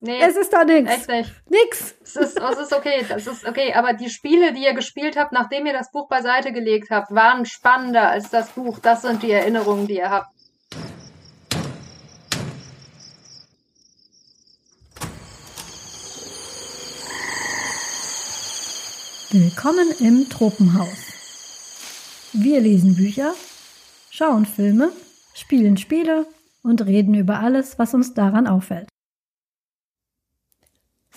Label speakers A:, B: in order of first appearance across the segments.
A: Nee,
B: Es ist da nichts.
A: echt nicht.
B: Nix.
A: Es ist, es ist okay, das ist okay. Aber die Spiele, die ihr gespielt habt, nachdem ihr das Buch beiseite gelegt habt, waren spannender als das Buch. Das sind die Erinnerungen, die ihr habt.
B: Willkommen im Tropenhaus. Wir lesen Bücher, schauen Filme, spielen Spiele und reden über alles, was uns daran auffällt.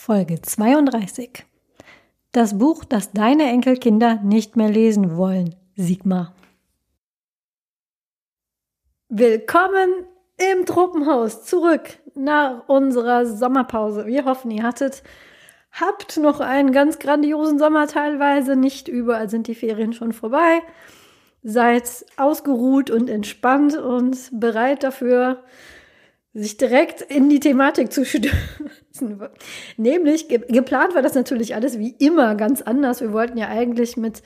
B: Folge 32. Das Buch, das deine Enkelkinder nicht mehr lesen wollen. Sigmar. Willkommen im Tropenhaus zurück nach unserer Sommerpause. Wir hoffen, ihr hattet habt noch einen ganz grandiosen Sommer teilweise. Nicht überall sind die Ferien schon vorbei. Seid ausgeruht und entspannt und bereit dafür, sich direkt in die Thematik zu stürzen. Nämlich, ge geplant war das natürlich alles wie immer ganz anders. Wir wollten ja eigentlich mit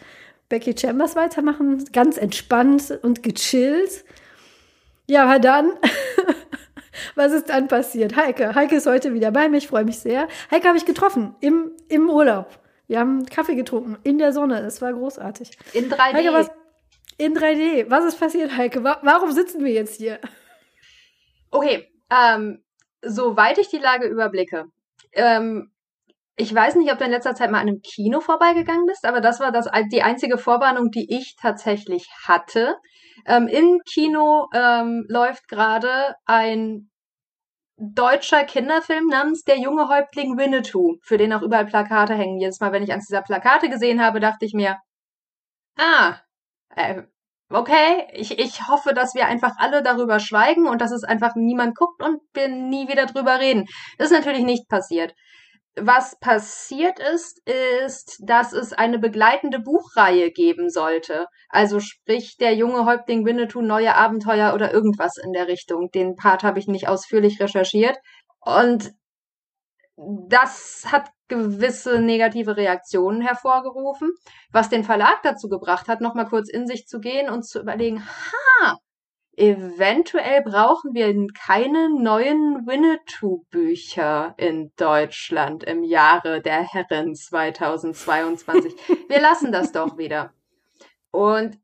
B: Becky Chambers weitermachen, ganz entspannt und gechillt. Ja, aber dann was ist dann passiert? Heike. Heike ist heute wieder bei mir. Ich freue mich sehr. Heike habe ich getroffen im, im Urlaub. Wir haben Kaffee getrunken in der Sonne. Es war großartig.
A: In 3D.
B: Heike, was, in 3D. Was ist passiert, Heike? Wa warum sitzen wir jetzt hier?
A: Okay, ähm, soweit ich die Lage überblicke. Ähm, ich weiß nicht, ob du in letzter Zeit mal an einem Kino vorbeigegangen bist, aber das war das, die einzige Vorwarnung, die ich tatsächlich hatte. Ähm, Im Kino ähm, läuft gerade ein deutscher Kinderfilm namens Der junge Häuptling Winnetou, für den auch überall Plakate hängen. Jedes Mal, wenn ich eins dieser Plakate gesehen habe, dachte ich mir, ah, äh, okay, ich, ich hoffe, dass wir einfach alle darüber schweigen und dass es einfach niemand guckt und wir nie wieder drüber reden. Das ist natürlich nicht passiert. Was passiert ist, ist, dass es eine begleitende Buchreihe geben sollte. Also sprich, der junge Häuptling Winnetou, neue Abenteuer oder irgendwas in der Richtung. Den Part habe ich nicht ausführlich recherchiert. Und das hat gewisse negative Reaktionen hervorgerufen, was den Verlag dazu gebracht hat, nochmal kurz in sich zu gehen und zu überlegen, ha, eventuell brauchen wir keine neuen Winnetou-Bücher in Deutschland im Jahre der Herren 2022. Wir lassen das doch wieder. Und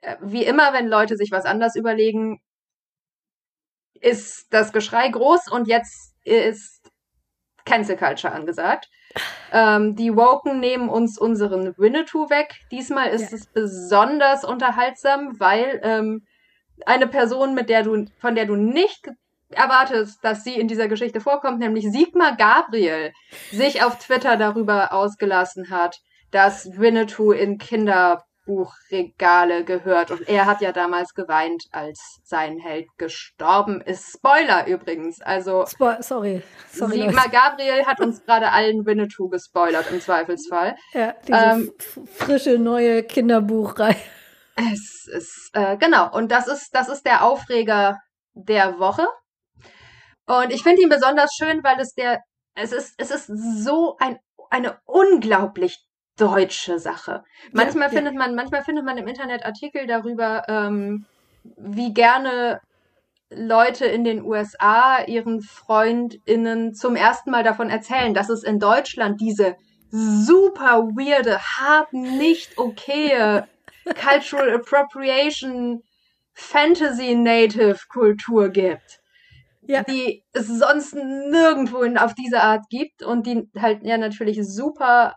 A: äh, wie immer, wenn Leute sich was anders überlegen, ist das Geschrei groß und jetzt ist Cancel Culture angesagt. Ähm, die Woken nehmen uns unseren Winnetou weg. Diesmal ist ja. es besonders unterhaltsam, weil ähm, eine Person, mit der du, von der du nicht erwartest, dass sie in dieser Geschichte vorkommt, nämlich Sigmar Gabriel, sich auf Twitter darüber ausgelassen hat, dass Winnetou in Kinderbuchregale gehört. Und er hat ja damals geweint, als sein Held gestorben ist. Spoiler übrigens. Also
B: Spo sorry. sorry.
A: Sigmar Leute. Gabriel hat uns gerade allen Winnetou gespoilert im Zweifelsfall.
B: Ja, diese ähm, frische neue Kinderbuchreihe.
A: Es ist, äh, genau, und das ist, das ist der Aufreger der Woche. Und ich finde ihn besonders schön, weil es der, es ist, es ist so ein, eine unglaublich deutsche Sache. Manchmal ja, findet ja. man, manchmal findet man im Internet Artikel darüber, ähm, wie gerne Leute in den USA ihren FreundInnen zum ersten Mal davon erzählen, dass es in Deutschland diese super weirde, hart nicht okaye Cultural Appropriation Fantasy Native Kultur gibt. Ja. Die es sonst nirgendwo auf diese Art gibt und die halt ja natürlich super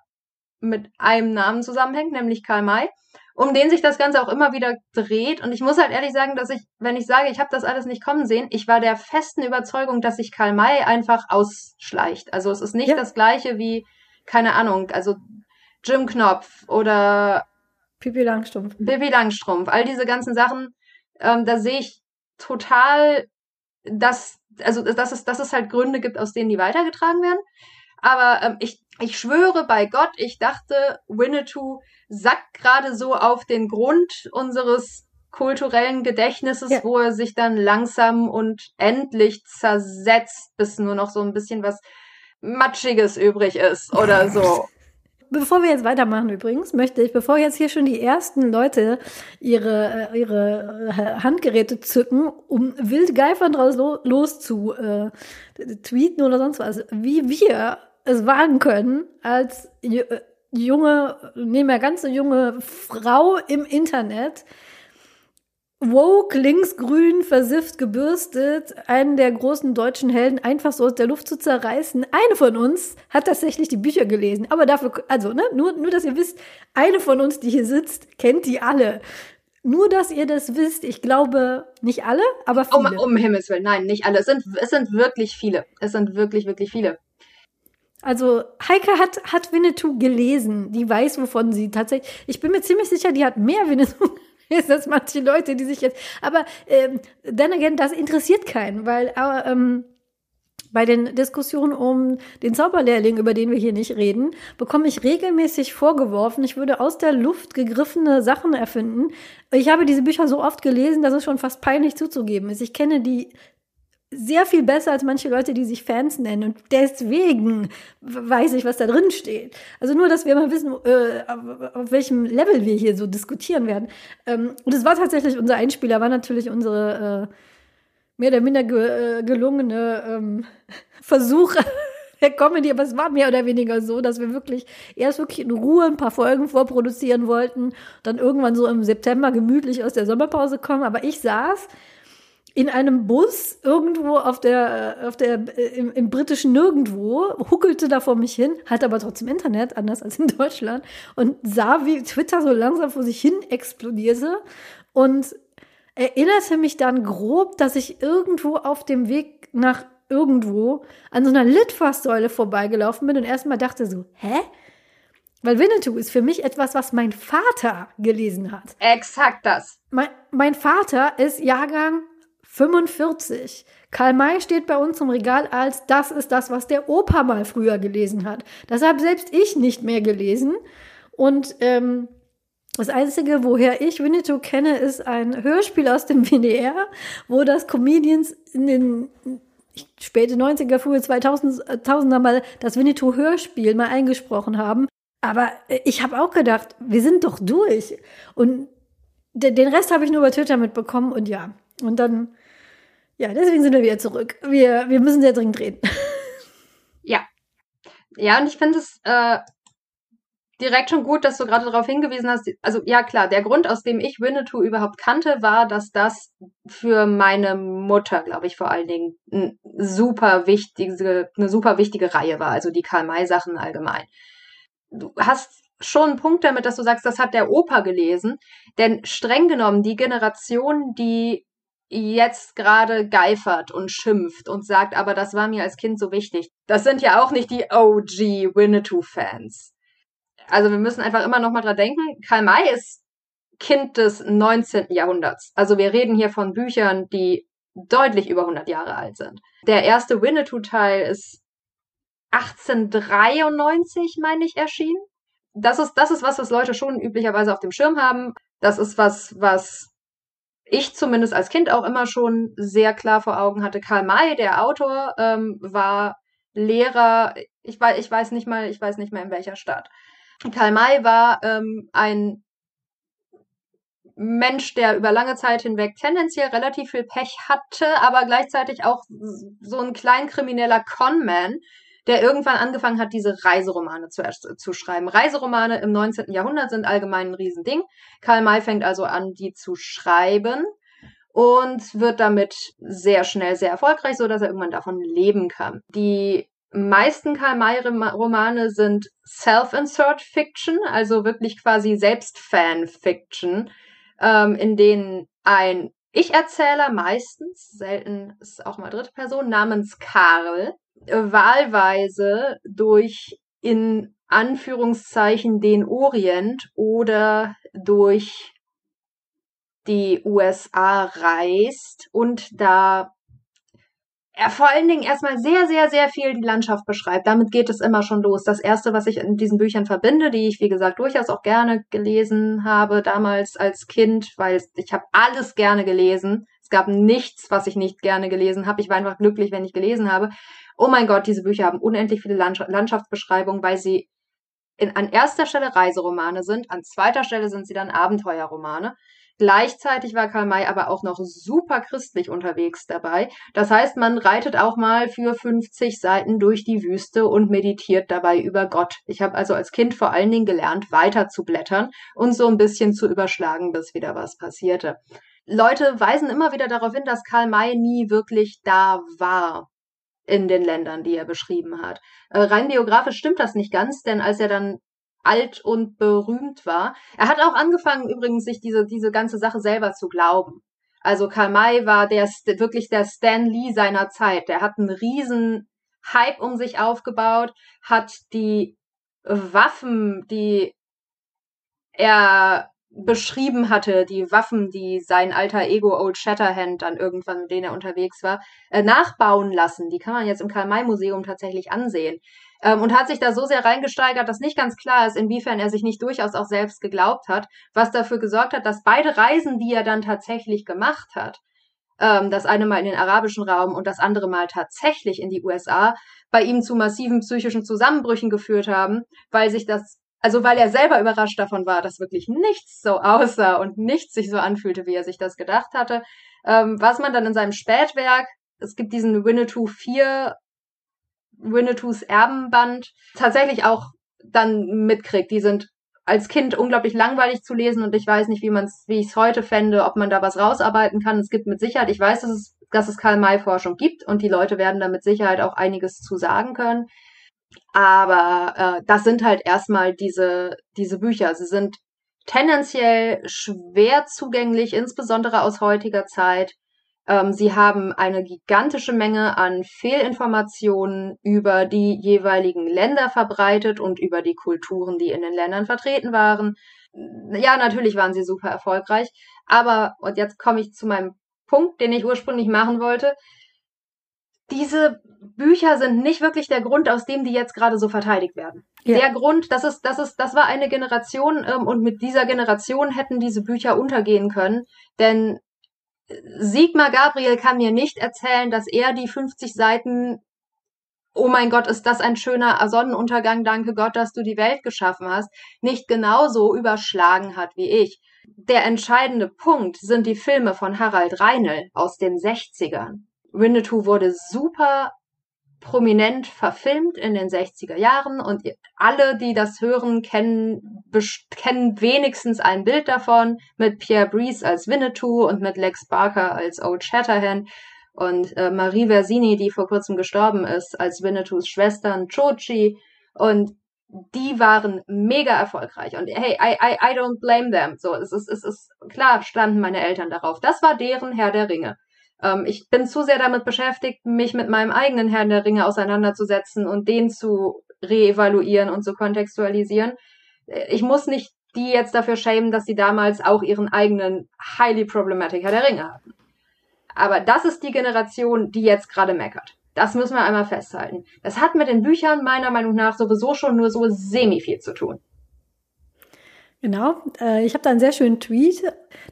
A: mit einem Namen zusammenhängt, nämlich Karl May, um den sich das Ganze auch immer wieder dreht. Und ich muss halt ehrlich sagen, dass ich, wenn ich sage, ich habe das alles nicht kommen sehen, ich war der festen Überzeugung, dass sich Karl May einfach ausschleicht. Also es ist nicht ja. das gleiche wie, keine Ahnung, also Jim Knopf oder
B: Pippi Langstrumpf.
A: Pippi Langstrumpf. All diese ganzen Sachen, ähm, da sehe ich total, dass, also, dass es, dass es halt Gründe gibt, aus denen die weitergetragen werden. Aber ähm, ich, ich schwöre bei Gott, ich dachte, Winnetou sackt gerade so auf den Grund unseres kulturellen Gedächtnisses, ja. wo er sich dann langsam und endlich zersetzt, bis nur noch so ein bisschen was Matschiges übrig ist oder so.
B: bevor wir jetzt weitermachen übrigens, möchte ich, bevor jetzt hier schon die ersten Leute ihre, äh, ihre äh, Handgeräte zücken, um wild geifern draus los zu äh, tweeten oder sonst was, wie wir es wagen können, als äh, junge, nehmen wir ganz junge Frau im Internet, woke, linksgrün, versifft, gebürstet, einen der großen deutschen Helden einfach so aus der Luft zu zerreißen. Eine von uns hat tatsächlich die Bücher gelesen, aber dafür, also, ne, nur, nur, dass ihr wisst, eine von uns, die hier sitzt, kennt die alle. Nur, dass ihr das wisst, ich glaube, nicht alle, aber viele.
A: Um, um Himmels Willen, nein, nicht alle. Es sind, es sind wirklich viele. Es sind wirklich, wirklich viele.
B: Also Heike hat, hat Winnetou gelesen. Die weiß, wovon sie tatsächlich. Ich bin mir ziemlich sicher, die hat mehr Winnetou ist das manche Leute, die sich jetzt. Aber ähm, dann again, das interessiert keinen, weil äh, ähm, bei den Diskussionen um den Zauberlehrling, über den wir hier nicht reden, bekomme ich regelmäßig vorgeworfen, ich würde aus der Luft gegriffene Sachen erfinden. Ich habe diese Bücher so oft gelesen, dass es schon fast peinlich zuzugeben ist. Ich kenne die sehr viel besser als manche Leute, die sich Fans nennen. Und deswegen weiß ich, was da drin steht. Also nur, dass wir mal wissen, äh, auf, auf, welchem Level wir hier so diskutieren werden. Ähm, und es war tatsächlich unser Einspieler, war natürlich unsere äh, mehr oder minder ge äh, gelungene ähm, Versuch der Comedy, aber es war mehr oder weniger so, dass wir wirklich erst wirklich in Ruhe ein paar Folgen vorproduzieren wollten, dann irgendwann so im September gemütlich aus der Sommerpause kommen. Aber ich saß in einem Bus irgendwo auf der, auf der, im, im, britischen Nirgendwo, huckelte da vor mich hin, hatte aber trotzdem Internet, anders als in Deutschland, und sah, wie Twitter so langsam vor sich hin explodierte und erinnerte mich dann grob, dass ich irgendwo auf dem Weg nach irgendwo an so einer Litfaßsäule vorbeigelaufen bin und erstmal dachte so, hä? Weil Winnetou ist für mich etwas, was mein Vater gelesen hat.
A: Exakt das.
B: Mein, mein Vater ist Jahrgang 45. Karl May steht bei uns im Regal als das ist das, was der Opa mal früher gelesen hat. Das habe selbst ich nicht mehr gelesen. Und ähm, das Einzige, woher ich Winnetou kenne, ist ein Hörspiel aus dem WDR, wo das Comedians in den späte 90er, frühe 2000er mal das Winnetou-Hörspiel mal eingesprochen haben. Aber äh, ich habe auch gedacht, wir sind doch durch. Und den Rest habe ich nur bei Twitter mitbekommen und ja. Und dann ja, deswegen sind wir wieder zurück. Wir, wir müssen sehr dringend reden.
A: Ja. Ja, und ich finde es äh, direkt schon gut, dass du gerade darauf hingewiesen hast. Also ja, klar, der Grund, aus dem ich Winnetou überhaupt kannte, war, dass das für meine Mutter, glaube ich, vor allen Dingen eine super wichtige, eine super wichtige Reihe war. Also die Karl-May-Sachen allgemein. Du hast schon einen Punkt damit, dass du sagst, das hat der Opa gelesen. Denn streng genommen, die Generation, die jetzt gerade geifert und schimpft und sagt, aber das war mir als Kind so wichtig. Das sind ja auch nicht die OG Winnetou-Fans. Also wir müssen einfach immer noch mal dran denken, Karl May ist Kind des 19. Jahrhunderts. Also wir reden hier von Büchern, die deutlich über 100 Jahre alt sind. Der erste Winnetou-Teil ist 1893, meine ich, erschienen. Das ist, das ist was, was Leute schon üblicherweise auf dem Schirm haben. Das ist was, was ich zumindest als Kind auch immer schon sehr klar vor Augen hatte. Karl May, der Autor, ähm, war Lehrer, ich weiß, ich weiß nicht mal, ich weiß nicht mehr in welcher Stadt. Karl May war ähm, ein Mensch, der über lange Zeit hinweg tendenziell relativ viel Pech hatte, aber gleichzeitig auch so ein kleinkrimineller Conman, der irgendwann angefangen hat, diese Reiseromane zu, zu schreiben. Reiseromane im 19. Jahrhundert sind allgemein ein Riesending. Karl May fängt also an, die zu schreiben und wird damit sehr schnell sehr erfolgreich, so dass er irgendwann davon leben kann. Die meisten Karl May-Romane sind Self-Insert Fiction, also wirklich quasi Selbst-Fan-Fiction, ähm, in denen ein Ich-Erzähler meistens, selten ist auch mal dritte Person, namens Karl, wahlweise durch in Anführungszeichen den Orient oder durch die USA reist und da er vor allen Dingen erstmal sehr, sehr, sehr viel die Landschaft beschreibt. Damit geht es immer schon los. Das erste, was ich in diesen Büchern verbinde, die ich, wie gesagt, durchaus auch gerne gelesen habe, damals als Kind, weil ich habe alles gerne gelesen. Es gab nichts, was ich nicht gerne gelesen habe. Ich war einfach glücklich, wenn ich gelesen habe oh mein Gott, diese Bücher haben unendlich viele Landschaftsbeschreibungen, weil sie in, an erster Stelle Reiseromane sind, an zweiter Stelle sind sie dann Abenteuerromane. Gleichzeitig war Karl May aber auch noch super christlich unterwegs dabei. Das heißt, man reitet auch mal für 50 Seiten durch die Wüste und meditiert dabei über Gott. Ich habe also als Kind vor allen Dingen gelernt, weiter zu blättern und so ein bisschen zu überschlagen, bis wieder was passierte. Leute weisen immer wieder darauf hin, dass Karl May nie wirklich da war in den Ländern, die er beschrieben hat. Äh, rein biografisch stimmt das nicht ganz, denn als er dann alt und berühmt war. Er hat auch angefangen, übrigens, sich diese, diese ganze Sache selber zu glauben. Also Karl May war der, wirklich der Stan Lee seiner Zeit. Der hat einen riesen Hype um sich aufgebaut, hat die Waffen, die er beschrieben hatte, die Waffen, die sein alter Ego Old Shatterhand dann irgendwann, mit denen er unterwegs war, äh, nachbauen lassen. Die kann man jetzt im Karl-May-Museum tatsächlich ansehen. Ähm, und hat sich da so sehr reingesteigert, dass nicht ganz klar ist, inwiefern er sich nicht durchaus auch selbst geglaubt hat, was dafür gesorgt hat, dass beide Reisen, die er dann tatsächlich gemacht hat, ähm, das eine Mal in den arabischen Raum und das andere Mal tatsächlich in die USA, bei ihm zu massiven psychischen Zusammenbrüchen geführt haben, weil sich das also weil er selber überrascht davon war, dass wirklich nichts so aussah und nichts sich so anfühlte, wie er sich das gedacht hatte. Ähm, was man dann in seinem Spätwerk, es gibt diesen Winnetou 4, Winnetous Erbenband, tatsächlich auch dann mitkriegt. Die sind als Kind unglaublich langweilig zu lesen und ich weiß nicht, wie man es, wie ich es heute fände, ob man da was rausarbeiten kann. Es gibt mit Sicherheit, ich weiß, dass es, dass es Karl-May-Forschung gibt und die Leute werden da mit Sicherheit auch einiges zu sagen können. Aber äh, das sind halt erstmal diese, diese Bücher. Sie sind tendenziell schwer zugänglich, insbesondere aus heutiger Zeit. Ähm, sie haben eine gigantische Menge an Fehlinformationen über die jeweiligen Länder verbreitet und über die Kulturen, die in den Ländern vertreten waren. Ja, natürlich waren sie super erfolgreich. Aber, und jetzt komme ich zu meinem Punkt, den ich ursprünglich machen wollte diese Bücher sind nicht wirklich der Grund, aus dem die jetzt gerade so verteidigt werden. Ja. Der Grund, das ist, das ist, das war eine Generation ähm, und mit dieser Generation hätten diese Bücher untergehen können, denn Sigmar Gabriel kann mir nicht erzählen, dass er die 50 Seiten Oh mein Gott, ist das ein schöner Sonnenuntergang, danke Gott, dass du die Welt geschaffen hast, nicht genauso überschlagen hat wie ich. Der entscheidende Punkt sind die Filme von Harald Reinl aus den 60ern. Winnetou wurde super prominent verfilmt in den 60er Jahren und alle, die das hören, kennen, kennen wenigstens ein Bild davon mit Pierre Brice als Winnetou und mit Lex Barker als Old Shatterhand und äh, Marie Versini, die vor kurzem gestorben ist, als Winnetous Schwestern Chochi und die waren mega erfolgreich und hey, I, I, I don't blame them. So, es ist, es ist, klar standen meine Eltern darauf. Das war deren Herr der Ringe. Ähm, ich bin zu sehr damit beschäftigt, mich mit meinem eigenen Herrn der Ringe auseinanderzusetzen und den zu reevaluieren und zu kontextualisieren. Äh, ich muss nicht die jetzt dafür schämen, dass sie damals auch ihren eigenen highly problematic Herr der Ringe hatten. Aber das ist die Generation, die jetzt gerade meckert. Das müssen wir einmal festhalten. Das hat mit den Büchern meiner Meinung nach sowieso schon nur so semi viel zu tun.
B: Genau. Äh, ich habe da einen sehr schönen Tweet.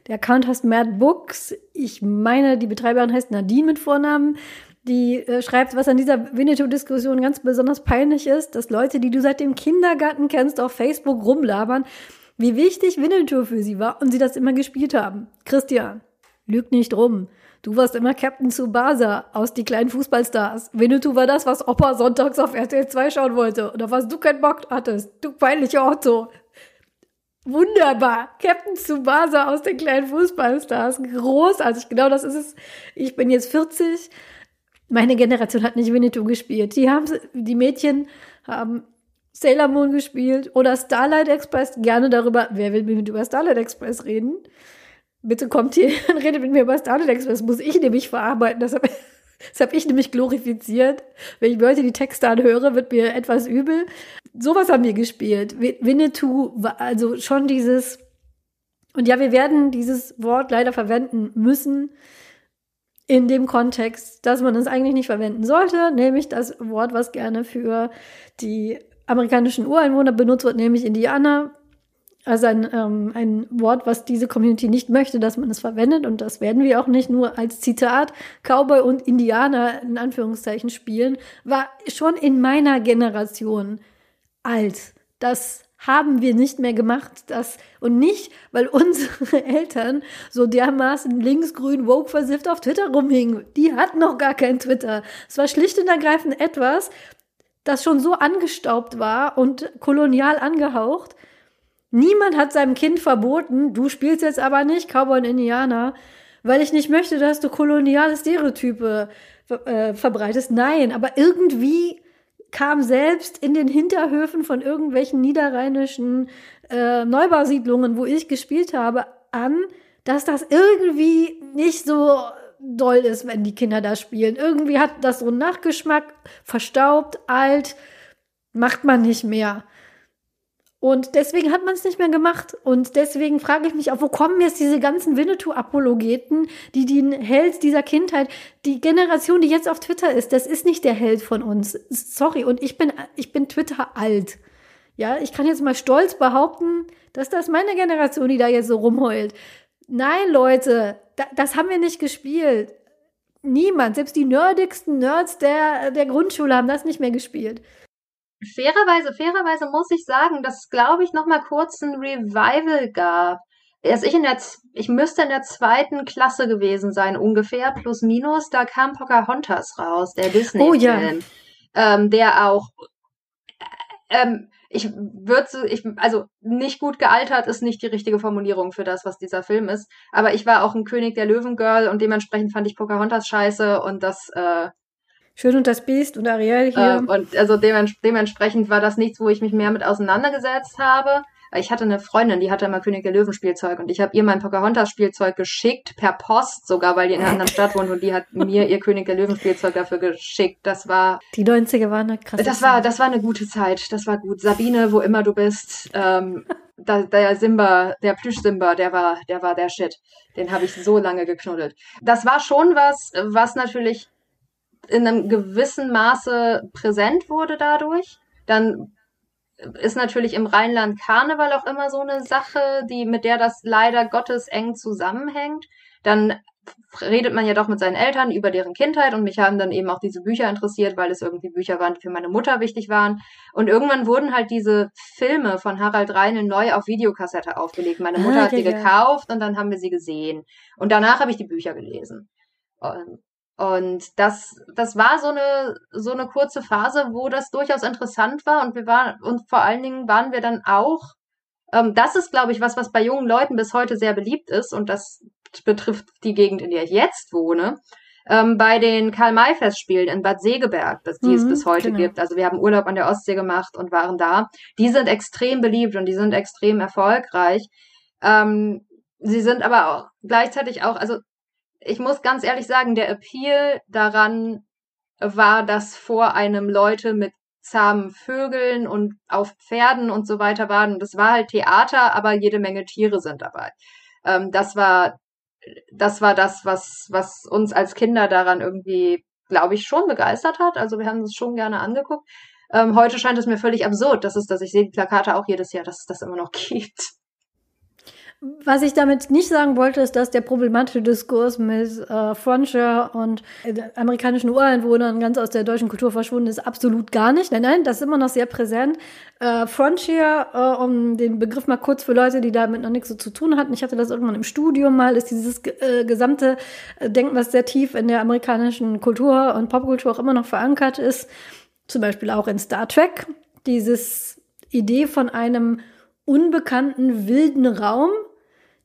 B: Der Account heißt Mad Books. Ich meine, die Betreiberin heißt Nadine mit Vornamen. Die äh, schreibt, was an dieser Winnetou-Diskussion ganz besonders peinlich ist, dass Leute, die du seit dem Kindergarten kennst, auf Facebook rumlabern, wie wichtig Winnetou für sie war und sie das immer gespielt haben. Christian, lüg nicht rum. Du warst immer Captain Tsubasa aus Die kleinen Fußballstars. Winnetou war das, was Opa sonntags auf RTL 2 schauen wollte. Oder was du keinen Bock hattest. Du peinliche Otto. Wunderbar. Captain Tsubasa aus den kleinen Fußballstars. Großartig. Genau das ist es. Ich bin jetzt 40. Meine Generation hat nicht Winnetou gespielt. Die haben, die Mädchen haben Sailor Moon gespielt oder Starlight Express. Gerne darüber. Wer will mit über Starlight Express reden? Bitte kommt hier und redet mit mir über Starlight Express. muss ich nämlich verarbeiten. Das habe hab ich nämlich glorifiziert. Wenn ich mir heute die Texte anhöre, wird mir etwas übel sowas haben wir gespielt. Winnetou war also schon dieses, und ja, wir werden dieses Wort leider verwenden müssen in dem Kontext, dass man es eigentlich nicht verwenden sollte, nämlich das Wort, was gerne für die amerikanischen Ureinwohner benutzt wird, nämlich Indianer. Also ein, ähm, ein Wort, was diese Community nicht möchte, dass man es verwendet. Und das werden wir auch nicht nur als Zitat Cowboy und Indianer in Anführungszeichen spielen, war schon in meiner Generation alt. Das haben wir nicht mehr gemacht. Das, und nicht, weil unsere Eltern so dermaßen linksgrün woke versifft auf Twitter rumhingen. Die hatten noch gar kein Twitter. Es war schlicht und ergreifend etwas, das schon so angestaubt war und kolonial angehaucht. Niemand hat seinem Kind verboten, du spielst jetzt aber nicht Cowboy und Indianer, weil ich nicht möchte, dass du koloniale Stereotype äh, verbreitest. Nein, aber irgendwie kam selbst in den Hinterhöfen von irgendwelchen niederrheinischen äh, Neubausiedlungen, wo ich gespielt habe, an, dass das irgendwie nicht so doll ist, wenn die Kinder da spielen. Irgendwie hat das so einen Nachgeschmack, verstaubt, alt, macht man nicht mehr. Und deswegen hat man es nicht mehr gemacht. Und deswegen frage ich mich auch, wo kommen jetzt diese ganzen Winnetou-Apologeten, die den Held dieser Kindheit, die Generation, die jetzt auf Twitter ist, das ist nicht der Held von uns. Sorry. Und ich bin, ich bin Twitter alt. Ja, ich kann jetzt mal stolz behaupten, dass das meine Generation, die da jetzt so rumheult. Nein, Leute, da, das haben wir nicht gespielt. Niemand, selbst die nerdigsten Nerds der, der Grundschule haben das nicht mehr gespielt.
A: Fairerweise, fairerweise muss ich sagen, dass es, glaube ich, noch mal kurz ein Revival gab. Erst ich in der, ich müsste in der zweiten Klasse gewesen sein, ungefähr, plus minus, da kam Pocahontas raus, der Disney-Film. Oh, ja. ähm, der auch, äh, ähm, ich würde, ich, also nicht gut gealtert ist nicht die richtige Formulierung für das, was dieser Film ist. Aber ich war auch ein König der Löwen-Girl und dementsprechend fand ich Pocahontas scheiße und das, äh,
B: Schön und das Biest und Ariel hier.
A: Ähm, und also dements dementsprechend war das nichts, wo ich mich mehr mit auseinandergesetzt habe. Ich hatte eine Freundin, die hatte immer König der Löwen Spielzeug und ich habe ihr mein Pocahontas Spielzeug geschickt, per Post sogar, weil die in einer anderen Stadt wohnt und die hat mir ihr König der Löwen Spielzeug dafür geschickt. Das war...
B: Die 90er waren eine
A: krasse Das war, das war eine gute Zeit, das war gut. Sabine, wo immer du bist, ähm, da, der Simba, der Plüsch-Simba, der war, der war der Shit. Den habe ich so lange geknuddelt. Das war schon was, was natürlich in einem gewissen Maße präsent wurde dadurch. Dann ist natürlich im Rheinland Karneval auch immer so eine Sache, die mit der das leider Gottes eng zusammenhängt. Dann redet man ja doch mit seinen Eltern über deren Kindheit und mich haben dann eben auch diese Bücher interessiert, weil es irgendwie Bücher waren, die für meine Mutter wichtig waren. Und irgendwann wurden halt diese Filme von Harald Reinl neu auf Videokassette aufgelegt. Meine Mutter ah, hat ja, die ja. gekauft und dann haben wir sie gesehen. Und danach habe ich die Bücher gelesen. Und und das, das war so eine, so eine kurze Phase, wo das durchaus interessant war und wir waren, und vor allen Dingen waren wir dann auch, ähm, das ist, glaube ich, was, was bei jungen Leuten bis heute sehr beliebt ist und das betrifft die Gegend, in der ich jetzt wohne, ähm, bei den Karl-May-Festspielen in Bad Segeberg, das, die mhm, es bis heute genau. gibt. Also wir haben Urlaub an der Ostsee gemacht und waren da. Die sind extrem beliebt und die sind extrem erfolgreich. Ähm, sie sind aber auch gleichzeitig auch, also ich muss ganz ehrlich sagen, der Appeal daran war, dass vor einem Leute mit zahmen Vögeln und auf Pferden und so weiter waren. Das war halt Theater, aber jede Menge Tiere sind dabei. Ähm, das war, das war das, was, was uns als Kinder daran irgendwie, glaube ich, schon begeistert hat. Also wir haben es schon gerne angeguckt. Ähm, heute scheint es mir völlig absurd, dass es, dass ich sehe die Plakate auch jedes Jahr, dass es das immer noch gibt.
B: Was ich damit nicht sagen wollte, ist, dass der problematische Diskurs mit äh, Frontier und äh, amerikanischen Ureinwohnern ganz aus der deutschen Kultur verschwunden ist, absolut gar nicht. Nein, nein, das ist immer noch sehr präsent. Äh, Frontier, äh, um den Begriff mal kurz für Leute, die damit noch nichts so zu tun hatten, ich hatte das irgendwann im Studium mal, ist dieses äh, gesamte äh, Denken, was sehr tief in der amerikanischen Kultur und Popkultur auch immer noch verankert ist, zum Beispiel auch in Star Trek, dieses Idee von einem unbekannten wilden Raum,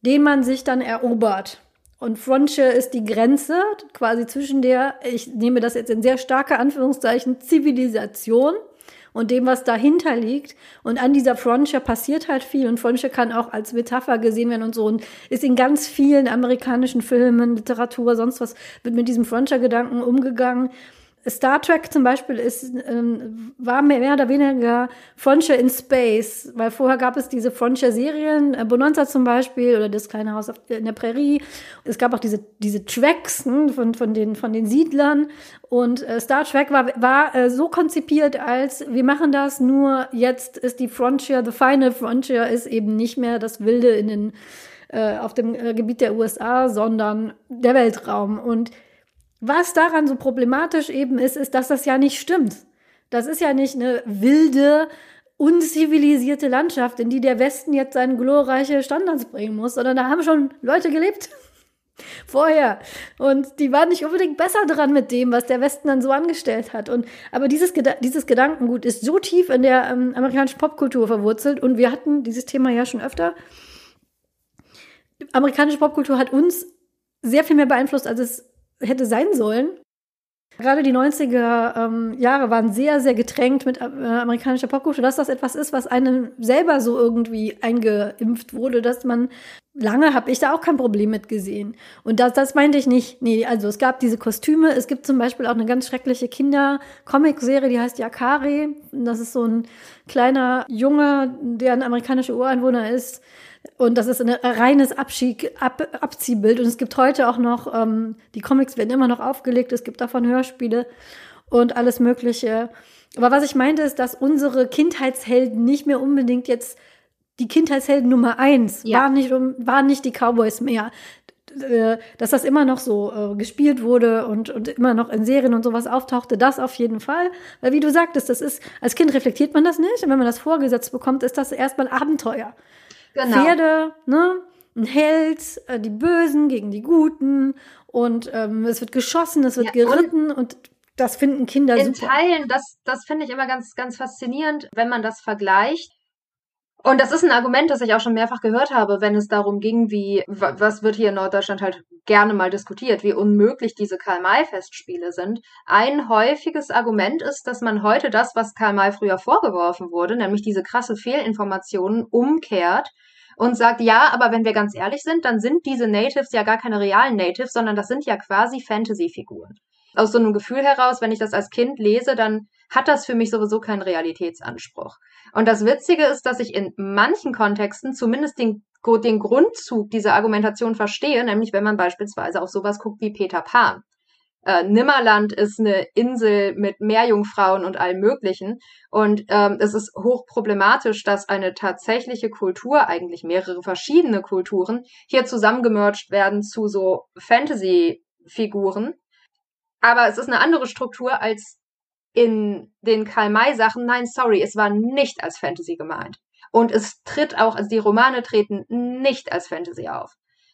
B: den man sich dann erobert. Und Frontier ist die Grenze quasi zwischen der, ich nehme das jetzt in sehr starke Anführungszeichen, Zivilisation und dem, was dahinter liegt. Und an dieser Frontier passiert halt viel. Und Frontier kann auch als Metapher gesehen werden und so. Und ist in ganz vielen amerikanischen Filmen, Literatur, sonst was, wird mit diesem Frontier-Gedanken umgegangen. Star Trek zum Beispiel ist, ähm, war mehr oder weniger Frontier in Space, weil vorher gab es diese Frontier-Serien, äh, Bonanza zum Beispiel oder das kleine Haus auf, in der Prärie. Es gab auch diese, diese Tracks hm, von, von, den, von den Siedlern und äh, Star Trek war, war äh, so konzipiert als, wir machen das, nur jetzt ist die Frontier, the final Frontier ist eben nicht mehr das Wilde in den, äh, auf dem äh, Gebiet der USA, sondern der Weltraum und was daran so problematisch eben ist, ist, dass das ja nicht stimmt. Das ist ja nicht eine wilde, unzivilisierte Landschaft, in die der Westen jetzt seine glorreiche Standards bringen muss, sondern da haben schon Leute gelebt vorher und die waren nicht unbedingt besser dran mit dem, was der Westen dann so angestellt hat. Und aber dieses, Geda dieses Gedankengut ist so tief in der ähm, amerikanischen Popkultur verwurzelt und wir hatten dieses Thema ja schon öfter. Amerikanische Popkultur hat uns sehr viel mehr beeinflusst, als es hätte sein sollen. Gerade die 90er ähm, Jahre waren sehr, sehr getränkt mit äh, amerikanischer Popkultur, dass das etwas ist, was einem selber so irgendwie eingeimpft wurde, dass man lange habe ich da auch kein Problem mit gesehen. Und das, das meinte ich nicht. Nee, also es gab diese Kostüme. Es gibt zum Beispiel auch eine ganz schreckliche Kinder-Comic-Serie, die heißt Yakari. Das ist so ein kleiner Junge, der ein amerikanischer Ureinwohner ist, und das ist ein reines Abschied, Ab, Abziehbild. Und es gibt heute auch noch, ähm, die Comics werden immer noch aufgelegt, es gibt davon Hörspiele und alles Mögliche. Aber was ich meinte, ist, dass unsere Kindheitshelden nicht mehr unbedingt jetzt die Kindheitshelden Nummer eins ja. waren, nicht, waren nicht die Cowboys mehr. Äh, dass das immer noch so äh, gespielt wurde und, und immer noch in Serien und sowas auftauchte, das auf jeden Fall. Weil wie du sagtest, das ist, als Kind reflektiert man das nicht und wenn man das vorgesetzt bekommt, ist das erstmal Abenteuer. Genau. Pferde, ne? Ein Held, äh, die Bösen gegen die Guten und ähm, es wird geschossen, es wird ja, geritten und, und das finden Kinder
A: in
B: super.
A: In Teilen, das, das finde ich immer ganz, ganz faszinierend, wenn man das vergleicht. Und das ist ein Argument, das ich auch schon mehrfach gehört habe, wenn es darum ging, wie, was wird hier in Norddeutschland halt gerne mal diskutiert, wie unmöglich diese Karl-May-Festspiele sind. Ein häufiges Argument ist, dass man heute das, was Karl May früher vorgeworfen wurde, nämlich diese krasse Fehlinformationen, umkehrt und sagt, ja, aber wenn wir ganz ehrlich sind, dann sind diese Natives ja gar keine realen Natives, sondern das sind ja quasi Fantasy-Figuren. Aus so einem Gefühl heraus, wenn ich das als Kind lese, dann hat das für mich sowieso keinen Realitätsanspruch. Und das Witzige ist, dass ich in manchen Kontexten zumindest den, den Grundzug dieser Argumentation verstehe, nämlich wenn man beispielsweise auf sowas guckt wie Peter Pan. Äh, Nimmerland ist eine Insel mit Meerjungfrauen und allem Möglichen. Und ähm, es ist hochproblematisch, dass eine tatsächliche Kultur, eigentlich mehrere verschiedene Kulturen, hier zusammengemerged werden zu so Fantasy-Figuren. Aber es ist eine andere Struktur als in den Karl-May-Sachen. Nein, sorry, es war nicht als Fantasy gemeint. Und es tritt auch, also die Romane treten nicht als Fantasy auf.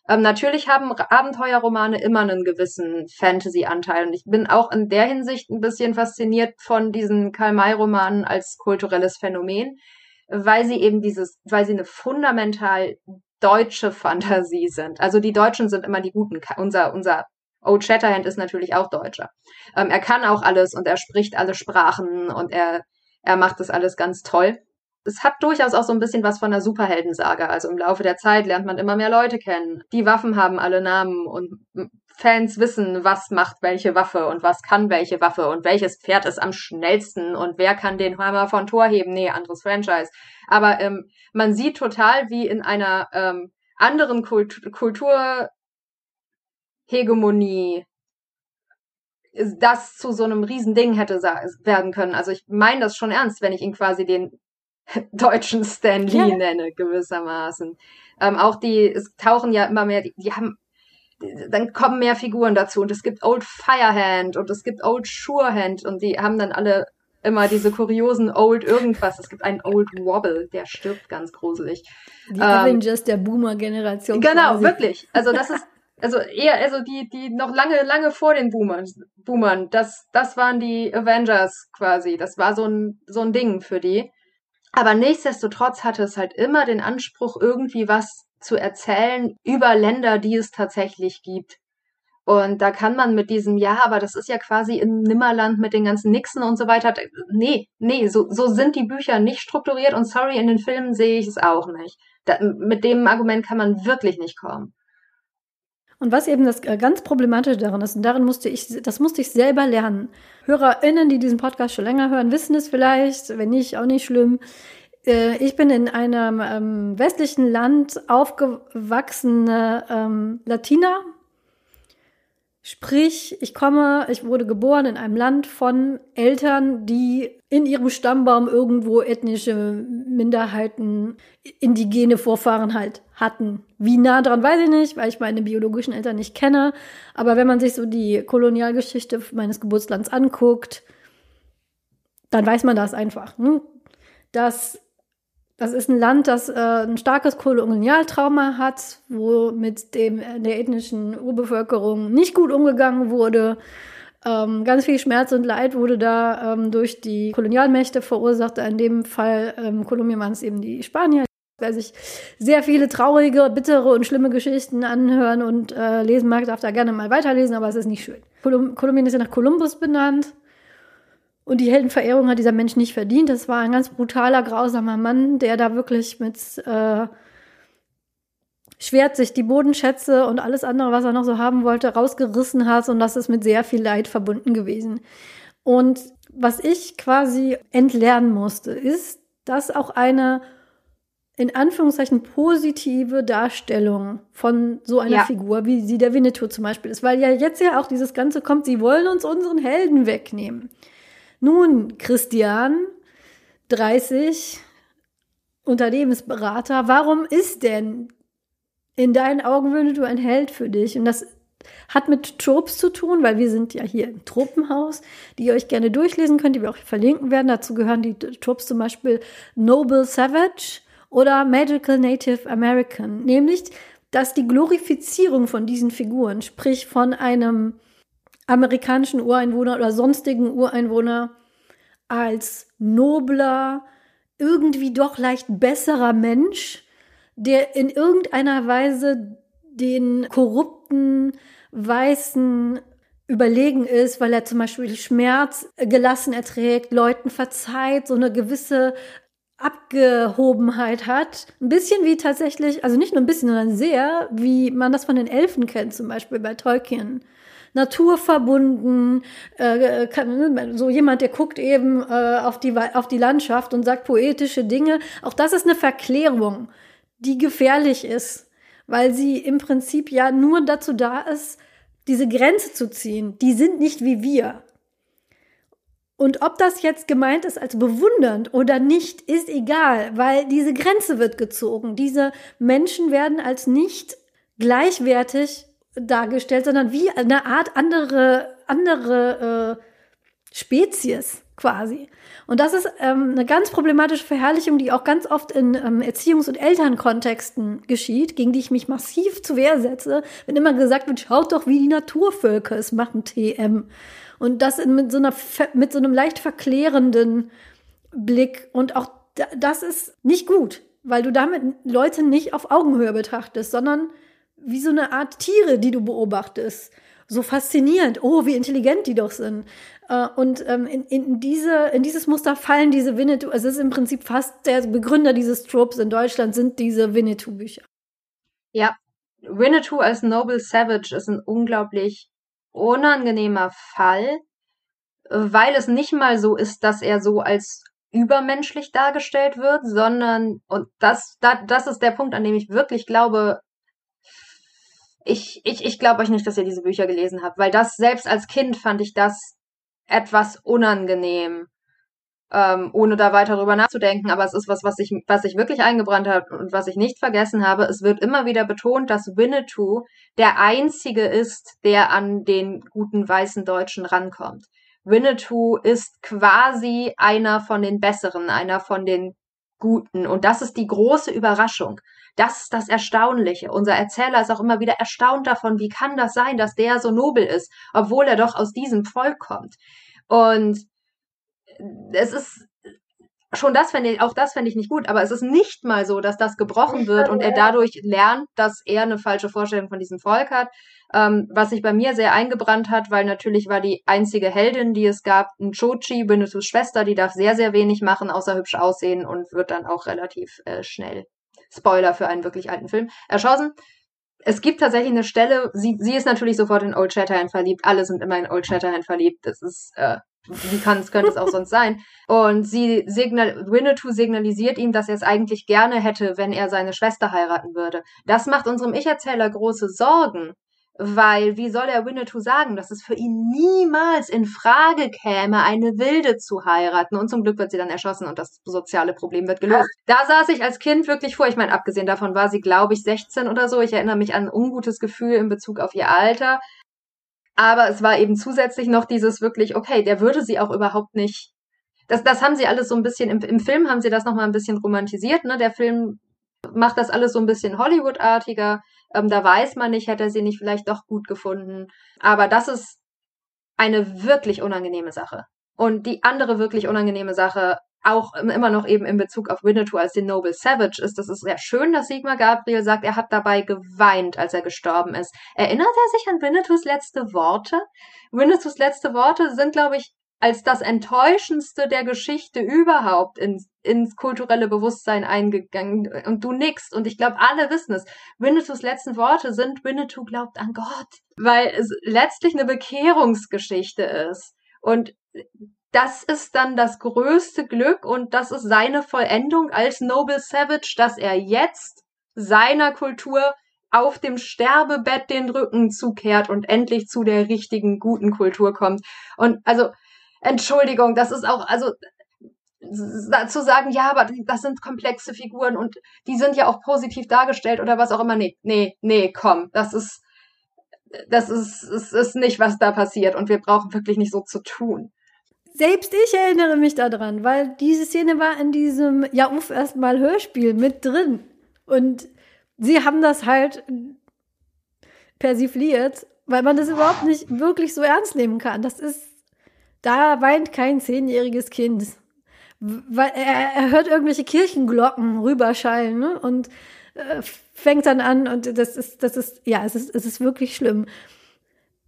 A: Ähm, natürlich haben Abenteuerromane immer einen gewissen Fantasy-Anteil. Und ich bin auch in der Hinsicht ein bisschen fasziniert von diesen Karl-May-Romanen als kulturelles Phänomen, weil sie eben dieses, weil sie eine fundamental deutsche Fantasie sind. Also die Deutschen sind immer die Guten. Unser, unser Old Shatterhand ist natürlich auch Deutscher. Ähm, er kann auch alles und er spricht alle Sprachen und er, er macht das alles ganz toll es hat durchaus auch so ein bisschen was von einer Superheldensage. Also im Laufe der Zeit lernt man immer mehr Leute kennen. Die Waffen haben alle Namen und Fans wissen, was macht welche Waffe und was kann welche Waffe und welches Pferd ist am schnellsten und wer kann den Hammer von Tor heben. Nee, anderes Franchise. Aber ähm, man sieht total, wie in einer ähm, anderen Kult Kulturhegemonie das zu so einem Riesending hätte werden können. Also ich meine das schon ernst, wenn ich ihn quasi den deutschen Stan Lee ja. nenne, gewissermaßen. Ähm, auch die, es tauchen ja immer mehr, die, die haben, dann kommen mehr Figuren dazu und es gibt Old Firehand und es gibt Old Surehand und die haben dann alle immer diese kuriosen Old irgendwas. Es gibt einen Old Wobble, der stirbt ganz gruselig.
B: Die ähm, Avengers der Boomer-Generation.
A: Genau, quasi. wirklich. Also das ist, also eher, also die, die noch lange, lange vor den Boomern, Boomern, das, das waren die Avengers quasi. Das war so ein, so ein Ding für die. Aber nichtsdestotrotz hatte es halt immer den Anspruch, irgendwie was zu erzählen über Länder, die es tatsächlich gibt. Und da kann man mit diesem, ja, aber das ist ja quasi im Nimmerland mit den ganzen Nixen und so weiter. Nee, nee, so, so sind die Bücher nicht strukturiert und sorry, in den Filmen sehe ich es auch nicht. Da, mit dem Argument kann man wirklich nicht kommen.
B: Und was eben das äh, ganz Problematische daran ist, und darin musste ich, das musste ich selber lernen. HörerInnen, die diesen Podcast schon länger hören, wissen es vielleicht, wenn nicht, auch nicht schlimm. Äh, ich bin in einem ähm, westlichen Land aufgewachsene ähm, Latina, Sprich, ich komme, ich wurde geboren in einem Land von Eltern, die in ihrem Stammbaum irgendwo ethnische Minderheiten, indigene Vorfahren halt hatten. Wie nah dran weiß ich nicht, weil ich meine biologischen Eltern nicht kenne. Aber wenn man sich so die Kolonialgeschichte meines Geburtslands anguckt, dann weiß man das einfach. Hm? dass das ist ein Land, das äh, ein starkes Kolonialtrauma hat, wo mit dem äh, der ethnischen Urbevölkerung nicht gut umgegangen wurde. Ähm, ganz viel Schmerz und Leid wurde da ähm, durch die Kolonialmächte verursacht. In dem Fall ähm, Kolumbien waren es eben die Spanier. Wer sich sehr viele traurige, bittere und schlimme Geschichten anhören und äh, lesen mag, darf da gerne mal weiterlesen, aber es ist nicht schön. Kolum Kolumbien ist ja nach Kolumbus benannt. Und die Heldenverehrung hat dieser Mensch nicht verdient. Das war ein ganz brutaler, grausamer Mann, der da wirklich mit äh, Schwert sich die Bodenschätze und alles andere, was er noch so haben wollte, rausgerissen hat. Und das ist mit sehr viel Leid verbunden gewesen. Und was ich quasi entlernen musste, ist, dass auch eine in Anführungszeichen positive Darstellung von so einer ja. Figur, wie sie der Winnetou zum Beispiel ist. Weil ja jetzt ja auch dieses Ganze kommt, sie wollen uns unseren Helden wegnehmen. Nun, Christian, 30, Unternehmensberater, warum ist denn in deinen Augen Winnetou ein Held für dich? Und das hat mit Tropes zu tun, weil wir sind ja hier im Tropenhaus, die ihr euch gerne durchlesen könnt, die wir auch verlinken werden. Dazu gehören die Tropes zum Beispiel Noble Savage oder Magical Native American, nämlich dass die Glorifizierung von diesen Figuren, sprich von einem amerikanischen Ureinwohner oder sonstigen Ureinwohner als nobler, irgendwie doch leicht besserer Mensch, der in irgendeiner Weise den korrupten, weißen überlegen ist, weil er zum Beispiel Schmerz gelassen erträgt, Leuten verzeiht, so eine gewisse Abgehobenheit hat. Ein bisschen wie tatsächlich, also nicht nur ein bisschen, sondern sehr, wie man das von den Elfen kennt, zum Beispiel bei Tolkien naturverbunden, äh, kann, so jemand, der guckt eben äh, auf, die, auf die Landschaft und sagt poetische Dinge. Auch das ist eine Verklärung, die gefährlich ist, weil sie im Prinzip ja nur dazu da ist, diese Grenze zu ziehen. Die sind nicht wie wir. Und ob das jetzt gemeint ist als bewundernd oder nicht, ist egal, weil diese Grenze wird gezogen. Diese Menschen werden als nicht gleichwertig dargestellt, sondern wie eine Art andere, andere äh, Spezies quasi. Und das ist ähm, eine ganz problematische Verherrlichung, die auch ganz oft in ähm, Erziehungs- und Elternkontexten geschieht, gegen die ich mich massiv zu Wehr setze, wenn immer gesagt wird, schaut doch, wie die Naturvölker es machen, TM. Und das mit so, einer, mit so einem leicht verklärenden Blick. Und auch das ist nicht gut, weil du damit Leute nicht auf Augenhöhe betrachtest, sondern wie so eine Art Tiere, die du beobachtest. So faszinierend. Oh, wie intelligent die doch sind. Äh, und ähm, in, in, diese, in dieses Muster fallen diese Winnetou, also es ist im Prinzip fast der Begründer dieses Tropes in Deutschland sind diese Winnetou-Bücher.
A: Ja, Winnetou als Noble Savage ist ein unglaublich unangenehmer Fall, weil es nicht mal so ist, dass er so als übermenschlich dargestellt wird, sondern, und das, das ist der Punkt, an dem ich wirklich glaube, ich, ich, ich glaube euch nicht, dass ihr diese Bücher gelesen habt, weil das selbst als Kind fand ich das etwas unangenehm, ähm, ohne da weiter drüber nachzudenken. Aber es ist was, was ich, was ich wirklich eingebrannt habe und was ich nicht vergessen habe. Es wird immer wieder betont, dass Winnetou der einzige ist, der an den guten weißen Deutschen rankommt. Winnetou ist quasi einer von den Besseren, einer von den Guten. Und das ist die große Überraschung. Das ist das Erstaunliche. Unser Erzähler ist auch immer wieder erstaunt davon, wie kann das sein, dass der so nobel ist, obwohl er doch aus diesem Volk kommt. Und es ist schon das fände ich, auch das fände ich nicht gut, aber es ist nicht mal so, dass das gebrochen wird und er dadurch lernt, dass er eine falsche Vorstellung von diesem Volk hat, ähm, was sich bei mir sehr eingebrannt hat, weil natürlich war die einzige Heldin, die es gab, ein Chochi, Winnetous Schwester, die darf sehr, sehr wenig machen, außer hübsch aussehen und wird dann auch relativ äh, schnell Spoiler für einen wirklich alten Film, erschossen. Es gibt tatsächlich eine Stelle, sie, sie ist natürlich sofort in Old Shatterhand verliebt, alle sind immer in Old Shatterhand verliebt, das ist, äh, wie kann könnte es auch sonst sein? Und sie signal, Winnetou signalisiert ihm, dass er es eigentlich gerne hätte, wenn er seine Schwester heiraten würde. Das macht unserem Ich-Erzähler große Sorgen, weil wie soll er Winnetou sagen, dass es für ihn niemals in Frage käme, eine Wilde zu heiraten? Und zum Glück wird sie dann erschossen und das soziale Problem wird gelöst. Da saß ich als Kind wirklich vor. Ich meine, abgesehen davon war sie, glaube ich, 16 oder so. Ich erinnere mich an ein ungutes Gefühl in Bezug auf ihr Alter. Aber es war eben zusätzlich noch dieses wirklich, okay, der würde sie auch überhaupt nicht das, das haben sie alles so ein bisschen, im, im Film haben sie das nochmal ein bisschen romantisiert, ne? Der Film macht das alles so ein bisschen Hollywood-artiger. Ähm, da weiß man nicht, hätte er sie nicht vielleicht doch gut gefunden. Aber das ist eine wirklich unangenehme Sache. Und die andere wirklich unangenehme Sache, auch immer noch eben in Bezug auf Winnetou als den Noble Savage ist, das ist sehr schön, dass Sigmar Gabriel sagt, er hat dabei geweint, als er gestorben ist. Erinnert er sich an Winnetous letzte Worte? Winnetous letzte Worte sind, glaube ich, als das enttäuschendste der Geschichte überhaupt ins, ins kulturelle Bewusstsein eingegangen. Und du nix. Und ich glaube, alle wissen es. Winnetous letzten Worte sind, Winnetou glaubt an Gott. Weil es letztlich eine Bekehrungsgeschichte ist. Und das ist dann das größte Glück und das ist seine Vollendung als Noble Savage, dass er jetzt seiner Kultur auf dem Sterbebett den Rücken zukehrt und endlich zu der richtigen, guten Kultur kommt. Und also, Entschuldigung, das ist auch, also zu sagen, ja, aber das sind komplexe Figuren und die sind ja auch positiv dargestellt oder was auch immer. Nee, nee, nee, komm, das ist, das ist, es ist nicht, was da passiert und wir brauchen wirklich nicht so zu tun.
B: Selbst ich erinnere mich daran, weil diese Szene war in diesem Ja, uff, erstmal Hörspiel mit drin. Und sie haben das halt persifliert, weil man das überhaupt nicht wirklich so ernst nehmen kann. Das ist da weint kein zehnjähriges Kind. Weil er, er hört irgendwelche Kirchenglocken rüberschallen ne? und äh, fängt dann an und das ist, das ist, ja, es ist, es ist wirklich schlimm.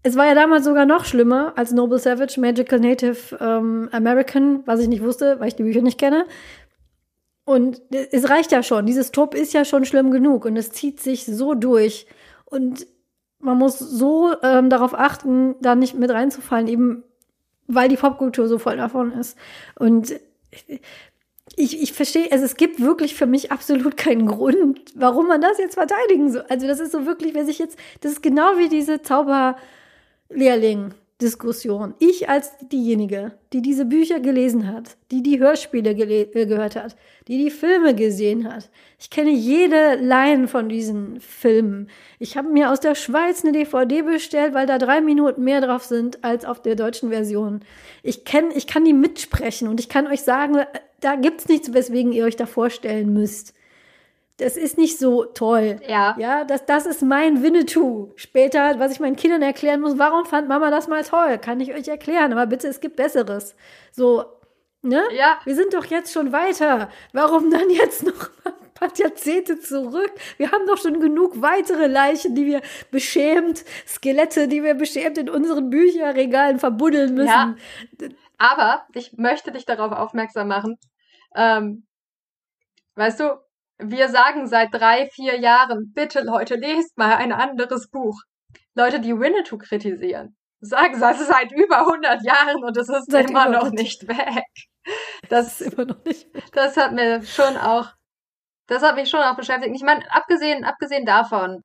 B: Es war ja damals sogar noch schlimmer als Noble Savage, Magical Native ähm, American, was ich nicht wusste, weil ich die Bücher nicht kenne. Und es reicht ja schon. Dieses Top ist ja schon schlimm genug und es zieht sich so durch. Und man muss so ähm, darauf achten, da nicht mit reinzufallen, eben weil die Popkultur so voll davon ist. Und ich, ich verstehe, also es gibt wirklich für mich absolut keinen Grund, warum man das jetzt verteidigen soll. Also das ist so wirklich, wer sich jetzt, das ist genau wie diese Zauberlehrling. Diskussion. Ich als diejenige, die diese Bücher gelesen hat, die die Hörspiele äh, gehört hat, die die Filme gesehen hat. Ich kenne jede Line von diesen Filmen. Ich habe mir aus der Schweiz eine DVD bestellt, weil da drei Minuten mehr drauf sind als auf der deutschen Version. Ich kenne, ich kann die mitsprechen und ich kann euch sagen, da gibt's nichts, weswegen ihr euch da vorstellen müsst das ist nicht so toll.
A: Ja.
B: Ja, das, das ist mein Winnetou. Später, was ich meinen Kindern erklären muss, warum fand Mama das mal toll? Kann ich euch erklären, aber bitte, es gibt Besseres. So, ne?
A: Ja.
B: Wir sind doch jetzt schon weiter. Warum dann jetzt noch ein paar Jahrzehnte zurück? Wir haben doch schon genug weitere Leichen, die wir beschämt, Skelette, die wir beschämt in unseren Bücherregalen verbuddeln müssen. Ja.
A: Aber ich möchte dich darauf aufmerksam machen. Ähm, weißt du, wir sagen seit drei, vier Jahren, bitte Leute, lest mal ein anderes Buch. Leute, die Winnetou kritisieren, sagen das seit über 100 Jahren und es ist seit immer noch nicht weg. Das, ist immer noch nicht weg. das hat mir schon auch, das hat mich schon auch beschäftigt. Ich meine, abgesehen, abgesehen davon,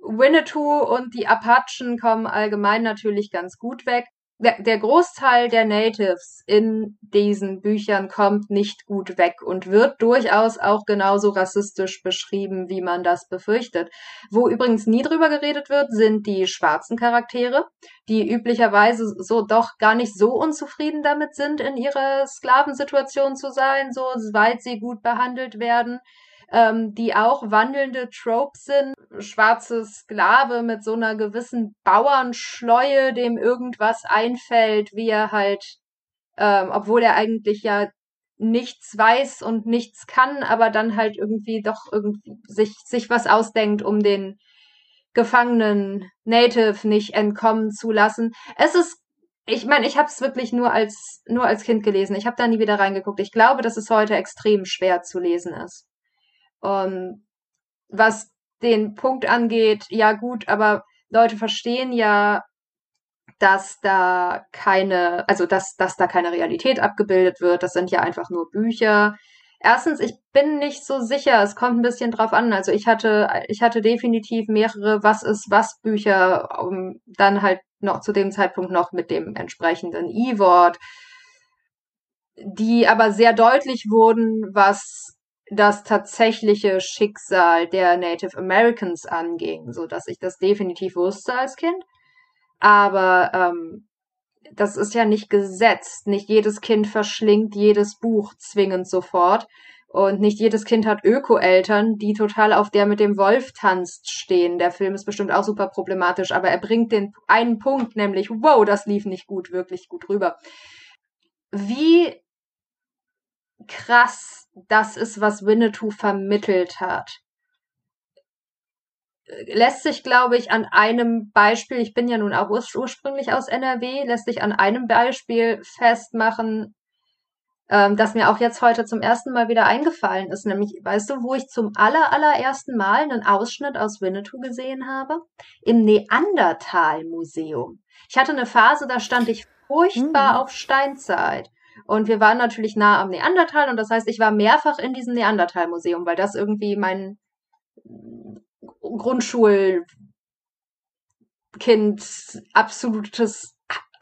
A: Winnetou und die Apachen kommen allgemein natürlich ganz gut weg der, der Großteil der Natives in diesen Büchern kommt nicht gut weg und wird durchaus auch genauso rassistisch beschrieben, wie man das befürchtet. Wo übrigens nie drüber geredet wird, sind die schwarzen Charaktere, die üblicherweise so doch gar nicht so unzufrieden damit sind, in ihrer Sklavensituation zu sein, so weit sie gut behandelt werden ähm, die auch wandelnde Tropes sind. Schwarze Sklave mit so einer gewissen Bauernschleue, dem irgendwas einfällt, wie er halt, ähm, obwohl er eigentlich ja nichts weiß und nichts kann, aber dann halt irgendwie doch irgendwie sich, sich was ausdenkt, um den gefangenen Native nicht entkommen zu lassen. Es ist ich meine, ich habe es wirklich nur als nur als Kind gelesen. Ich habe da nie wieder reingeguckt. Ich glaube, dass es heute extrem schwer zu lesen ist. Und was den Punkt angeht, ja gut, aber Leute verstehen ja, dass da keine, also dass, dass da keine Realität abgebildet wird. Das sind ja einfach nur Bücher. Erstens, ich bin nicht so sicher. Es kommt ein bisschen drauf an. Also ich hatte, ich hatte definitiv mehrere Was ist was Bücher, um dann halt noch zu dem Zeitpunkt noch mit dem entsprechenden E-Wort, die aber sehr deutlich wurden, was das tatsächliche Schicksal der Native Americans anging, so dass ich das definitiv wusste als Kind. Aber ähm, das ist ja nicht gesetzt. Nicht jedes Kind verschlingt jedes Buch zwingend sofort. Und nicht jedes Kind hat Öko-Eltern, die total auf der mit dem Wolf tanzt stehen. Der Film ist bestimmt auch super problematisch, aber er bringt den einen Punkt, nämlich, wow, das lief nicht gut, wirklich gut rüber. Wie krass das ist, was Winnetou vermittelt hat lässt sich, glaube ich, an einem Beispiel, ich bin ja nun auch ursprünglich aus NRW, lässt sich an einem Beispiel festmachen, ähm, das mir auch jetzt heute zum ersten Mal wieder eingefallen ist. Nämlich, weißt du, wo ich zum aller, allerersten Mal einen Ausschnitt aus Winnetou gesehen habe? Im Neandertal-Museum. Ich hatte eine Phase, da stand ich furchtbar mhm. auf Steinzeit. Und wir waren natürlich nah am Neandertal und das heißt, ich war mehrfach in diesem Neandertal-Museum, weil das irgendwie mein Grundschulkind absolutes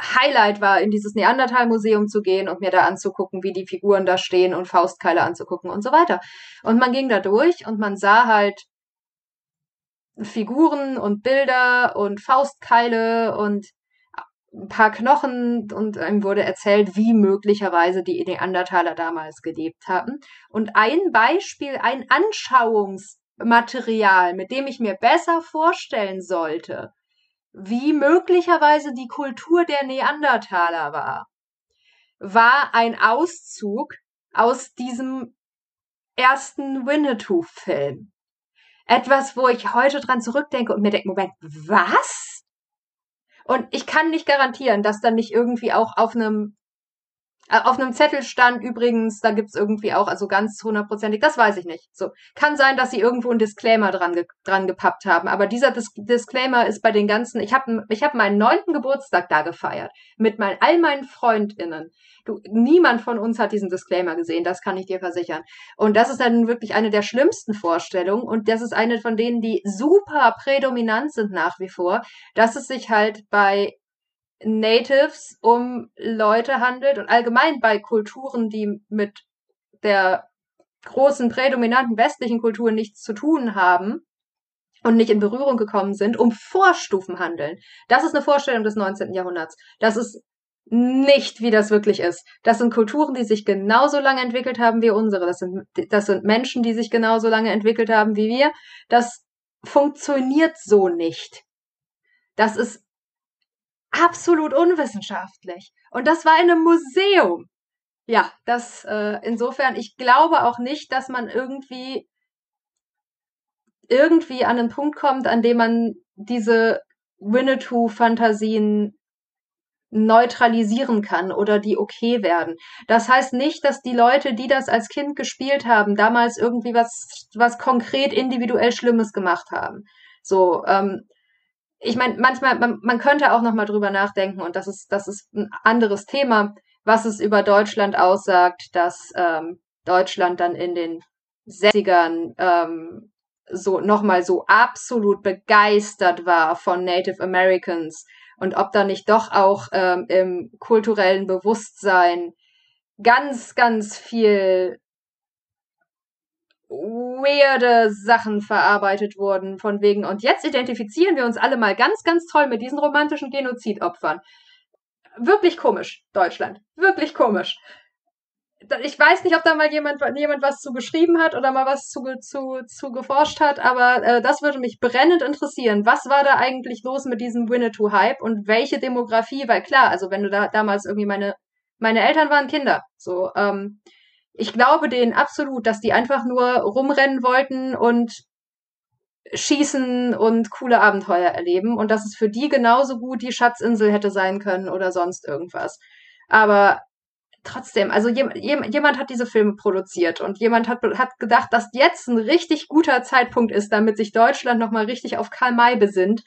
A: Highlight war, in dieses Neandertal-Museum zu gehen und mir da anzugucken, wie die Figuren da stehen und Faustkeile anzugucken und so weiter. Und man ging da durch und man sah halt Figuren und Bilder und Faustkeile und ein paar Knochen und ihm wurde erzählt, wie möglicherweise die Neandertaler damals gelebt haben. Und ein Beispiel, ein Anschauungs Material, mit dem ich mir besser vorstellen sollte, wie möglicherweise die Kultur der Neandertaler war, war ein Auszug aus diesem ersten Winnetou-Film. Etwas, wo ich heute dran zurückdenke und mir denke, Moment, was? Und ich kann nicht garantieren, dass dann nicht irgendwie auch auf einem auf einem Zettel stand übrigens, da gibt's irgendwie auch, also ganz hundertprozentig, das weiß ich nicht. So kann sein, dass sie irgendwo einen Disclaimer dran, ge dran gepappt haben, aber dieser Dis Disclaimer ist bei den ganzen. Ich habe ich hab meinen neunten Geburtstag da gefeiert mit mein, all meinen Freundinnen. Du, niemand von uns hat diesen Disclaimer gesehen, das kann ich dir versichern. Und das ist dann wirklich eine der schlimmsten Vorstellungen und das ist eine von denen, die super prädominant sind nach wie vor, dass es sich halt bei Natives um Leute handelt und allgemein bei Kulturen, die mit der großen, prädominanten westlichen Kultur nichts zu tun haben und nicht in Berührung gekommen sind, um Vorstufen handeln. Das ist eine Vorstellung des 19. Jahrhunderts. Das ist nicht, wie das wirklich ist. Das sind Kulturen, die sich genauso lange entwickelt haben wie unsere. Das sind, das sind Menschen, die sich genauso lange entwickelt haben wie wir. Das funktioniert so nicht. Das ist absolut unwissenschaftlich. Und das war in einem Museum. Ja, das äh, insofern, ich glaube auch nicht, dass man irgendwie irgendwie an einen Punkt kommt, an dem man diese Winnetou-Fantasien neutralisieren kann oder die okay werden. Das heißt nicht, dass die Leute, die das als Kind gespielt haben, damals irgendwie was, was konkret individuell Schlimmes gemacht haben. So, ähm, ich meine, manchmal, man, man könnte auch noch mal drüber nachdenken und das ist, das ist ein anderes Thema, was es über Deutschland aussagt, dass ähm, Deutschland dann in den 60ern ähm, so nochmal so absolut begeistert war von Native Americans und ob da nicht doch auch ähm, im kulturellen Bewusstsein ganz, ganz viel weirde Sachen verarbeitet wurden, von wegen, und jetzt identifizieren wir uns alle mal ganz, ganz toll mit diesen romantischen Genozidopfern. Wirklich komisch, Deutschland. Wirklich komisch. Ich weiß nicht, ob da mal jemand, jemand was zu geschrieben hat oder mal was zu, zu, zu geforscht hat, aber äh, das würde mich brennend interessieren. Was war da eigentlich los mit diesem Winnetou-Hype und welche Demografie? Weil klar, also wenn du da damals irgendwie meine, meine Eltern waren Kinder, so, ähm, ich glaube denen absolut, dass die einfach nur rumrennen wollten und schießen und coole Abenteuer erleben und dass es für die genauso gut die Schatzinsel hätte sein können oder sonst irgendwas. Aber trotzdem, also jemand hat diese Filme produziert und jemand hat, hat gedacht, dass jetzt ein richtig guter Zeitpunkt ist, damit sich Deutschland nochmal richtig auf Karl May besinnt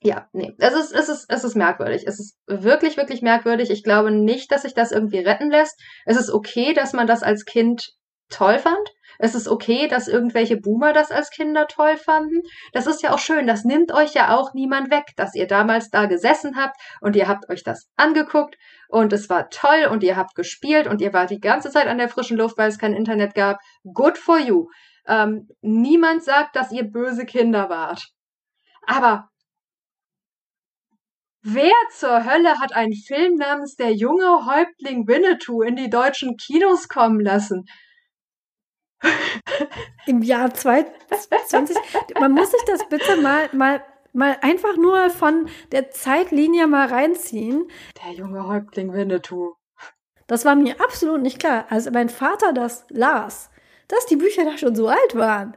A: ja, nee, es ist, es ist, es ist merkwürdig. Es ist wirklich, wirklich merkwürdig. Ich glaube nicht, dass sich das irgendwie retten lässt. Es ist okay, dass man das als Kind toll fand. Es ist okay, dass irgendwelche Boomer das als Kinder toll fanden. Das ist ja auch schön. Das nimmt euch ja auch niemand weg, dass ihr damals da gesessen habt und ihr habt euch das angeguckt und es war toll und ihr habt gespielt und ihr wart die ganze Zeit an der frischen Luft, weil es kein Internet gab. Good for you. Ähm, niemand sagt, dass ihr böse Kinder wart. Aber Wer zur Hölle hat einen Film namens Der junge Häuptling Winnetou in die deutschen Kinos kommen lassen?
B: Im Jahr 2020. Man muss sich das bitte mal, mal, mal einfach nur von der Zeitlinie mal reinziehen.
A: Der junge Häuptling Winnetou.
B: Das war mir absolut nicht klar. Als mein Vater das las, dass die Bücher da schon so alt waren.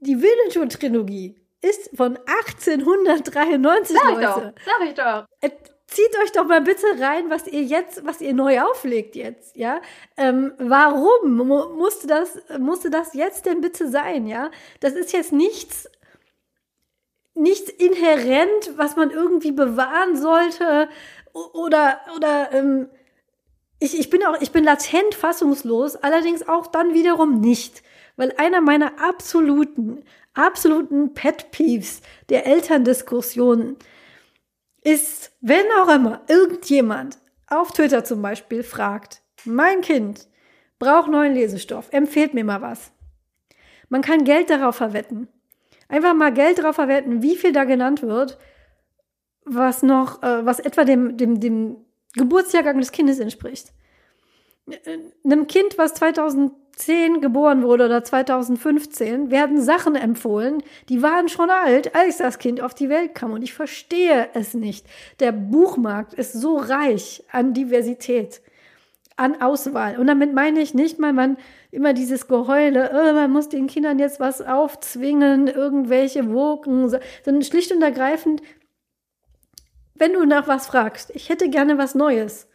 B: Die Winnetou-Trilogie ist von 1893,
A: Sag ich
B: Leute.
A: doch, sag ich doch.
B: Äh, Zieht euch doch mal bitte rein, was ihr jetzt, was ihr neu auflegt jetzt, ja? Ähm, warum mu musste das, musste das jetzt denn bitte sein, ja? Das ist jetzt nichts, nichts inhärent, was man irgendwie bewahren sollte oder, oder, ähm, ich, ich bin auch, ich bin latent fassungslos, allerdings auch dann wiederum nicht. Weil einer meiner absoluten, absoluten Pet Peeves der Elterndiskussionen ist, wenn auch immer irgendjemand auf Twitter zum Beispiel fragt, mein Kind braucht neuen Lesestoff, empfehlt mir mal was. Man kann Geld darauf verwetten. Einfach mal Geld darauf verwetten, wie viel da genannt wird, was noch, äh, was etwa dem, dem, dem Geburtsjahrgang des Kindes entspricht. Einem Kind, was 2010 geboren wurde oder 2015, werden Sachen empfohlen, die waren schon alt, als das Kind auf die Welt kam. Und ich verstehe es nicht. Der Buchmarkt ist so reich an Diversität, an Auswahl. Und damit meine ich nicht mal, man immer dieses Geheule, äh, man muss den Kindern jetzt was aufzwingen, irgendwelche Woken, so- sondern schlicht und ergreifend, wenn du nach was fragst, ich hätte gerne was Neues.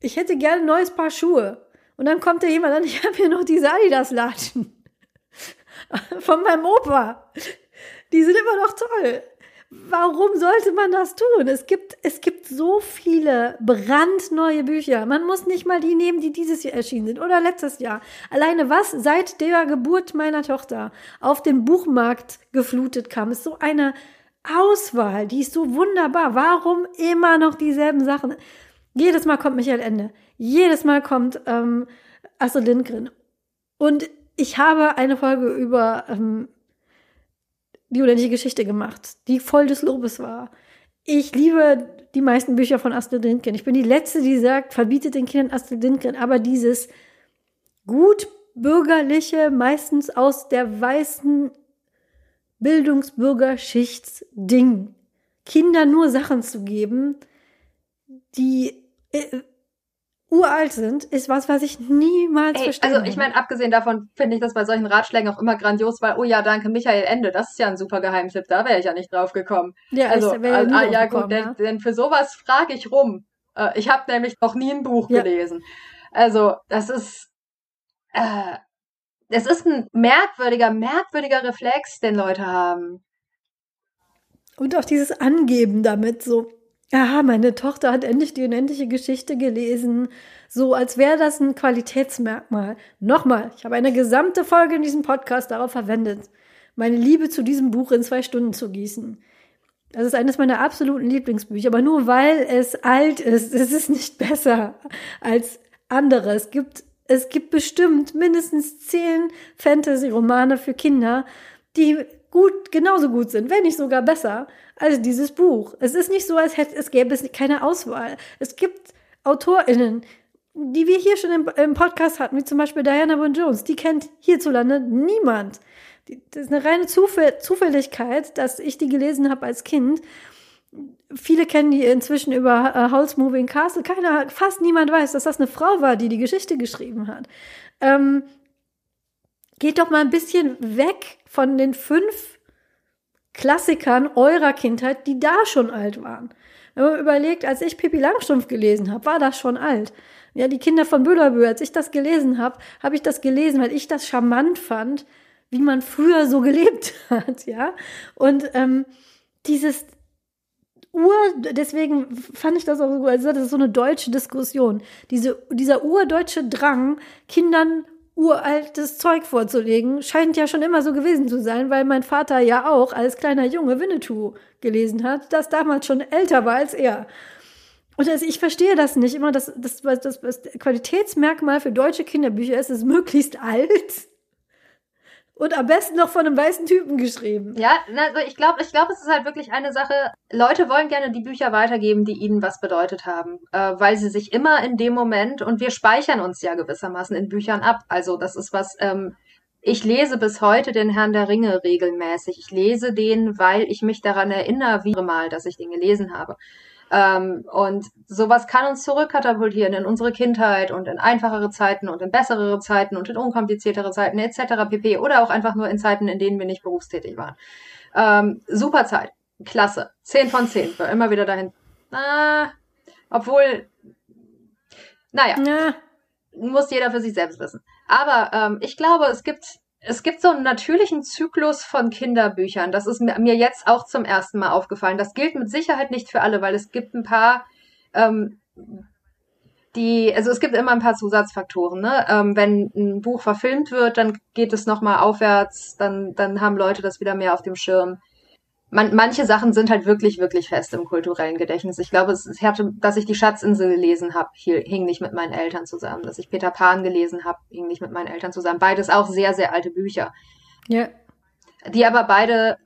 B: Ich hätte gerne ein neues Paar Schuhe. Und dann kommt da jemand an, ich habe hier noch diese Adidas-Latschen. Von meinem Opa. Die sind immer noch toll. Warum sollte man das tun? Es gibt, es gibt so viele brandneue Bücher. Man muss nicht mal die nehmen, die dieses Jahr erschienen sind oder letztes Jahr. Alleine was seit der Geburt meiner Tochter auf den Buchmarkt geflutet kam, ist so eine Auswahl, die ist so wunderbar. Warum immer noch dieselben Sachen? Jedes Mal kommt Michael Ende. Jedes Mal kommt ähm, Astrid Lindgren. Und ich habe eine Folge über ähm, die unendliche Geschichte gemacht, die voll des Lobes war. Ich liebe die meisten Bücher von Astrid Lindgren. Ich bin die Letzte, die sagt, verbietet den Kindern Astrid Lindgren. Aber dieses gut bürgerliche, meistens aus der weißen Bildungsbürgerschichtsding, Kindern nur Sachen zu geben, die äh, uralt sind, ist was, was ich niemals
A: Ey,
B: verstehen
A: also ich meine, abgesehen davon finde ich das bei solchen Ratschlägen auch immer grandios, weil, oh ja, danke, Michael Ende, das ist ja ein super Geheimtipp, da wäre ich ja nicht drauf gekommen.
B: ja,
A: Also,
B: ich wäre
A: ah, ah, ja
B: gekommen,
A: gut, denn,
B: ja.
A: denn für sowas frage ich rum. Äh, ich habe nämlich noch nie ein Buch
B: Ja.
A: gelesen. Also, das ist, äh, es ist ein merkwürdiger, merkwürdiger Reflex, den Leute haben.
B: Und auch dieses Angeben damit, so, aha, meine Tochter hat endlich die unendliche Geschichte gelesen, so als wäre das ein Qualitätsmerkmal. Nochmal, ich habe eine gesamte Folge in diesem Podcast darauf verwendet, meine Liebe zu diesem Buch in zwei Stunden zu gießen. Das ist eines meiner absoluten Lieblingsbücher, aber nur weil es alt ist, ist es nicht besser als andere. Es gibt, es gibt bestimmt mindestens zehn Fantasy-Romane für Kinder, die gut, genauso gut sind, wenn nicht sogar besser als dieses Buch. Es ist nicht so, als hätte es gäbe es keine Auswahl. Es gibt AutorInnen, die wir hier schon im, im Podcast hatten, wie zum Beispiel Diana Boone Jones. Die kennt hierzulande niemand. Das ist eine reine Zufall, Zufälligkeit, dass ich die gelesen habe als Kind. Viele kennen die inzwischen über äh, Howl's Moving Castle. Keiner, fast niemand weiß, dass das eine Frau war, die die Geschichte geschrieben hat. Ähm, geht doch mal ein bisschen weg von den fünf Klassikern eurer Kindheit, die da schon alt waren. Wenn man überlegt, als ich Pippi Langstrumpf gelesen habe, war das schon alt. Ja, die Kinder von Büllerbü, als ich das gelesen habe, habe ich das gelesen, weil ich das charmant fand, wie man früher so gelebt hat, ja. Und ähm, dieses Ur, deswegen fand ich das auch so gut, also das ist so eine deutsche Diskussion. Diese, dieser urdeutsche Drang, Kindern uraltes Zeug vorzulegen, scheint ja schon immer so gewesen zu sein, weil mein Vater ja auch als kleiner Junge Winnetou gelesen hat, das damals schon älter war als er. Und das, ich verstehe das nicht immer, dass das, das, das Qualitätsmerkmal für deutsche Kinderbücher ist, es ist möglichst alt Und am besten noch von einem weißen Typen geschrieben.
A: Ja, also ich glaube, ich glaube, es ist halt wirklich eine Sache. Leute wollen gerne die Bücher weitergeben, die ihnen was bedeutet haben, äh, weil sie sich immer in dem Moment und wir speichern uns ja gewissermaßen in Büchern ab. Also das ist was. Ähm, ich lese bis heute den Herrn der Ringe regelmäßig. Ich lese den, weil ich mich daran erinnere, wie mal, dass ich den gelesen habe. Ähm, und sowas kann uns zurückkatapultieren in unsere Kindheit und in einfachere Zeiten und in bessere Zeiten und in unkompliziertere Zeiten etc. pp. Oder auch einfach nur in Zeiten, in denen wir nicht berufstätig waren. Ähm, super Zeit. Klasse. Zehn von zehn. War immer wieder dahin. Ah, obwohl, naja, ja. muss jeder für sich selbst wissen. Aber ähm, ich glaube, es gibt es gibt so einen natürlichen Zyklus von Kinderbüchern. Das ist mir jetzt auch zum ersten Mal aufgefallen. Das gilt mit Sicherheit nicht für alle, weil es gibt ein paar, ähm, die, also es gibt immer ein paar Zusatzfaktoren. Ne? Ähm, wenn ein Buch verfilmt wird, dann geht es nochmal aufwärts, dann, dann haben Leute das wieder mehr auf dem Schirm man, manche Sachen sind halt wirklich, wirklich fest im kulturellen Gedächtnis. Ich glaube, es, es hatte, dass ich die Schatzinsel gelesen habe, hing nicht mit meinen Eltern zusammen. Dass ich Peter Pan gelesen habe, hing nicht mit meinen Eltern zusammen. Beides auch sehr, sehr alte Bücher.
B: Ja.
A: Die aber beide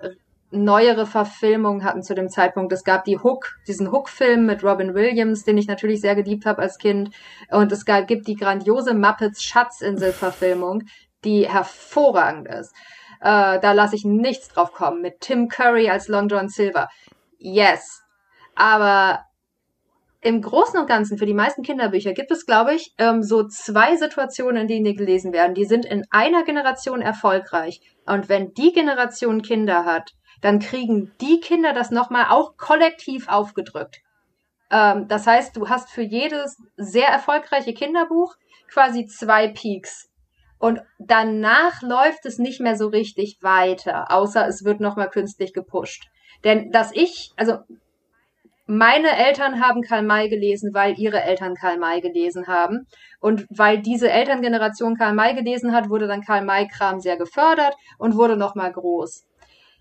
A: neuere Verfilmungen hatten zu dem Zeitpunkt. Es gab die Hook, diesen Hook-Film mit Robin Williams, den ich natürlich sehr geliebt habe als Kind. Und es gab, gibt die grandiose Muppets Schatzinsel-Verfilmung, die hervorragend ist. Äh, da lasse ich nichts drauf kommen. Mit Tim Curry als Long John Silver. Yes. Aber im Großen und Ganzen für die meisten Kinderbücher gibt es, glaube ich, ähm, so zwei Situationen, in denen die gelesen werden. Die sind in einer Generation erfolgreich. Und wenn die Generation Kinder hat, dann kriegen die Kinder das nochmal auch kollektiv aufgedrückt. Ähm, das heißt, du hast für jedes sehr erfolgreiche Kinderbuch quasi zwei Peaks. Und danach läuft es nicht mehr so richtig weiter, außer es wird nochmal künstlich gepusht. Denn dass ich, also meine Eltern haben Karl May gelesen, weil ihre Eltern Karl May gelesen haben. Und weil diese Elterngeneration Karl May gelesen hat, wurde dann Karl May-Kram sehr gefördert und wurde nochmal groß.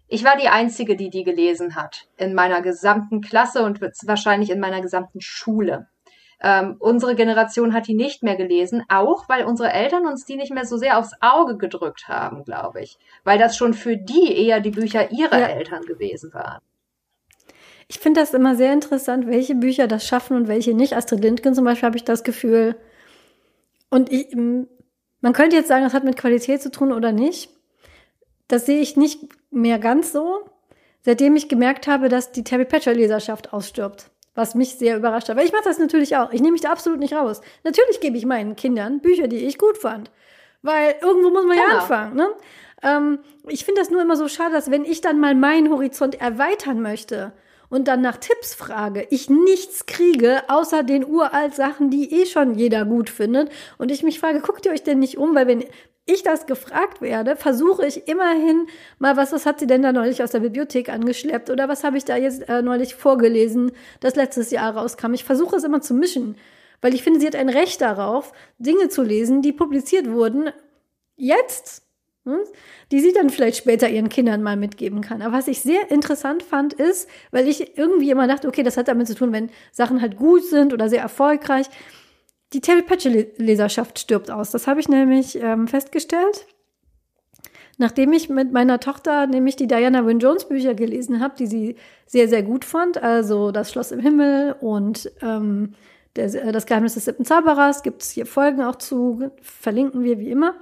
A: Ich war die Einzige, die die gelesen hat. In meiner gesamten Klasse und wahrscheinlich in meiner gesamten Schule. Ähm, unsere Generation hat die nicht mehr gelesen, auch weil unsere Eltern uns die nicht mehr so sehr aufs Auge gedrückt haben, glaube ich. Weil das schon für die eher die Bücher ihrer ja. Eltern gewesen waren.
B: Ich finde das immer sehr interessant, welche Bücher das schaffen und welche nicht. Astrid Lindgren zum Beispiel habe ich das Gefühl. Und ich, man könnte jetzt sagen, das hat mit Qualität zu tun oder nicht. Das sehe ich nicht mehr ganz so, seitdem ich gemerkt habe, dass die Terry Pratchett Leserschaft ausstirbt was mich sehr überrascht hat. Weil ich mache das natürlich auch. Ich nehme mich da absolut nicht raus. Natürlich gebe ich meinen Kindern Bücher, die ich gut fand. Weil irgendwo muss man genau. ja anfangen. Ne? Ähm, ich finde das nur immer so schade, dass wenn ich dann mal meinen Horizont erweitern möchte und dann nach Tipps frage, ich nichts kriege, außer den uralt Sachen, die eh schon jeder gut findet. Und ich mich frage, guckt ihr euch denn nicht um? Weil wenn ich das gefragt werde, versuche ich immerhin mal, was, was hat sie denn da neulich aus der Bibliothek angeschleppt oder was habe ich da jetzt äh, neulich vorgelesen, das letztes Jahr rauskam. Ich versuche es immer zu mischen, weil ich finde, sie hat ein Recht darauf, Dinge zu lesen, die publiziert wurden, jetzt, hm, die sie dann vielleicht später ihren Kindern mal mitgeben kann. Aber was ich sehr interessant fand, ist, weil ich irgendwie immer dachte, okay, das hat damit zu tun, wenn Sachen halt gut sind oder sehr erfolgreich, die Terry Pratchett-Leserschaft stirbt aus. Das habe ich nämlich ähm, festgestellt. Nachdem ich mit meiner Tochter nämlich die Diana Wynne Jones Bücher gelesen habe, die sie sehr, sehr gut fand, also Das Schloss im Himmel und ähm, der, äh, Das Geheimnis des siebten Zauberers, gibt es hier Folgen auch zu, verlinken wir wie immer.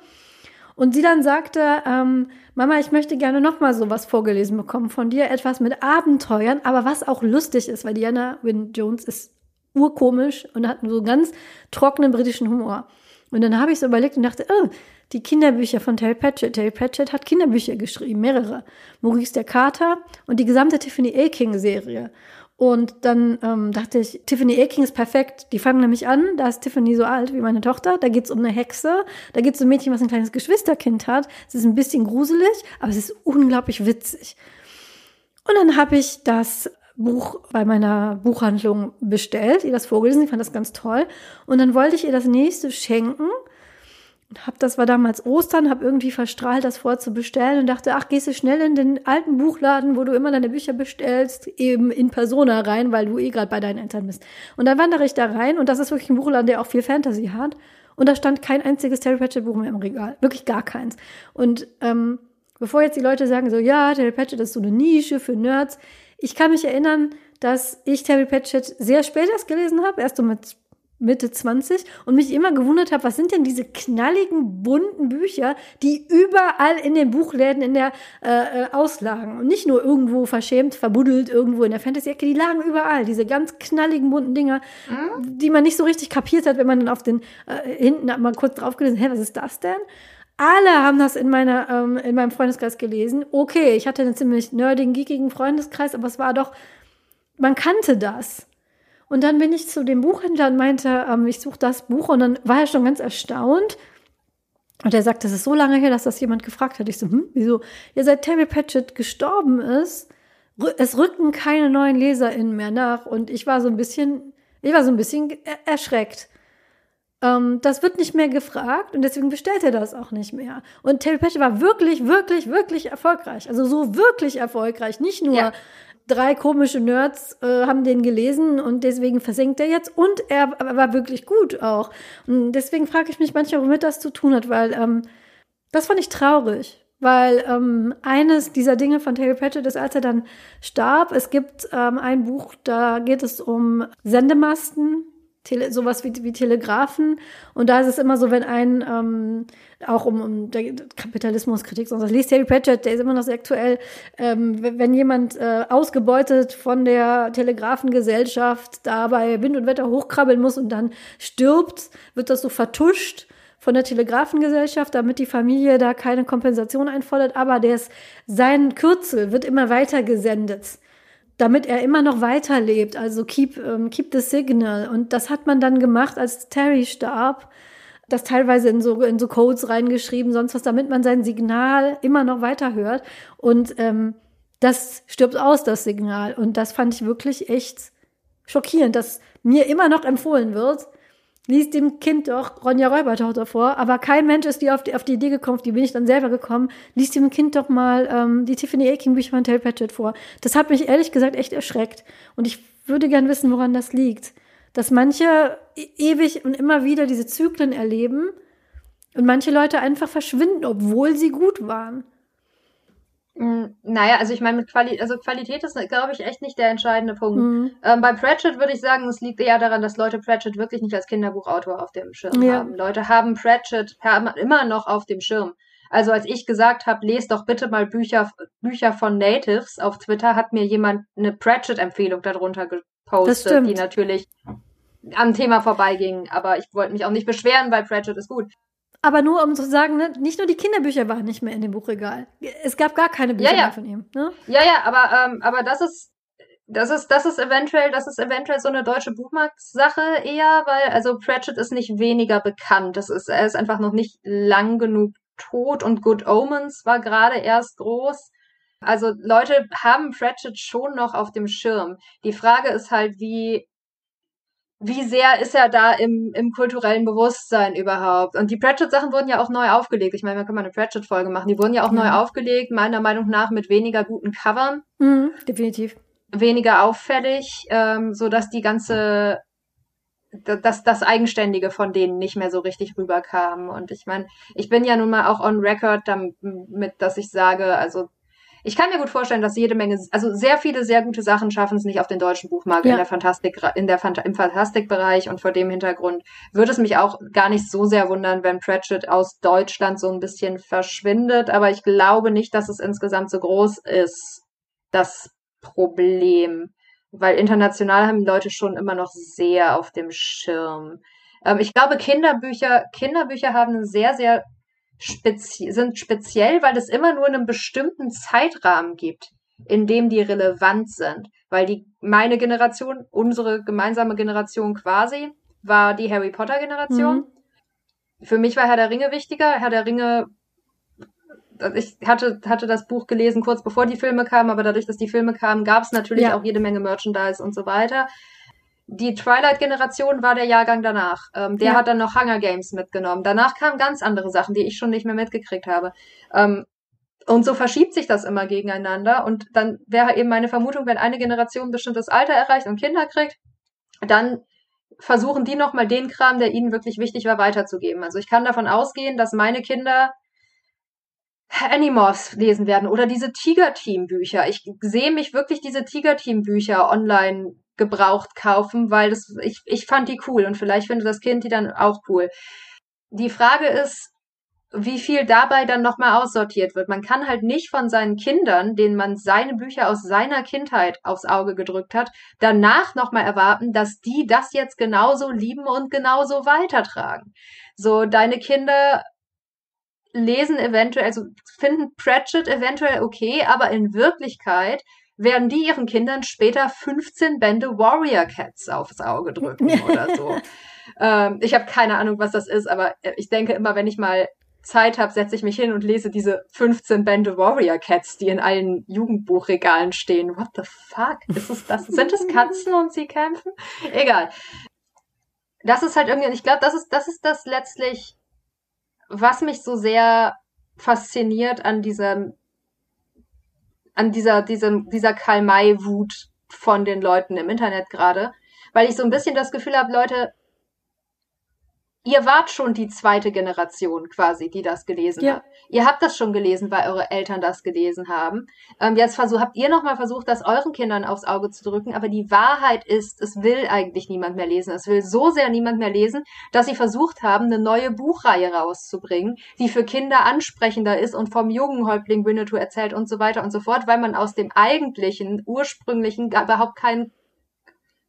B: Und sie dann sagte, ähm, Mama, ich möchte gerne nochmal sowas vorgelesen bekommen von dir, etwas mit Abenteuern, aber was auch lustig ist, weil Diana Wynne Jones ist urkomisch und hat so ganz trockenen britischen Humor. Und dann habe ich so überlegt und dachte, oh, die Kinderbücher von Terry Pratchett. Terry Pratchett hat Kinderbücher geschrieben, mehrere. Maurice der Kater und die gesamte Tiffany Aking-Serie. Und dann ähm, dachte ich, Tiffany Aking ist perfekt. Die fangen nämlich an, da ist Tiffany so alt wie meine Tochter. Da geht's um eine Hexe. Da geht's um ein Mädchen, was ein kleines Geschwisterkind hat. Es ist ein bisschen gruselig, aber es ist unglaublich witzig. Und dann habe ich das Buch bei meiner Buchhandlung bestellt, ihr das vorgelesen, ich fand das ganz toll. Und dann wollte ich ihr das nächste schenken. Hab, das war damals Ostern, habe irgendwie verstrahlt, das vorzubestellen und dachte, ach, gehst du schnell in den alten Buchladen, wo du immer deine Bücher bestellst, eben in Persona rein, weil du eh gerade bei deinen Eltern bist. Und dann wandere ich da rein und das ist wirklich ein Buchladen, der auch viel Fantasy hat. Und da stand kein einziges Terry Pratchett Buch mehr im Regal. Wirklich gar keins. Und ähm, bevor jetzt die Leute sagen so, ja, Terry Pratchett ist so eine Nische für Nerds. Ich kann mich erinnern, dass ich Terry Pratchett sehr spät erst gelesen habe, erst so mit Mitte 20 und mich immer gewundert habe, was sind denn diese knalligen, bunten Bücher, die überall in den Buchläden in der äh, äh, auslagen und nicht nur irgendwo verschämt, verbuddelt irgendwo in der Fantasy-Ecke, die lagen überall, diese ganz knalligen, bunten Dinger, mhm. die man nicht so richtig kapiert hat, wenn man dann auf den äh, hinten mal kurz drauf gelesen, hä, was ist das denn? Alle haben das in meiner ähm, in meinem Freundeskreis gelesen. Okay, ich hatte einen ziemlich nerdigen, geekigen Freundeskreis, aber es war doch man kannte das. Und dann bin ich zu dem Buchhändler und meinte, ähm, ich suche das Buch. Und dann war er schon ganz erstaunt. Und er sagt, das ist so lange her, dass das jemand gefragt hat. Ich so, hm, wieso? Ja, seit Terry Pratchett gestorben ist, es rücken keine neuen LeserInnen mehr nach. Und ich war so ein bisschen, ich war so ein bisschen erschreckt. Ähm, das wird nicht mehr gefragt und deswegen bestellt er das auch nicht mehr. Und Terry Pratchett war wirklich, wirklich, wirklich erfolgreich. Also so wirklich erfolgreich. Nicht nur ja drei komische Nerds äh, haben den gelesen und deswegen versenkt er jetzt. Und er war wirklich gut auch. Und deswegen frage ich mich manchmal, womit das zu tun hat, weil ähm, das fand ich traurig. Weil ähm, eines dieser Dinge von Terry Pratchett ist, als er dann starb, es gibt ähm, ein Buch, da geht es um Sendemasten, Tele, sowas wie, wie Telegrafen. Und da ist es immer so, wenn ein, ähm, auch um, um der Kapitalismuskritik, sonst liest Terry Pratchett, der ist immer noch sehr aktuell, ähm, wenn jemand äh, ausgebeutet von der Telegrafengesellschaft da bei Wind und Wetter hochkrabbeln muss und dann stirbt, wird das so vertuscht von der Telegrafengesellschaft, damit die Familie da keine Kompensation einfordert, aber der ist, sein Kürzel wird immer weiter gesendet damit er immer noch weiterlebt. Also keep, ähm, keep the signal. Und das hat man dann gemacht, als Terry starb. Das teilweise in so, in so Codes reingeschrieben, sonst was, damit man sein Signal immer noch weiter hört. Und ähm, das stirbt aus, das Signal. Und das fand ich wirklich echt schockierend, dass mir immer noch empfohlen wird, liest dem Kind doch Ronja Räubertochter vor, aber kein Mensch ist die auf, die auf die Idee gekommen, die bin ich dann selber gekommen, liest dem Kind doch mal ähm, die Tiffany Aking Bücher von Terry Pratchett vor. Das hat mich ehrlich gesagt echt erschreckt und ich würde gern wissen, woran das liegt. Dass manche e ewig und immer wieder diese Zyklen erleben und manche Leute einfach verschwinden, obwohl sie gut waren.
A: Mm, naja, also ich meine, mit Quali also Qualität ist, glaube ich, echt nicht der entscheidende Punkt. Mhm. Ähm, bei Pratchett würde ich sagen, es liegt eher daran, dass Leute Pratchett wirklich nicht als Kinderbuchautor auf dem Schirm ja. haben. Leute haben Pratchett immer noch auf dem Schirm. Also als ich gesagt habe, lest doch bitte mal Bücher, Bücher von Natives auf Twitter, hat mir jemand eine Pratchett-Empfehlung darunter gepostet, die natürlich am Thema vorbeiging. Aber ich wollte mich auch nicht beschweren, weil Pratchett ist gut.
B: Aber nur um zu sagen, ne, nicht nur die Kinderbücher waren nicht mehr in dem Buchregal. Es gab gar keine Bücher
A: ja, ja.
B: mehr von ihm. Ne?
A: Ja, ja, aber, ähm, aber das ist, das ist, das ist eventuell, das ist eventuell so eine deutsche Buchmarktsache eher, weil, also Pratchett ist nicht weniger bekannt. Das ist, er ist einfach noch nicht lang genug tot und Good Omens war gerade erst groß. Also Leute haben Pratchett schon noch auf dem Schirm. Die Frage ist halt, wie wie sehr ist er da im, im kulturellen Bewusstsein überhaupt? Und die Pratchett-Sachen wurden ja auch neu aufgelegt. Ich meine, man kann mal eine Pratchett-Folge machen. Die wurden ja auch ja. neu aufgelegt, meiner Meinung nach mit weniger guten Covern.
B: Mhm, definitiv.
A: Weniger auffällig, ähm, so dass die ganze, dass das Eigenständige von denen nicht mehr so richtig rüberkam. Und ich meine, ich bin ja nun mal auch on record damit, dass ich sage, also ich kann mir gut vorstellen, dass jede Menge, also sehr viele sehr gute Sachen schaffen es nicht auf den deutschen Buchmarkt ja. in der Fantastik, in der Fant im Fantastikbereich und vor dem Hintergrund würde es mich auch gar nicht so sehr wundern, wenn Pratchett aus Deutschland so ein bisschen verschwindet, aber ich glaube nicht, dass es insgesamt so groß ist, das Problem, weil international haben die Leute schon immer noch sehr auf dem Schirm. Ähm, ich glaube, Kinderbücher, Kinderbücher haben sehr, sehr spezi sind speziell, weil es immer nur einen bestimmten Zeitrahmen gibt, in dem die relevant sind. Weil die, meine Generation, unsere gemeinsame Generation quasi, war die Harry Potter Generation. Mhm. Für mich war Herr der Ringe wichtiger. Herr der Ringe, ich hatte, hatte das Buch gelesen kurz bevor die Filme kamen, aber dadurch, dass die Filme kamen, gab es natürlich ja. auch jede Menge Merchandise und so weiter die Twilight-Generation war der Jahrgang danach. Ähm, der ja. hat dann noch Hunger Games mitgenommen. Danach kamen ganz andere Sachen, die ich schon nicht mehr mitgekriegt habe. Ähm, und so verschiebt sich das immer gegeneinander. Und dann wäre eben meine Vermutung, wenn eine Generation ein bestimmtes Alter erreicht und Kinder kriegt, dann versuchen die nochmal den Kram, der ihnen wirklich wichtig war, weiterzugeben. Also ich kann davon ausgehen, dass meine Kinder Animorphs lesen werden oder diese Tiger-Team-Bücher. Ich sehe mich wirklich diese Tiger-Team-Bücher online gebraucht kaufen, weil das, ich, ich fand die cool und vielleicht findet das Kind die dann auch cool. Die Frage ist, wie viel dabei dann nochmal aussortiert wird. Man kann halt nicht von seinen Kindern, denen man seine Bücher aus seiner Kindheit aufs Auge gedrückt hat, danach nochmal erwarten, dass die das jetzt genauso lieben und genauso weitertragen. So, deine Kinder lesen eventuell, also finden Pratchett eventuell okay, aber in Wirklichkeit werden die ihren Kindern später 15 Bände Warrior Cats aufs Auge drücken oder so. ähm, ich habe keine Ahnung, was das ist, aber ich denke immer, wenn ich mal Zeit habe, setze ich mich hin und lese diese 15 Bände Warrior Cats, die in allen Jugendbuchregalen stehen. What the fuck? Ist es das? Sind es Katzen und sie kämpfen? Egal. Das ist halt irgendwie, ich glaube, das ist, das ist das letztlich, was mich so sehr fasziniert an diesem, an dieser, diesem, dieser Karl-May-Wut von den Leuten im Internet gerade, weil ich so ein bisschen das Gefühl habe, Leute, ihr wart schon die zweite Generation quasi, die das gelesen ja. hat. Ihr habt das schon gelesen, weil eure Eltern das gelesen haben. Ähm, jetzt versuch, habt ihr nochmal versucht, das euren Kindern aufs Auge zu drücken, aber die Wahrheit ist, es will eigentlich niemand mehr lesen. Es will so sehr niemand mehr lesen, dass sie versucht haben, eine neue Buchreihe rauszubringen, die für Kinder ansprechender ist und vom jungen Häuptling Winnetou erzählt und so weiter und so fort, weil man aus dem eigentlichen, ursprünglichen überhaupt kein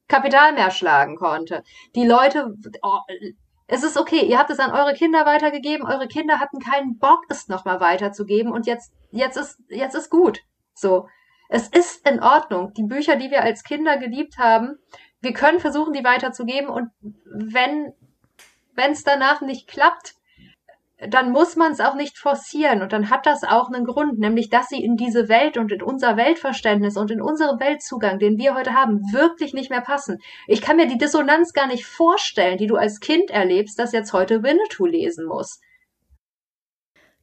A: Kapital mehr schlagen konnte. Die Leute, oh, es ist okay, ihr habt es an eure Kinder weitergegeben, eure Kinder hatten keinen Bock, es nochmal weiterzugeben und jetzt, jetzt ist, jetzt ist gut. So. Es ist in Ordnung. Die Bücher, die wir als Kinder geliebt haben, wir können versuchen, die weiterzugeben und wenn, wenn es danach nicht klappt, dann muss man es auch nicht forcieren und dann hat das auch einen Grund, nämlich dass sie in diese Welt und in unser Weltverständnis und in unseren Weltzugang, den wir heute haben, wirklich nicht mehr passen. Ich kann mir die Dissonanz gar nicht vorstellen, die du als Kind erlebst, das jetzt heute Winnetou lesen muss.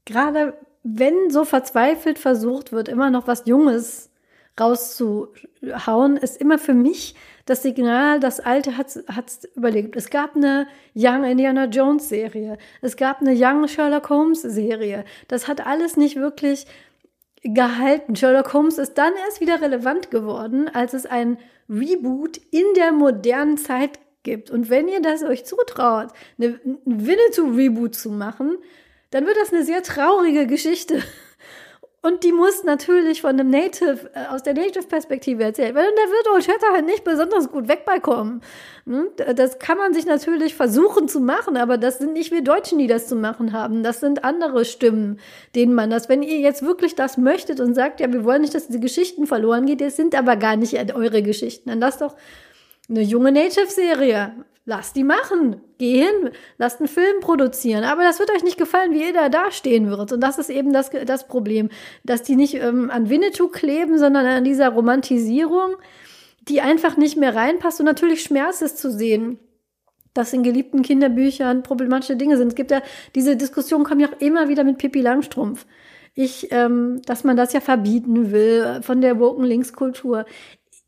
B: Gerade wenn so verzweifelt versucht wird, immer noch was Junges rauszuhauen, ist immer für mich das Signal, das Alte hat es überlegt. Es gab eine Young Indiana Jones Serie, es gab eine Young Sherlock Holmes Serie. Das hat alles nicht wirklich gehalten. Sherlock Holmes ist dann erst wieder relevant geworden, als es ein Reboot in der modernen Zeit gibt. Und wenn ihr das euch zutraut, eine Winnetou-Reboot zu machen, dann wird das eine sehr traurige Geschichte. Und die muss natürlich von einem Native, äh, aus der Native-Perspektive erzählt werden. Und da wird Old Shatterhand nicht besonders gut wegbekommen. Hm? Das kann man sich natürlich versuchen zu machen, aber das sind nicht wir Deutschen, die das zu machen haben. Das sind andere Stimmen, denen man das, wenn ihr jetzt wirklich das möchtet und sagt, ja, wir wollen nicht, dass diese Geschichten verloren geht, das sind aber gar nicht eure Geschichten, dann lasst doch eine junge Native-Serie Lasst die machen. Geh hin, lasst einen Film produzieren. Aber das wird euch nicht gefallen, wie ihr da dastehen wird. Und das ist eben das, das Problem, dass die nicht ähm, an Winnetou kleben, sondern an dieser Romantisierung, die einfach nicht mehr reinpasst. Und natürlich schmerzt es zu sehen, dass in geliebten Kinderbüchern problematische Dinge sind. Es gibt ja, diese Diskussion kommt ja auch immer wieder mit Pippi Langstrumpf. Ich, ähm, dass man das ja verbieten will von der Woken Linkskultur.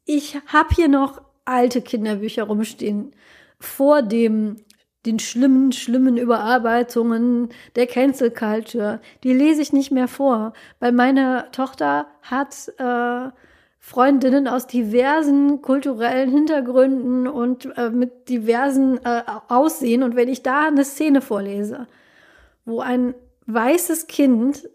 B: Ich habe hier noch alte Kinderbücher rumstehen vor dem den schlimmen, schlimmen Überarbeitungen der Cancel Culture. Die lese ich nicht mehr vor, weil meine Tochter hat äh, Freundinnen aus diversen kulturellen Hintergründen und äh, mit diversen äh, Aussehen. Und wenn ich da eine Szene vorlese, wo ein weißes Kind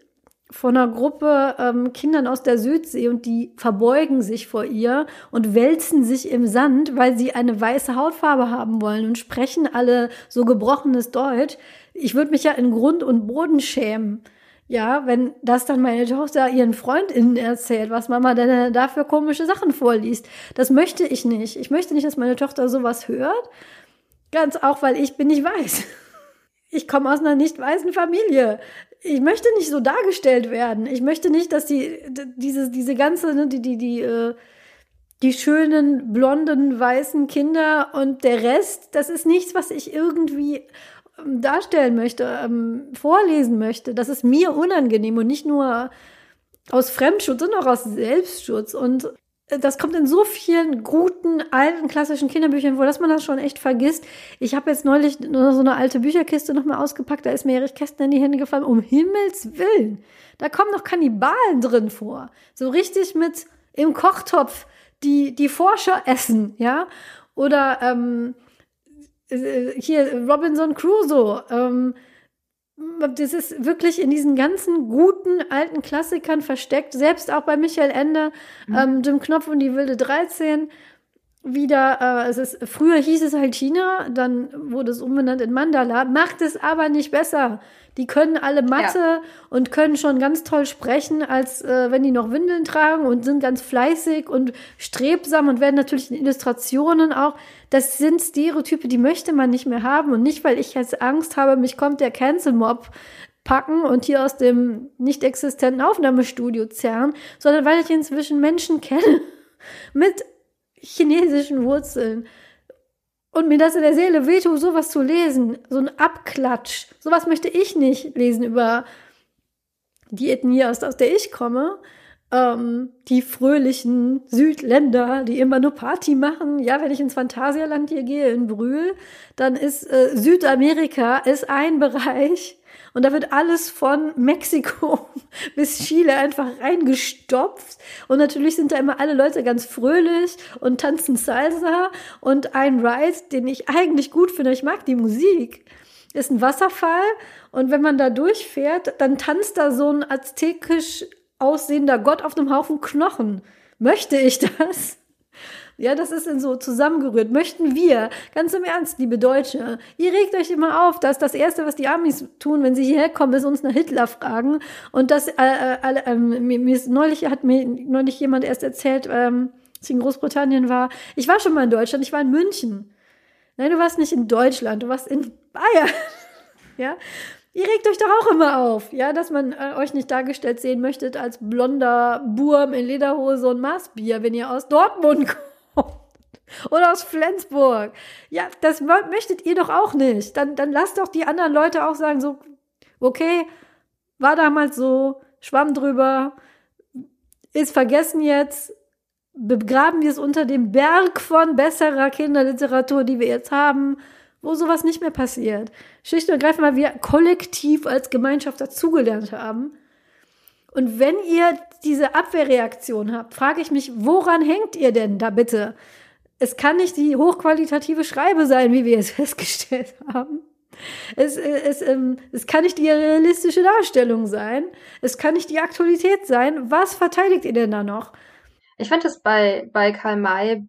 B: von einer Gruppe ähm, Kindern aus der Südsee und die verbeugen sich vor ihr und wälzen sich im Sand, weil sie eine weiße Hautfarbe haben wollen und sprechen alle so gebrochenes Deutsch. Ich würde mich ja in Grund und Boden schämen. Ja, wenn das dann meine Tochter ihren FreundInnen erzählt, was Mama denn da für komische Sachen vorliest. Das möchte ich nicht. Ich möchte nicht, dass meine Tochter sowas hört. Ganz auch, weil ich bin nicht weiß. Ich komme aus einer nicht weißen Familie ich möchte nicht so dargestellt werden. Ich möchte nicht, dass die diese diese ganze ne, die die die äh, die schönen blonden weißen Kinder und der Rest, das ist nichts, was ich irgendwie ähm, darstellen möchte, ähm, vorlesen möchte. Das ist mir unangenehm und nicht nur aus Fremdschutz, sondern auch aus Selbstschutz. Und das kommt in so vielen guten, alten, klassischen Kinderbüchern vor, dass man das schon echt vergisst. Ich habe jetzt neulich nur so eine alte Bücherkiste nochmal ausgepackt, da ist mir Erich Kästner in die Hände gefallen. Um Himmels Willen! Da kommen noch Kannibalen drin vor. So richtig mit im Kochtopf die, die Forscher essen, ja? Oder ähm, äh, hier Robinson Crusoe. Ähm, das ist wirklich in diesen ganzen guten alten Klassikern versteckt, selbst auch bei Michael Ende, mhm. ähm, Jim Knopf und die wilde 13 wieder, äh, es ist, früher hieß es halt China, dann wurde es umbenannt in Mandala, macht es aber nicht besser. Die können alle Mathe ja. und können schon ganz toll sprechen, als äh, wenn die noch Windeln tragen und sind ganz fleißig und strebsam und werden natürlich in Illustrationen auch. Das sind Stereotype, die möchte man nicht mehr haben. Und nicht, weil ich jetzt Angst habe, mich kommt der Cancel Mob packen und hier aus dem nicht existenten Aufnahmestudio zerren, sondern weil ich inzwischen Menschen kenne mit chinesischen Wurzeln. Und mir das in der Seele wehtut, sowas zu lesen, so ein Abklatsch, sowas möchte ich nicht lesen über die Ethnie, aus, aus der ich komme. Ähm, die fröhlichen Südländer, die immer nur Party machen. Ja, wenn ich ins Phantasialand hier gehe, in Brühl, dann ist äh, Südamerika ist ein Bereich, und da wird alles von Mexiko bis Chile einfach reingestopft. Und natürlich sind da immer alle Leute ganz fröhlich und tanzen Salsa. Und ein Ride, den ich eigentlich gut finde, ich mag die Musik, ist ein Wasserfall. Und wenn man da durchfährt, dann tanzt da so ein aztekisch aussehender Gott auf einem Haufen Knochen. Möchte ich das? Ja, das ist dann so zusammengerührt. Möchten wir, ganz im Ernst, liebe Deutsche, ihr regt euch immer auf, dass das Erste, was die Amis tun, wenn sie hierher kommen, ist uns nach Hitler fragen. Und das, äh, äh, äh, mir, neulich hat mir neulich jemand erst erzählt, ähm, als ich in Großbritannien war. Ich war schon mal in Deutschland, ich war in München. Nein, du warst nicht in Deutschland, du warst in Bayern. ja, Ihr regt euch doch auch immer auf, ja, dass man äh, euch nicht dargestellt sehen möchtet als blonder Burm in Lederhose und Maßbier, wenn ihr aus Dortmund kommt. Oder aus Flensburg. Ja, das möchtet ihr doch auch nicht. Dann, dann lasst doch die anderen Leute auch sagen, so, okay, war damals so, schwamm drüber, ist vergessen jetzt, begraben wir es unter dem Berg von besserer Kinderliteratur, die wir jetzt haben, wo sowas nicht mehr passiert. Schlicht und ergreifend, weil wir kollektiv als Gemeinschaft dazugelernt haben. Und wenn ihr diese Abwehrreaktion habt, frage ich mich, woran hängt ihr denn da bitte? Es kann nicht die hochqualitative Schreibe sein, wie wir es festgestellt haben. Es, es, ähm, es kann nicht die realistische Darstellung sein. Es kann nicht die Aktualität sein. Was verteidigt ihr denn da noch?
A: Ich fand es bei, bei Karl May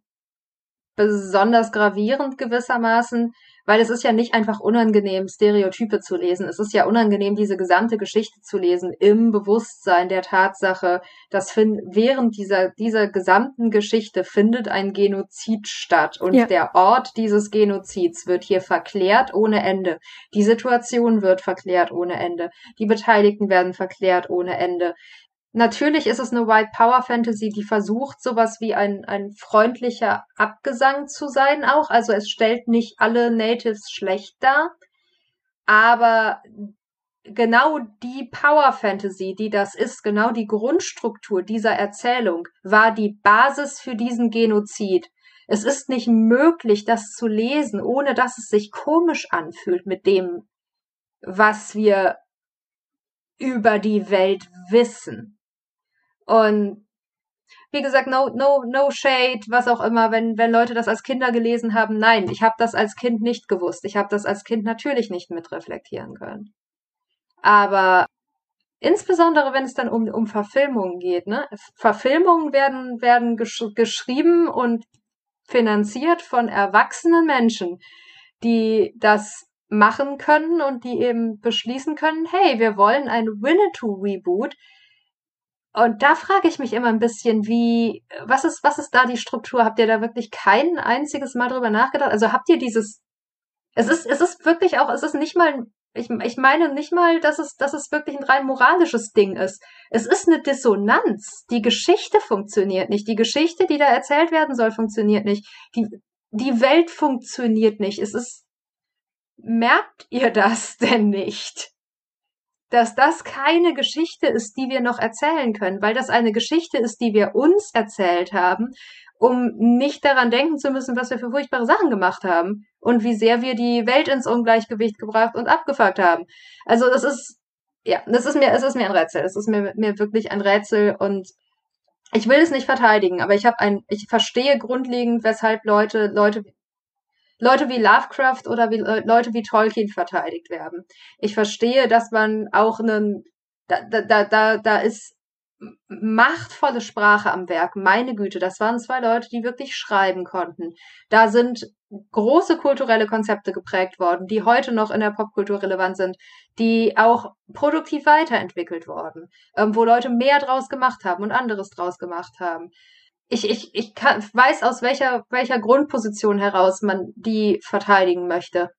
A: besonders gravierend gewissermaßen, weil es ist ja nicht einfach unangenehm, Stereotype zu lesen. Es ist ja unangenehm, diese gesamte Geschichte zu lesen im Bewusstsein der Tatsache, dass fin während dieser, dieser gesamten Geschichte findet ein Genozid statt und ja. der Ort dieses Genozids wird hier verklärt ohne Ende. Die Situation wird verklärt ohne Ende. Die Beteiligten werden verklärt ohne Ende. Natürlich ist es eine White Power Fantasy, die versucht, sowas wie ein, ein freundlicher Abgesang zu sein auch. Also es stellt nicht alle Natives schlecht dar. Aber genau die Power Fantasy, die das ist, genau die Grundstruktur dieser Erzählung, war die Basis für diesen Genozid. Es ist nicht möglich, das zu lesen, ohne dass es sich komisch anfühlt mit dem, was wir über die Welt wissen. Und wie gesagt, no, no, no shade, was auch immer, wenn, wenn Leute das als Kinder gelesen haben. Nein, ich habe das als Kind nicht gewusst. Ich habe das als Kind natürlich nicht mitreflektieren können. Aber insbesondere wenn es dann um, um Verfilmungen geht, ne? Verfilmungen werden, werden gesch geschrieben und finanziert von erwachsenen Menschen, die das machen können und die eben beschließen können, hey, wir wollen ein Winnetou-Reboot und da frage ich mich immer ein bisschen, wie, was ist, was ist da die Struktur? Habt ihr da wirklich kein einziges Mal drüber nachgedacht? Also habt ihr dieses, es ist, es ist wirklich auch, es ist nicht mal, ich, ich meine nicht mal, dass es, dass es wirklich ein rein moralisches Ding ist. Es ist eine Dissonanz. Die Geschichte funktioniert nicht. Die Geschichte, die da erzählt werden soll, funktioniert nicht. Die, die Welt funktioniert nicht. Es ist, merkt ihr das denn nicht? Dass das keine Geschichte ist, die wir noch erzählen können, weil das eine Geschichte ist, die wir uns erzählt haben, um nicht daran denken zu müssen, was wir für furchtbare Sachen gemacht haben und wie sehr wir die Welt ins Ungleichgewicht gebracht und abgefuckt haben. Also das ist, ja, das ist mir, es ist mir ein Rätsel. Es ist mir, mir wirklich ein Rätsel und ich will es nicht verteidigen, aber ich habe ein, ich verstehe grundlegend, weshalb Leute, Leute, Leute wie Lovecraft oder wie, Leute wie Tolkien verteidigt werden. Ich verstehe, dass man auch einen, da, da, da, da ist machtvolle Sprache am Werk. Meine Güte, das waren zwei Leute, die wirklich schreiben konnten. Da sind große kulturelle Konzepte geprägt worden, die heute noch in der Popkultur relevant sind, die auch produktiv weiterentwickelt worden, ähm, wo Leute mehr draus gemacht haben und anderes draus gemacht haben. Ich, ich, ich kann, weiß, aus welcher, welcher Grundposition heraus man die verteidigen möchte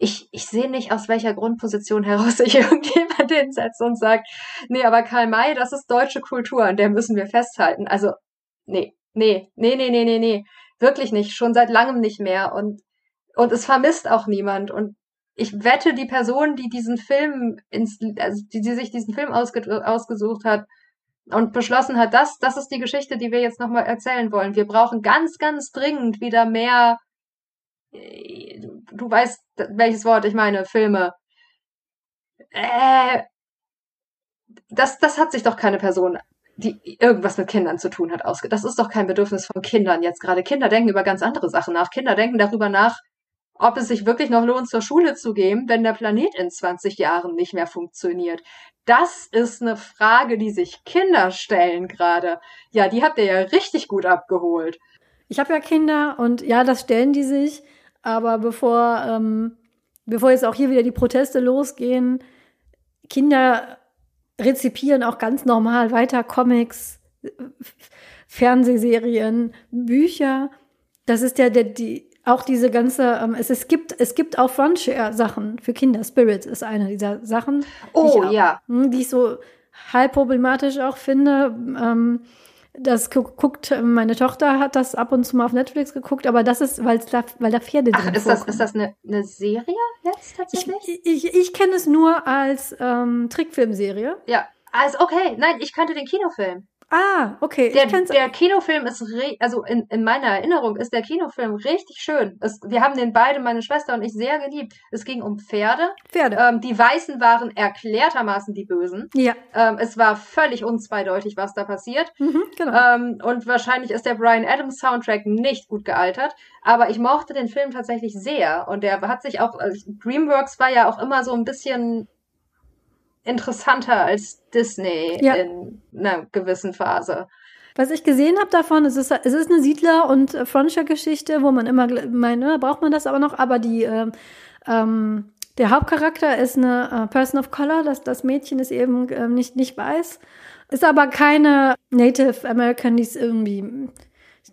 A: ich, ich sehe nicht, aus welcher Grundposition heraus sich irgendjemand hinsetzt und sagt, nee, aber Karl May, das ist deutsche Kultur, an der müssen wir festhalten. Also, nee, nee, nee, nee, nee, nee, nee. Wirklich nicht. Schon seit langem nicht mehr. Und, und es vermisst auch niemand. Und ich wette, die Person, die diesen Film ins, also die, die sich diesen Film ausge, ausgesucht hat und beschlossen hat, das, das ist die Geschichte, die wir jetzt nochmal erzählen wollen. Wir brauchen ganz, ganz dringend wieder mehr du weißt, welches Wort ich meine, Filme. Äh, das, das hat sich doch keine Person, die irgendwas mit Kindern zu tun hat, ausge. Das ist doch kein Bedürfnis von Kindern jetzt gerade. Kinder denken über ganz andere Sachen nach. Kinder denken darüber nach, ob es sich wirklich noch lohnt, zur Schule zu gehen, wenn der Planet in 20 Jahren nicht mehr funktioniert. Das ist eine Frage, die sich Kinder stellen gerade. Ja, die habt ihr ja richtig gut abgeholt.
B: Ich habe ja Kinder und ja, das stellen die sich. Aber bevor, ähm, bevor jetzt auch hier wieder die Proteste losgehen, Kinder rezipieren auch ganz normal weiter Comics, Fernsehserien, Bücher. Das ist ja der, die, auch diese ganze, ähm, es, es gibt, es gibt auch Frontier-Sachen für Kinder. Spirit ist eine dieser Sachen.
A: Oh,
B: die ich,
A: ja.
B: Hm, die ich so halb problematisch auch finde. Ähm, das guckt, meine Tochter hat das ab und zu mal auf Netflix geguckt, aber das ist, weil da, weil da Pferde
A: Ach, ist das, ist das eine, eine Serie jetzt tatsächlich?
B: Ich, ich, ich kenne es nur als ähm, Trickfilmserie.
A: Ja, also okay, nein, ich kannte den Kinofilm.
B: Ah, okay.
A: Der, der Kinofilm ist, also in, in meiner Erinnerung ist der Kinofilm richtig schön. Es, wir haben den beide, meine Schwester und ich, sehr geliebt. Es ging um Pferde.
B: Pferde.
A: Ähm, die Weißen waren erklärtermaßen die Bösen.
B: Ja.
A: Ähm, es war völlig unzweideutig, was da passiert.
B: Mhm, genau.
A: Ähm, und wahrscheinlich ist der Brian Adams Soundtrack nicht gut gealtert. Aber ich mochte den Film tatsächlich sehr. Und der hat sich auch, also Dreamworks war ja auch immer so ein bisschen interessanter als Disney ja. in einer gewissen Phase.
B: Was ich gesehen habe davon, es ist, es ist eine Siedler- und Frontier-Geschichte, wo man immer meint, ne, braucht man das aber noch, aber die, äh, ähm, der Hauptcharakter ist eine äh, Person of Color, das, das Mädchen ist eben äh, nicht, nicht weiß, ist aber keine Native American, die ist irgendwie,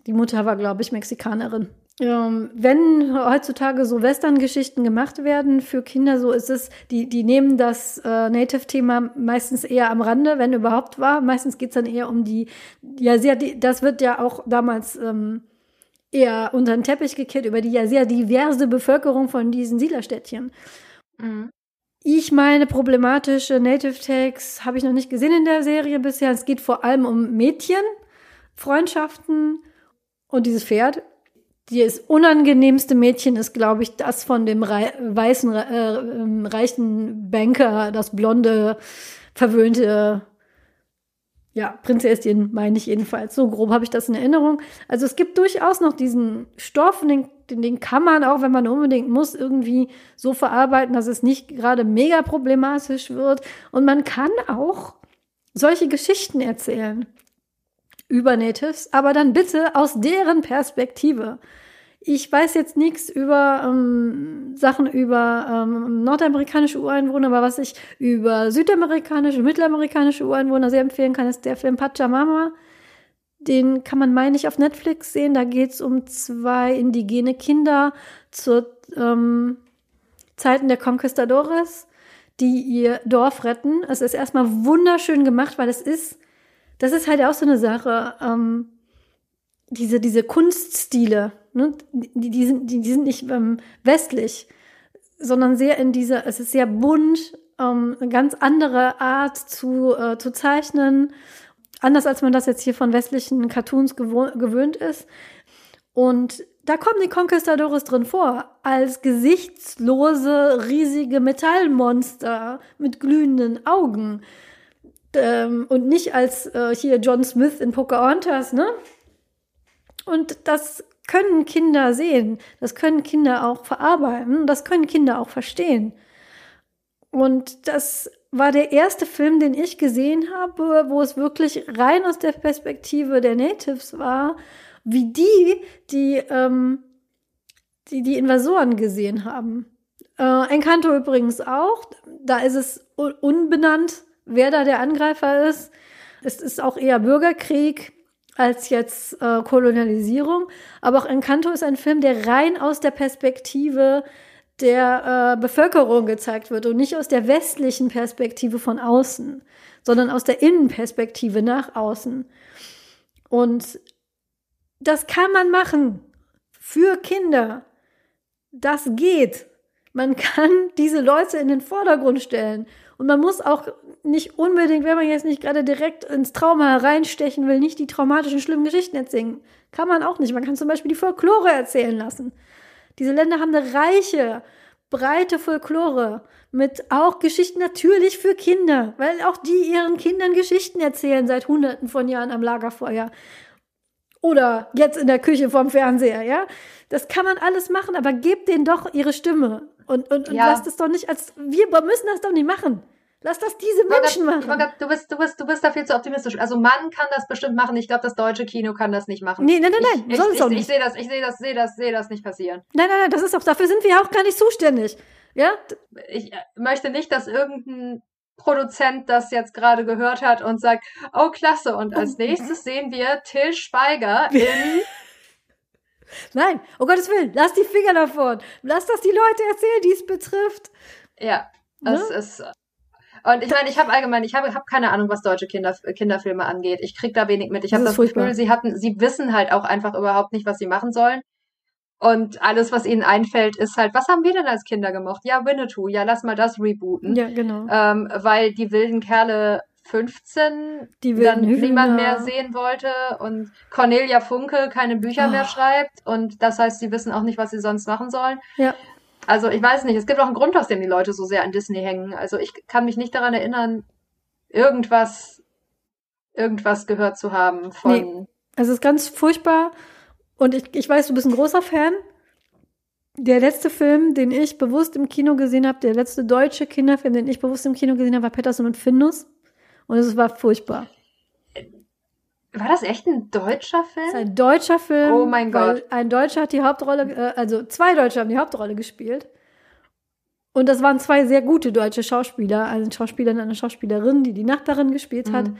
B: die Mutter war, glaube ich, Mexikanerin. Ähm, wenn heutzutage so Western-Geschichten gemacht werden für Kinder, so ist es, die, die nehmen das äh, Native-Thema meistens eher am Rande, wenn überhaupt war. Meistens geht's dann eher um die, ja, sehr, das wird ja auch damals ähm, eher unter den Teppich gekehrt, über die ja sehr diverse Bevölkerung von diesen Siedlerstädtchen. Mhm. Ich meine, problematische Native Tags habe ich noch nicht gesehen in der Serie bisher. Es geht vor allem um Mädchen, Freundschaften und dieses Pferd das unangenehmste Mädchen ist, glaube ich, das von dem rei weißen, äh, ähm, reichen Banker, das blonde, verwöhnte, ja, Prinzessin, meine ich jedenfalls. So grob habe ich das in Erinnerung. Also es gibt durchaus noch diesen Stoff, den, den kann man auch, wenn man unbedingt muss, irgendwie so verarbeiten, dass es nicht gerade mega problematisch wird. Und man kann auch solche Geschichten erzählen über Natives, aber dann bitte aus deren Perspektive. Ich weiß jetzt nichts über ähm, Sachen über ähm, nordamerikanische Ureinwohner, aber was ich über südamerikanische, mittelamerikanische Ureinwohner sehr empfehlen kann, ist der Film Pachamama. Den kann man, meine ich, auf Netflix sehen. Da geht es um zwei indigene Kinder zur ähm, Zeiten der Conquistadores, die ihr Dorf retten. Es ist erstmal wunderschön gemacht, weil es ist das ist halt auch so eine Sache. Ähm, diese, diese Kunststile, ne? die, die, sind, die, die sind nicht ähm, westlich. sondern sehr in dieser, es ist sehr bunt, ähm, eine ganz andere Art zu, äh, zu zeichnen. Anders als man das jetzt hier von westlichen Cartoons gewöhnt ist. Und da kommen die Conquistadores drin vor, als gesichtslose, riesige Metallmonster mit glühenden Augen. Ähm, und nicht als äh, hier John Smith in Pocahontas, ne? Und das können Kinder sehen, das können Kinder auch verarbeiten, das können Kinder auch verstehen. Und das war der erste Film, den ich gesehen habe, wo es wirklich rein aus der Perspektive der Natives war, wie die, die, ähm, die, die Invasoren gesehen haben. Äh, Encanto übrigens auch. Da ist es unbenannt, wer da der Angreifer ist. Es ist auch eher Bürgerkrieg als jetzt äh, Kolonialisierung. Aber auch Encanto ist ein Film, der rein aus der Perspektive der äh, Bevölkerung gezeigt wird und nicht aus der westlichen Perspektive von außen, sondern aus der Innenperspektive nach außen. Und das kann man machen für Kinder. Das geht. Man kann diese Leute in den Vordergrund stellen. Und man muss auch nicht unbedingt, wenn man jetzt nicht gerade direkt ins Trauma hereinstechen will, nicht die traumatischen, schlimmen Geschichten erzählen. Kann man auch nicht. Man kann zum Beispiel die Folklore erzählen lassen. Diese Länder haben eine reiche, breite Folklore mit auch Geschichten natürlich für Kinder, weil auch die ihren Kindern Geschichten erzählen seit hunderten von Jahren am Lagerfeuer. Oder jetzt in der Küche vorm Fernseher, ja? Das kann man alles machen, aber gebt denen doch ihre Stimme. Und, und, und ja. lasst es doch nicht als, wir müssen das doch nicht machen. Lass das diese Menschen
A: machen. Margaret, du bist, du bist, du bist da viel zu optimistisch. Also man kann das bestimmt machen. Ich glaube, das deutsche Kino kann das nicht machen.
B: Nee, nein, nein, nein.
A: Ich, soll ich, nicht. Ich sehe das, ich sehe das, sehe das, sehe das nicht passieren.
B: Nein, nein, nein. Das ist auch, dafür sind wir auch gar nicht zuständig. Ja?
A: Ich äh, möchte nicht, dass irgendein Produzent das jetzt gerade gehört hat und sagt, oh klasse. Und als nächstes sehen wir Till Schweiger in
B: Nein, um Gottes Willen, lass die Finger davon. Lass das die Leute erzählen, die es betrifft.
A: Ja, es ne? ist und ich meine, ich habe allgemein, ich habe hab keine Ahnung, was deutsche Kinder, Kinderfilme angeht. Ich krieg da wenig mit. Ich habe das, das Gefühl, sie hatten, sie wissen halt auch einfach überhaupt nicht, was sie machen sollen. Und alles, was ihnen einfällt, ist halt, was haben wir denn als Kinder gemocht? Ja, Winnetou, ja, lass mal das rebooten.
B: Ja, genau.
A: Ähm, weil die wilden Kerle 15 die dann Hühner. niemand mehr sehen wollte und Cornelia Funke keine Bücher oh. mehr schreibt und das heißt, sie wissen auch nicht, was sie sonst machen sollen.
B: Ja.
A: Also ich weiß nicht, es gibt auch einen Grund, aus dem die Leute so sehr an Disney hängen. Also ich kann mich nicht daran erinnern, irgendwas, irgendwas gehört zu haben von. Nee.
B: Es ist ganz furchtbar. Und ich, ich weiß, du bist ein großer Fan. Der letzte Film, den ich bewusst im Kino gesehen habe, der letzte deutsche Kinderfilm, den ich bewusst im Kino gesehen habe, war Peterson und Findus. Und es war furchtbar.
A: War das echt ein deutscher Film? Das ist
B: ein deutscher Film.
A: Oh mein Gott.
B: Ein Deutscher hat die Hauptrolle, äh, also zwei Deutsche haben die Hauptrolle gespielt. Und das waren zwei sehr gute deutsche Schauspieler, also ein Schauspieler und eine Schauspielerin, die die Nachbarin gespielt hat. Mhm.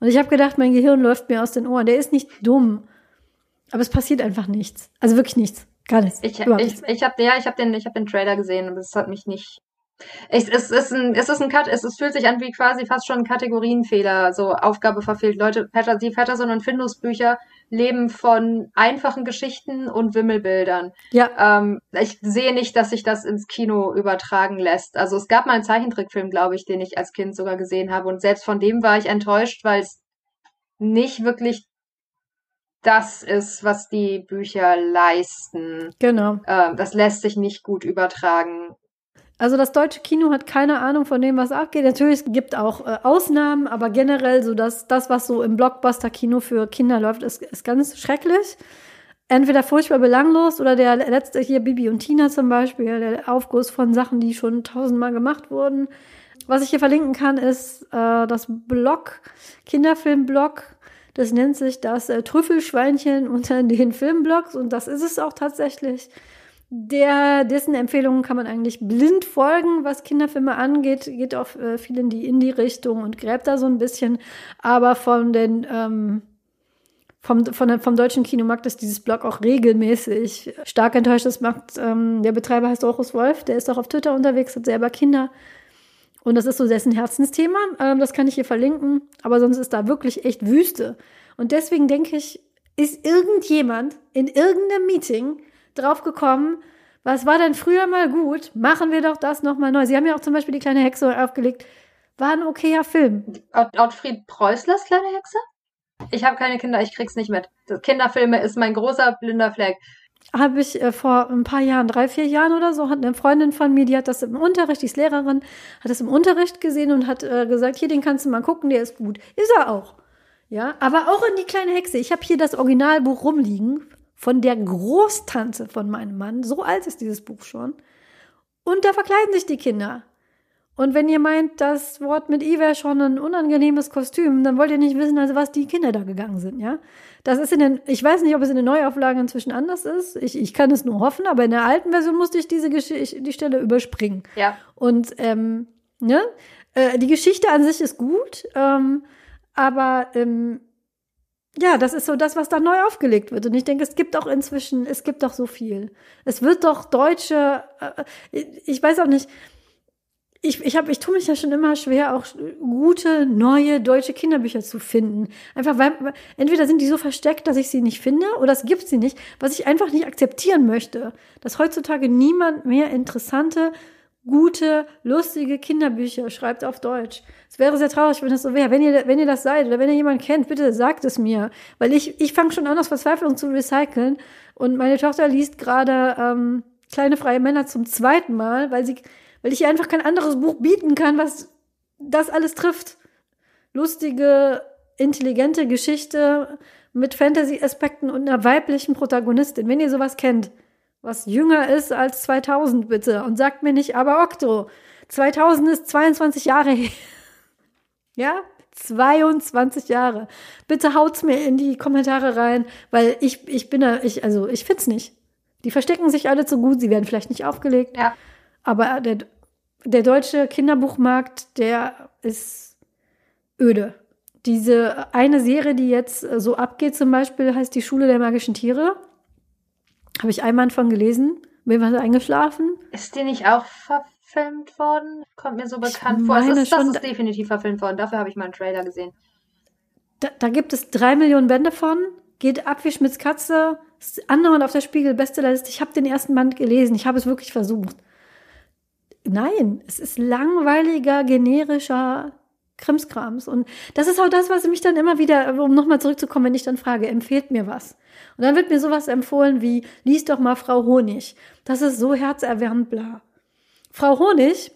B: Und ich habe gedacht, mein Gehirn läuft mir aus den Ohren. Der ist nicht dumm, aber es passiert einfach nichts. Also wirklich nichts. Gar nichts.
A: Ich, ich, ich habe ja, ich habe den, ich habe den Trailer gesehen und es hat mich nicht es, es, ist ein, es ist ein Cut, es, es fühlt sich an wie quasi fast schon ein Kategorienfehler, so Aufgabe verfehlt. Leute, die Patterson und Findus Bücher leben von einfachen Geschichten und Wimmelbildern.
B: Ja.
A: Ähm, ich sehe nicht, dass sich das ins Kino übertragen lässt. Also es gab mal einen Zeichentrickfilm, glaube ich, den ich als Kind sogar gesehen habe und selbst von dem war ich enttäuscht, weil es nicht wirklich das ist, was die Bücher leisten.
B: Genau.
A: Ähm, das lässt sich nicht gut übertragen.
B: Also das deutsche Kino hat keine Ahnung von dem, was abgeht. Natürlich gibt auch äh, Ausnahmen, aber generell so dass das, was so im Blockbuster-Kino für Kinder läuft, ist, ist ganz schrecklich. Entweder furchtbar belanglos oder der letzte hier Bibi und Tina zum Beispiel, der Aufguss von Sachen, die schon tausendmal gemacht wurden. Was ich hier verlinken kann, ist äh, das Blog, Kinderfilm-Blog. Das nennt sich das äh, Trüffelschweinchen unter den Filmblogs und das ist es auch tatsächlich der, dessen Empfehlungen kann man eigentlich blind folgen, was Kinderfilme angeht. Geht auch äh, viel in die Indie-Richtung und gräbt da so ein bisschen. Aber von den, ähm, vom, von vom deutschen Kinomarkt ist dieses Blog auch regelmäßig stark enttäuscht. Das macht, ähm, der Betreiber heißt Orchus Wolf, der ist auch auf Twitter unterwegs, hat selber Kinder. Und das ist so dessen Herzensthema. Ähm, das kann ich hier verlinken. Aber sonst ist da wirklich echt Wüste. Und deswegen denke ich, ist irgendjemand in irgendeinem Meeting drauf gekommen, Was war denn früher mal gut? Machen wir doch das nochmal neu. Sie haben ja auch zum Beispiel die kleine Hexe aufgelegt. War ein okayer Film.
A: Ott Ottfried Preußlers kleine Hexe? Ich habe keine Kinder, ich krieg's nicht mit. Kinderfilme ist mein großer blinder Fleck.
B: Habe ich äh, vor ein paar Jahren, drei, vier Jahren oder so, hat eine Freundin von mir, die hat das im Unterricht, die ist Lehrerin, hat das im Unterricht gesehen und hat äh, gesagt, hier, den kannst du mal gucken, der ist gut. Ist er auch. Ja, aber auch in die kleine Hexe. Ich habe hier das Originalbuch rumliegen von der Großtante von meinem Mann. So alt ist dieses Buch schon. Und da verkleiden sich die Kinder. Und wenn ihr meint, das Wort mit I wäre schon ein unangenehmes Kostüm, dann wollt ihr nicht wissen, also was die Kinder da gegangen sind, ja? Das ist in den, ich weiß nicht, ob es in den Neuauflagen inzwischen anders ist. Ich, ich kann es nur hoffen, aber in der alten Version musste ich diese Geschichte, die Stelle überspringen.
A: Ja.
B: Und, ähm, ne? Äh, die Geschichte an sich ist gut, ähm, aber, ähm, ja, das ist so das, was da neu aufgelegt wird. Und ich denke, es gibt auch inzwischen, es gibt doch so viel. Es wird doch deutsche, äh, ich weiß auch nicht, ich, ich, hab, ich tue mich ja schon immer schwer, auch gute, neue deutsche Kinderbücher zu finden. Einfach weil, entweder sind die so versteckt, dass ich sie nicht finde, oder es gibt sie nicht, was ich einfach nicht akzeptieren möchte. Dass heutzutage niemand mehr interessante, gute, lustige Kinderbücher schreibt auf Deutsch. Es wäre sehr traurig, wenn das so wäre. Wenn ihr, wenn ihr das seid oder wenn ihr jemanden kennt, bitte sagt es mir. Weil ich, ich fange schon an, aus Verzweiflung zu recyceln. Und meine Tochter liest gerade ähm, Kleine freie Männer zum zweiten Mal, weil sie weil ich ihr einfach kein anderes Buch bieten kann, was das alles trifft. Lustige, intelligente Geschichte mit Fantasy-Aspekten und einer weiblichen Protagonistin. Wenn ihr sowas kennt, was jünger ist als 2000, bitte. Und sagt mir nicht, aber Okto. 2000 ist 22 Jahre her. ja? 22 Jahre. Bitte haut's mir in die Kommentare rein, weil ich, ich bin da, ich, also ich find's nicht. Die verstecken sich alle zu gut, sie werden vielleicht nicht aufgelegt.
A: Ja.
B: Aber der, der deutsche Kinderbuchmarkt, der ist öde. Diese eine Serie, die jetzt so abgeht, zum Beispiel, heißt Die Schule der magischen Tiere. Habe ich einmal von gelesen. Bin was eingeschlafen.
A: Ist die nicht auch verfilmt worden? Kommt mir so bekannt vor. Es ist, das ist definitiv verfilmt worden. Dafür habe ich mal einen Trailer gesehen.
B: Da, da gibt es drei Millionen Bände von. Geht ab wie Schmitz Katze. Ist andauernd auf der Spiegel Bestsellerliste. Ich habe den ersten Band gelesen. Ich habe es wirklich versucht. Nein, es ist langweiliger, generischer Krimskrams. Und das ist auch das, was mich dann immer wieder, um nochmal zurückzukommen, wenn ich dann frage, empfehlt mir was? Und dann wird mir sowas empfohlen wie, lies doch mal Frau Honig. Das ist so herzerwärmend, bla. Frau Honig,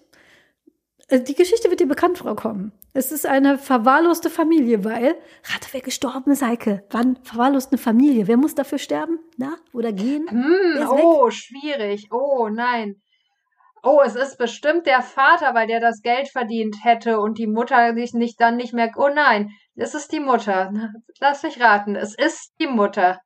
B: äh, die Geschichte wird dir bekannt vorkommen. Es ist eine verwahrloste Familie, weil, rate, wer gestorben ist, Heike. Wann verwahrlost eine Familie? Wer muss dafür sterben? Na? Oder gehen?
A: Hm, oh, weg? schwierig. Oh, nein oh, es ist bestimmt der Vater, weil der das Geld verdient hätte und die Mutter sich nicht dann nicht mehr. Oh nein, es ist die Mutter. Lass mich raten, es ist die Mutter.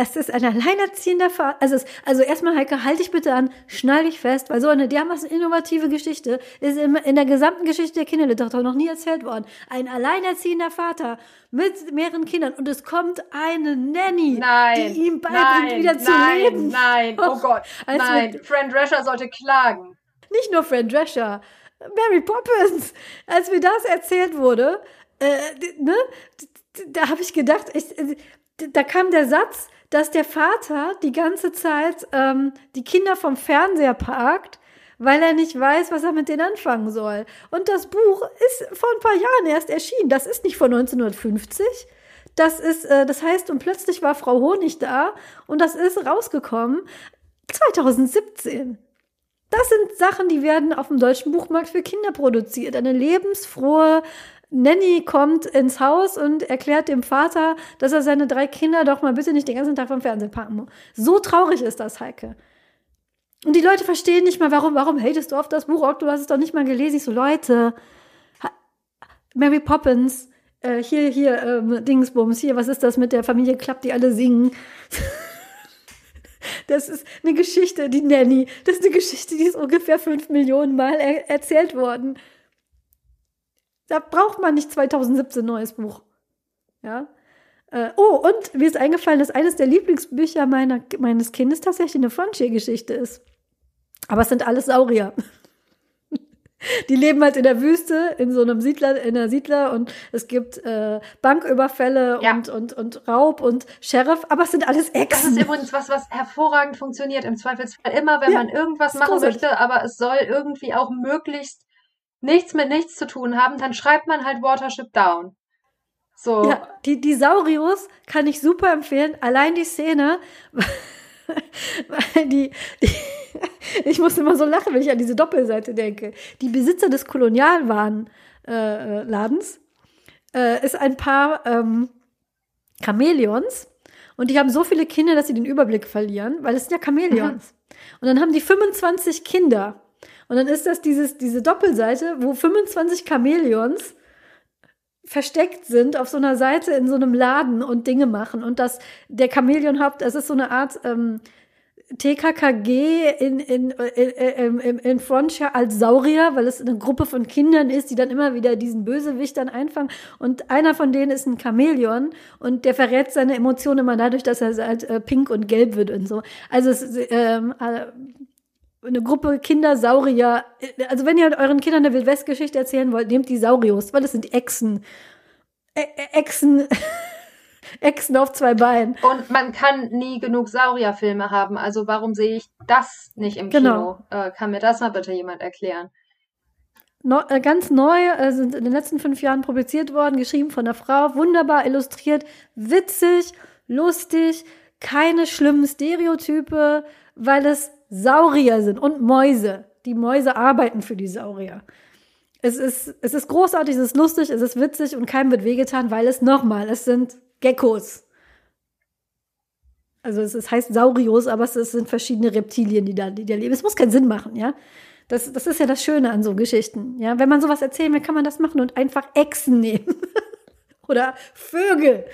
B: Es ist ein alleinerziehender Vater. Also, es, also erstmal, Heike, halt dich bitte an, schnall dich fest, weil so eine dermaßen innovative Geschichte ist in, in der gesamten Geschichte der Kinderliteratur noch nie erzählt worden. Ein alleinerziehender Vater mit mehreren Kindern und es kommt eine Nanny,
A: nein,
B: die ihm beibringt,
A: nein,
B: wieder
A: nein,
B: zu leben.
A: Nein, oh Gott, also nein. Fran Drescher sollte klagen.
B: Nicht nur Fran Drescher, Mary Poppins. Als mir das erzählt wurde, äh, ne, da habe ich gedacht, ich, da kam der Satz, dass der Vater die ganze Zeit ähm, die Kinder vom Fernseher parkt, weil er nicht weiß, was er mit denen anfangen soll. Und das Buch ist vor ein paar Jahren erst erschienen. Das ist nicht von 1950. Das ist, äh, das heißt, und plötzlich war Frau Honig da und das ist rausgekommen 2017. Das sind Sachen, die werden auf dem deutschen Buchmarkt für Kinder produziert. Eine lebensfrohe, Nanny kommt ins Haus und erklärt dem Vater, dass er seine drei Kinder doch mal bitte nicht den ganzen Tag vom Fernsehen packen muss. So traurig ist das, Heike. Und die Leute verstehen nicht mal, warum, warum hatest du auf das Buch, du hast es doch nicht mal gelesen. Ich so, Leute, Mary Poppins, äh, hier, hier, äh, Dingsbums, hier, was ist das mit der Familie Klapp, die alle singen? Das ist eine Geschichte, die Nanny. Das ist eine Geschichte, die ist ungefähr fünf Millionen Mal er erzählt worden. Da braucht man nicht 2017 neues Buch. Ja. Äh, oh, und mir ist eingefallen, dass eines der Lieblingsbücher meiner, meines Kindes tatsächlich eine Frontier-Geschichte ist. Aber es sind alles Saurier. Die leben halt in der Wüste, in so einem Siedler, in der Siedler und es gibt äh, Banküberfälle
A: Ja.
B: und, und, und Raub und Sheriff, aber es sind alles
A: Das
B: Echsen.
A: ist übrigens was, was hervorragend funktioniert. Im Zweifelsfall immer, wenn
B: Ja,
A: man irgendwas machen
B: großartig.
A: möchte, aber es soll irgendwie auch möglichst nichts mit nichts zu tun haben, dann schreibt man halt Watership Down. So.
B: Ja, die, die Saurios kann ich super empfehlen. Allein die Szene, weil die, die ich muss immer so lachen, wenn ich an diese Doppelseite denke. Die Besitzer des Kolonialwarenladens äh, äh, ist ein paar ähm, Chamäleons und die haben so viele Kinder, dass sie den Überblick verlieren, weil es sind ja Chamäleons. Und dann haben die 25 Kinder. Und dann ist das dieses, diese Doppelseite, wo 25 Chamäleons versteckt sind auf so einer Seite in so einem Laden und Dinge machen. Und das, der Chamäleon-Haupt, das ist so eine Art ähm, TKKG in, in, in, in, in, in Frontier als Saurier, weil es eine Gruppe von Kindern ist, die dann immer wieder diesen Bösewicht dann einfangen. Und einer von denen ist ein Chamäleon und der verrät seine Emotionen immer dadurch, dass er halt äh, pink und gelb wird und so. Also es ähm, äh, eine Gruppe Kindersaurier. Also wenn ihr euren Kindern eine Wildwest-Geschichte erzählen wollt, nehmt die Saurios, weil es sind Echsen. Echsen. Echsen auf zwei Beinen.
A: Und man kann nie genug Saurierfilme haben. Also warum sehe ich das nicht im
B: Genau.
A: Kino? Äh, kann mir das mal bitte jemand erklären?
B: Neu, äh, ganz neu, äh, sind in den letzten fünf Jahren publiziert worden, geschrieben von einer Frau, wunderbar illustriert, witzig, lustig, keine schlimmen Stereotype, weil es Saurier sind und Mäuse. Die Mäuse arbeiten für die Saurier. Es ist, es ist großartig, es ist lustig, es ist witzig und keinem wird wehgetan, weil es nochmal, es sind Geckos. Also es, es heißt Saurios, aber es, es sind verschiedene Reptilien, die da, die da leben. Es muss keinen Sinn machen, ja. Das, das ist ja das Schöne an so Geschichten. Ja, wenn man sowas erzählen will, kann man das machen und einfach Echsen nehmen. oder Vögel.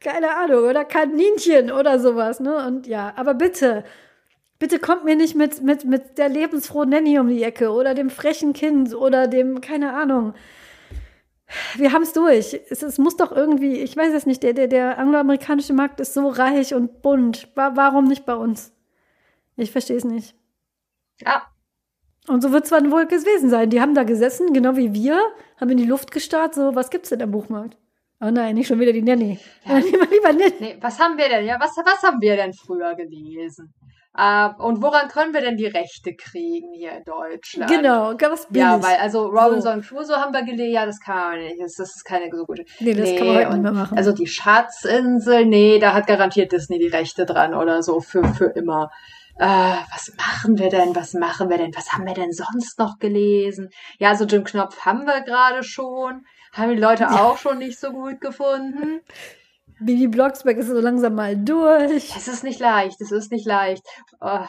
B: Keine Ahnung. Oder Kaninchen oder sowas, ne? Und ja, aber bitte, bitte kommt mir nicht mit, mit, mit der lebensfrohen Nanny um die Ecke oder dem frechen Kind oder dem, keine Ahnung. Wir haben es durch. Es, es muss doch irgendwie, ich weiß es nicht, der, der, der angloamerikanische Markt ist so reich und bunt. Wa warum nicht bei uns? Ich verstehe es nicht.
A: Ja,
B: Und so wird es dann wohl gewesen sein. Die haben da gesessen, genau wie wir, haben in die Luft gestarrt, so, was gibt's denn am Buchmarkt? Oh nein, nicht schon wieder die Nanny.
A: Ja.
B: Ja. Lieber, lieber Nanny.
A: nee, was haben wir denn? Ja, was, was haben wir denn früher gelesen? Äh, und woran können wir denn die Rechte kriegen hier in Deutschland?
B: Genau, was billig.
A: Ja, weil also Robinson Crusoe haben wir gelesen, ja, das kann man nicht. Das, ist keine so gute.
B: nee, das kann man heute nicht mehr machen.
A: Also die Schatzinsel, nee, da hat garantiert Disney die Rechte dran oder so für, für immer. Äh, was machen wir denn? Was machen wir denn? Was haben wir denn sonst noch gelesen? Ja, so Jim Knopf haben wir gerade schon. Haben die Leute auch schon nicht so gut gefunden.
B: Bibi Blocksberg ist so langsam mal durch.
A: Es ist nicht leicht, es ist nicht leicht. Oh.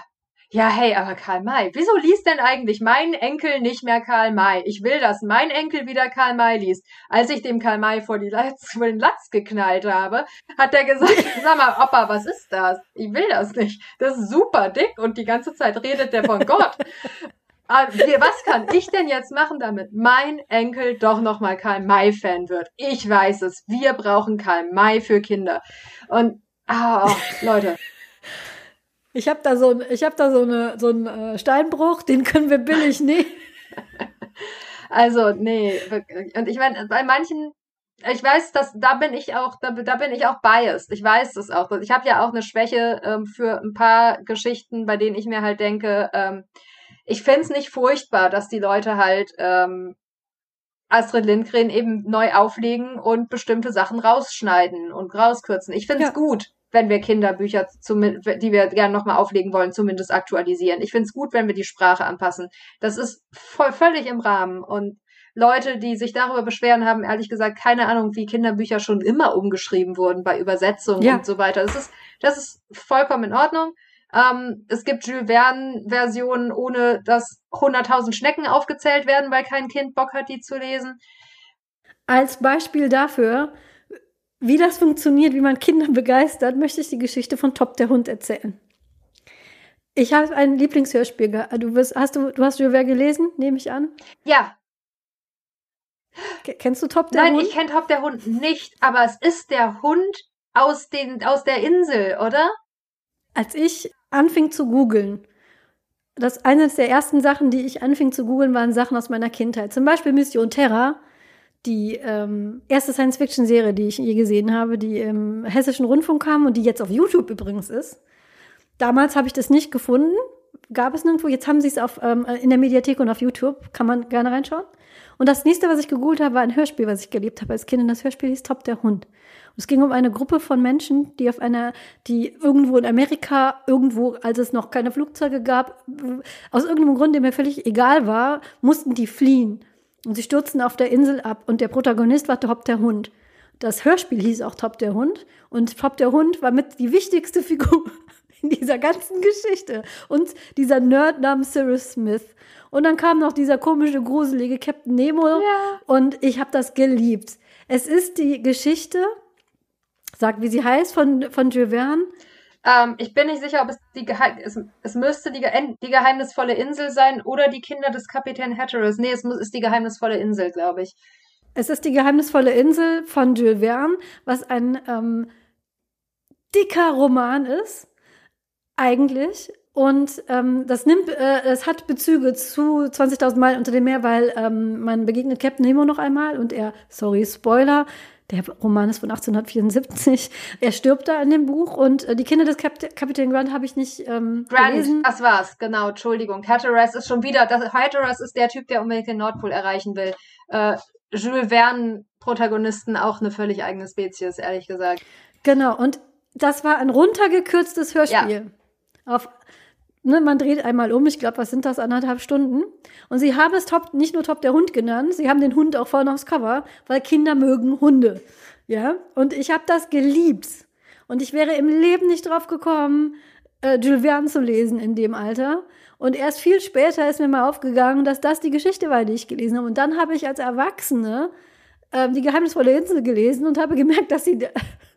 A: Ja, hey, aber Karl May. Wieso liest denn eigentlich mein Enkel nicht mehr Karl May? Ich will, dass mein Enkel wieder Karl May liest. Als ich dem Karl May vor, die Latz, vor den Latz geknallt habe, hat er gesagt, sag mal, Opa, was ist das? Ich will das nicht. Das ist super dick und die ganze Zeit redet der von Gott. Ah, Was kann ich denn jetzt machen, damit mein Enkel doch nochmal Karl May-Fan wird? Ich weiß es. Wir brauchen Karl May für Kinder. Und, oh, Leute,
B: Ich habe da so, ich hab da so, eine, so einen äh, Steinbruch, den können wir billig nehmen.
A: Also, nee. Und ich meine, bei manchen, ich weiß, dass da bin ich auch, da, da bin ich auch biased. Ich weiß das auch. Ich habe ja auch eine Schwäche ähm, für ein paar Geschichten, bei denen ich mir halt denke, ähm, ich find's nicht furchtbar, dass die Leute halt ähm, Astrid Lindgren eben neu auflegen und bestimmte Sachen rausschneiden und rauskürzen. Ich find's
B: Ja.
A: gut, wenn wir Kinderbücher, die wir gerne nochmal auflegen wollen, zumindest aktualisieren. Ich find's gut, wenn wir die Sprache anpassen. Das ist voll, völlig im Rahmen. Und Leute, die sich darüber beschweren, haben ehrlich gesagt keine Ahnung, wie Kinderbücher schon immer umgeschrieben wurden bei Übersetzungen
B: Ja.
A: und so weiter. Das ist, das ist vollkommen in Ordnung. Ähm, es gibt Jules Verne-Versionen, ohne dass 100.000 Schnecken aufgezählt werden, weil kein Kind Bock hat, die zu lesen.
B: Als Beispiel dafür, wie das funktioniert, wie man Kinder begeistert, möchte ich die Geschichte von Top der Hund erzählen. Ich habe ein Lieblingshörspiel. Du, wirst, hast du, du hast Jules Verne gelesen, nehme ich an.
A: Ja,
B: Ke- Kennst du Top der
A: nein,
B: Hund?
A: ich kenne Top der Hund nicht, aber es ist der Hund aus, den, aus der Insel, oder?
B: Als ich anfing zu googeln, das eines der ersten Sachen, die ich anfing zu googeln, waren Sachen aus meiner Kindheit. Zum Beispiel Mission Terra, die ähm, erste Science-Fiction-Serie, die ich je gesehen habe, die im hessischen Rundfunk kam und die jetzt auf YouTube übrigens ist. Damals habe ich das nicht gefunden, gab es nirgendwo. Jetzt haben sie es auf, ähm, in der Mediathek und auf YouTube, kann man gerne reinschauen. Und das nächste, was ich gegoogelt habe, war ein Hörspiel, was ich geliebt habe als Kind. Und das Hörspiel hieß Top der Hund. Es ging um eine Gruppe von Menschen, die auf einer, die irgendwo in Amerika, irgendwo, als es noch keine Flugzeuge gab, aus irgendeinem Grund, der mir völlig egal war, mussten die fliehen. Und sie stürzten auf der Insel ab und der Protagonist war Top der Hund. Das Hörspiel hieß auch Top der Hund und Top der Hund war mit die wichtigste Figur in dieser ganzen Geschichte und dieser Nerd namens Cyrus Smith. Und dann kam noch dieser komische, gruselige Captain Nemo ja. und ich habe das geliebt. Es ist die Geschichte, sag wie sie heißt, von, von Jules Verne.
A: Ähm, ich bin nicht sicher, ob es die Geheim es, es müsste die, die geheimnisvolle Insel sein oder die Kinder des Kapitän Hatteras. Nee, es muss, ist die geheimnisvolle Insel, glaube ich.
B: Es ist die geheimnisvolle Insel von Jules Verne, was ein ähm, dicker Roman ist, eigentlich. Und ähm, das nimmt, äh, es hat Bezüge zu 20.000 Meilen unter dem Meer, weil ähm, man begegnet Captain Nemo noch einmal und er, sorry, Spoiler, der Roman ist von 1874. Er stirbt da in dem Buch und äh, die Kinder des Kap Kapitän Grant habe ich nicht ähm, Grant, gelesen.
A: das war's, genau, Entschuldigung. Hatteras ist schon wieder, das, Hatteras ist der Typ, der unbedingt den Nordpol erreichen will. Äh, Jules Verne Protagonisten auch eine völlig eigene Spezies, ehrlich gesagt.
B: Genau, und das war ein runtergekürztes Hörspiel. Ja. Auf Ne, man dreht einmal um, ich glaube, was sind das, anderthalb Stunden. Und sie haben es Top, nicht nur Top der Hund genannt, sie haben den Hund auch vorne aufs Cover, weil Kinder mögen Hunde. Ja, und ich habe das geliebt. Und ich wäre im Leben nicht drauf gekommen, äh, Jules Verne zu lesen in dem Alter. Und erst viel später ist mir mal aufgegangen, dass das die Geschichte war, die ich gelesen habe. Und dann habe ich als Erwachsene äh, die geheimnisvolle Insel gelesen und habe gemerkt, dass sie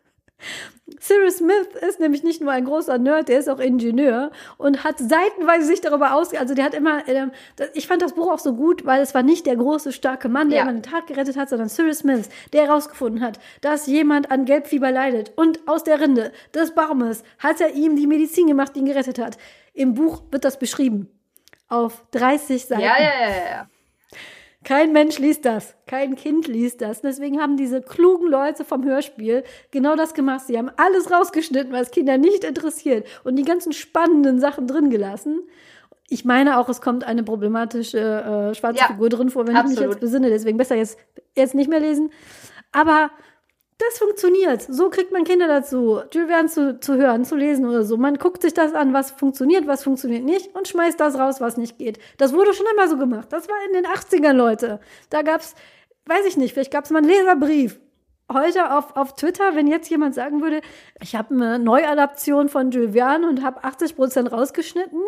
B: Cyrus Smith ist nämlich nicht nur ein großer Nerd, der ist auch Ingenieur und hat seitenweise sich darüber aus, also der hat immer, äh, ich fand das Buch auch so gut, weil es war nicht der große, starke Mann, der ja. immer den Tag gerettet hat, sondern Cyrus Smith, der herausgefunden hat, dass jemand an Gelbfieber leidet und aus der Rinde des Baumes hat er ihm die Medizin gemacht, die ihn gerettet hat. Im Buch wird das beschrieben. Auf 30 Seiten.
A: Ja, ja, ja, ja.
B: Kein Mensch liest das. Kein Kind liest das. Deswegen haben diese klugen Leute vom Hörspiel genau das gemacht. Sie haben alles rausgeschnitten, was Kinder nicht interessiert und die ganzen spannenden Sachen drin gelassen. Ich meine auch, es kommt eine problematische äh, schwarze ja, Figur drin vor, wenn absolut. ich mich jetzt besinne. Deswegen besser jetzt, jetzt nicht mehr lesen. Aber das funktioniert. So kriegt man Kinder dazu, Jules Verne zu, zu hören, zu lesen oder so. Man guckt sich das an, was funktioniert, was funktioniert nicht und schmeißt das raus, was nicht geht. Das wurde schon immer so gemacht. Das war in den 80ern, Leute. Da gab's, weiß ich nicht, vielleicht gab's mal einen Leserbrief. Heute auf, auf Twitter, wenn jetzt jemand sagen würde, ich habe eine Neuadaption von Jules Verne und habe 80 Prozent rausgeschnitten.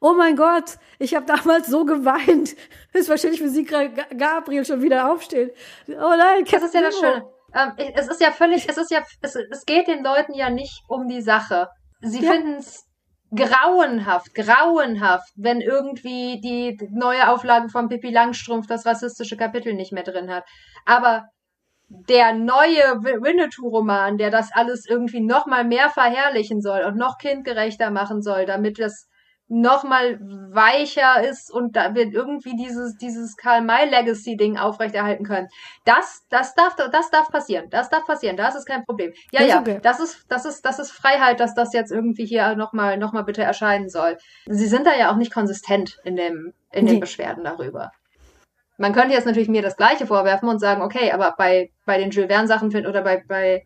B: Oh mein Gott, ich habe damals so geweint. Ist wahrscheinlich für Sie Gabriel schon wieder aufsteht. Oh nein,
A: das ist ja das Schöne ähm, es ist ja völlig, es ist ja, es, es geht den Leuten ja nicht um die Sache. Sie ja. finden es grauenhaft, grauenhaft, wenn irgendwie die neue Auflage von Pippi Langstrumpf das rassistische Kapitel nicht mehr drin hat. Aber der neue Winnetou-Roman, der das alles irgendwie noch mal mehr verherrlichen soll und noch kindgerechter machen soll, damit das noch mal weicher ist und da wird irgendwie dieses dieses Karl May Legacy Ding aufrechterhalten können. Das das darf das darf passieren. Das darf passieren. Das ist kein Problem. Ja, das ja, okay. das ist das ist das ist Freiheit, dass das jetzt irgendwie hier noch mal noch mal bitte erscheinen soll. Sie sind da ja auch nicht konsistent in dem in den Beschwerden darüber. Man könnte jetzt natürlich mir das gleiche vorwerfen und sagen, okay, aber bei bei den Jules Verne Sachen find, oder bei bei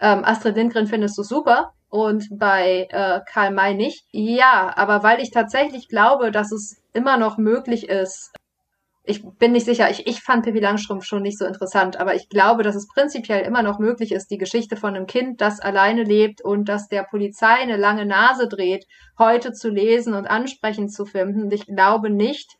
A: ähm, Astrid Lindgren findest du super und bei äh, Karl May nicht. Ja, aber weil ich tatsächlich glaube, dass es immer noch möglich ist, ich bin nicht sicher, ich, ich fand Pippi Langstrumpf schon nicht so interessant, aber ich glaube, dass es prinzipiell immer noch möglich ist, die Geschichte von einem Kind, das alleine lebt und das der Polizei eine lange Nase dreht, heute zu lesen und ansprechend zu finden. Und ich glaube nicht,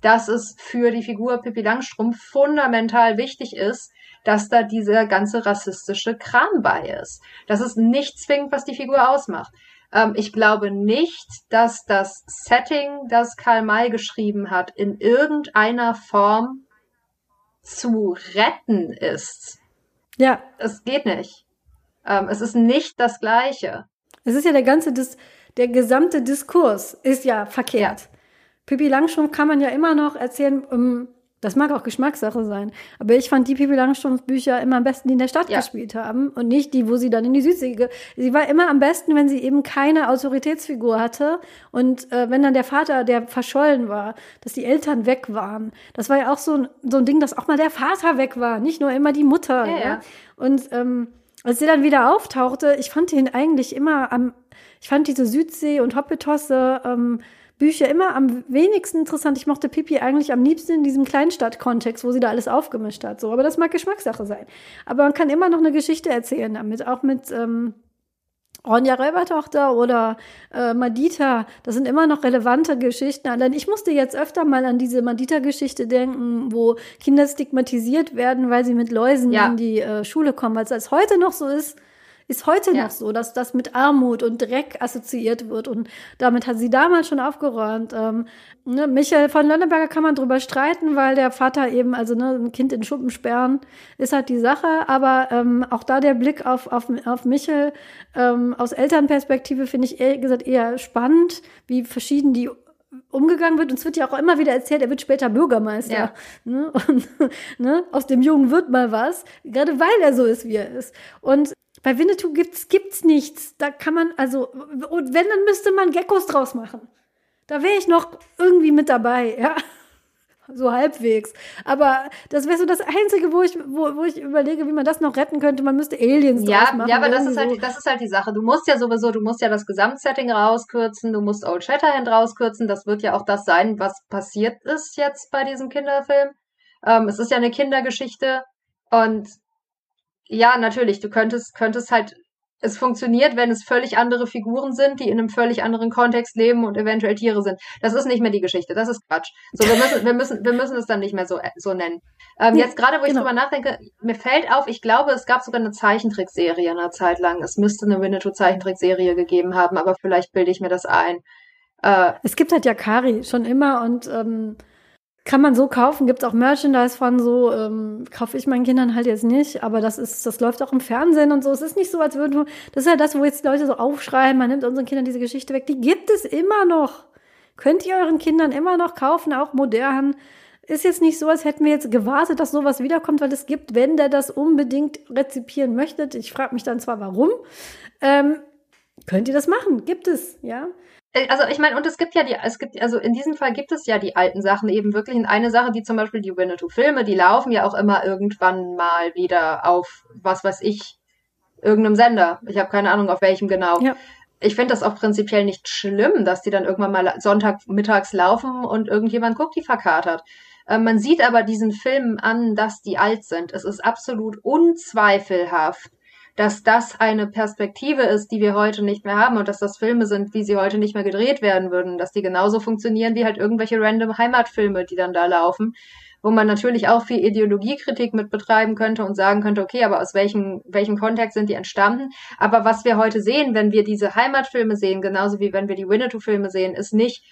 A: dass es für die Figur Pippi Langstrumpf fundamental wichtig ist, dass da dieser ganze rassistische Kram bei ist. Das ist nicht zwingend, was die Figur ausmacht. Ähm, ich glaube nicht, dass das Setting, das Karl May geschrieben hat, in irgendeiner Form zu retten ist.
B: Ja.
A: Es geht nicht. Ähm, es ist nicht das Gleiche.
B: Es ist ja der ganze, Dis der gesamte Diskurs ist ja verkehrt. Ja. Pippi Langstrumpf kann man ja immer noch erzählen, um, das mag auch Geschmackssache sein. Aber ich fand die Pippi Langstrumpf Bücher immer am besten, die in der Stadt ja. gespielt haben und nicht die, wo sie dann in die Südsee. Sie war immer am besten, wenn sie eben keine Autoritätsfigur hatte und äh, wenn dann der Vater, der verschollen war, dass die Eltern weg waren. Das war ja auch so ein, so ein Ding, dass auch mal der Vater weg war, nicht nur immer die Mutter. Ja, ja. Und ähm, als sie dann wieder auftauchte, ich fand ihn eigentlich immer am, ich fand diese Südsee und Hoppetosse ähm, Bücher immer am wenigsten interessant. Ich mochte Pippi eigentlich am liebsten in diesem Kleinstadtkontext, wo sie da alles aufgemischt hat. So, aber das mag Geschmackssache sein. Aber man kann immer noch eine Geschichte erzählen damit, auch mit ähm, Ronja Räubertochter oder äh, Madita. Das sind immer noch relevante Geschichten. Allein ich musste jetzt öfter mal an diese Madita-Geschichte denken, wo Kinder stigmatisiert werden, weil sie mit Läusen ja. in die äh, Schule kommen, weil es heute noch so ist ist heute ja. noch so, dass das mit Armut und Dreck assoziiert wird. Und damit hat sie damals schon aufgeräumt. Ähm, ne, Michael von Lönneberger kann man drüber streiten, weil der Vater eben, also ne, ein Kind in Schuppen sperren, ist halt die Sache. Aber ähm, auch da der Blick auf, auf, auf Michael ähm, aus Elternperspektive finde ich ehrlich gesagt eher spannend, wie verschieden die umgegangen wird. Und es wird ja auch immer wieder erzählt, er wird später Bürgermeister. Ja. Ne? Und, ne? Aus dem Jungen wird mal was, gerade weil er so ist, wie er ist. Und bei Winnetou gibt's, gibt's nichts. Da kann man, also, und wenn, dann müsste man Geckos draus machen. Da wäre ich noch irgendwie mit dabei, ja. So halbwegs. Aber das wäre so das Einzige, wo ich, wo, wo ich überlege, wie man das noch retten könnte. Man müsste Aliens
A: ja,
B: draus machen.
A: Ja, aber das ist, halt, das ist halt die Sache. Du musst ja sowieso, du musst ja das Gesamtsetting rauskürzen, du musst Old Shatterhand rauskürzen. Das wird ja auch das sein, was passiert ist jetzt bei diesem Kinderfilm. Ähm, es ist ja eine Kindergeschichte und ja, natürlich, du könntest, könntest halt, es funktioniert, wenn es völlig andere Figuren sind, die in einem völlig anderen Kontext leben und eventuell Tiere sind. Das ist nicht mehr die Geschichte, das ist Quatsch. So, wir müssen, wir müssen, wir müssen es dann nicht mehr so, so nennen. Ähm, jetzt gerade, wo ich genau. drüber nachdenke, mir fällt auf, ich glaube, es gab sogar eine Zeichentrickserie eine Zeit lang. Es müsste eine Winnetou-Zeichentrickserie gegeben haben, aber vielleicht bilde ich mir das ein.
B: Äh, es gibt halt Yakari schon immer und ähm, kann man so kaufen, gibt auch Merchandise von so, ähm, kaufe ich meinen Kindern halt jetzt nicht, aber das ist, das läuft auch im Fernsehen und so. Es ist nicht so, als würden wir, das ist ja das, wo jetzt die Leute so aufschreien, man nimmt unseren Kindern diese Geschichte weg. Die gibt es immer noch. Könnt ihr euren Kindern immer noch kaufen, auch modern. Ist jetzt nicht so, als hätten wir jetzt gewartet, dass sowas wiederkommt, weil es gibt, wenn der das unbedingt rezipieren möchte. Ich frage mich dann zwar, warum. Ähm, könnt ihr das machen? Gibt es, ja.
A: Äh, also ich meine, und es gibt ja die, es gibt, also in diesem Fall gibt es ja die alten Sachen eben wirklich. Und eine Sache, die zum Beispiel die Winnetou-Filme, die laufen ja auch immer irgendwann mal wieder auf, was weiß ich, irgendeinem Sender. Ich habe keine Ahnung, auf welchem genau. Ja. Ich finde das auch prinzipiell nicht schlimm, dass die dann irgendwann mal Sonntagmittags laufen und irgendjemand guckt, die verkatert. Äh, man sieht aber diesen Filmen an, dass die alt sind. Es ist absolut unzweifelhaft, dass das eine Perspektive ist, die wir heute nicht mehr haben und dass das Filme sind, wie sie heute nicht mehr gedreht werden würden, dass die genauso funktionieren wie halt irgendwelche random Heimatfilme, die dann da laufen, wo man natürlich auch viel Ideologiekritik mit betreiben könnte und sagen könnte, okay, aber aus welchem, welchem Kontext sind die entstanden? Aber was wir heute sehen, wenn wir diese Heimatfilme sehen, genauso wie wenn wir die Winnetou-Filme sehen, ist nicht,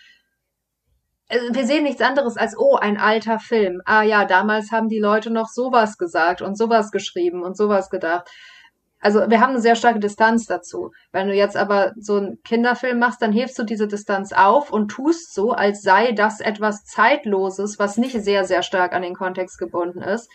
A: also wir sehen nichts anderes als, oh, ein alter Film. Ah ja, damals haben die Leute noch sowas gesagt und sowas geschrieben und sowas gedacht also wir haben eine sehr starke Distanz dazu. Wenn du jetzt aber so einen Kinderfilm machst, dann hebst du diese Distanz auf und tust so, als sei das etwas Zeitloses, was nicht sehr, sehr stark an den Kontext gebunden ist.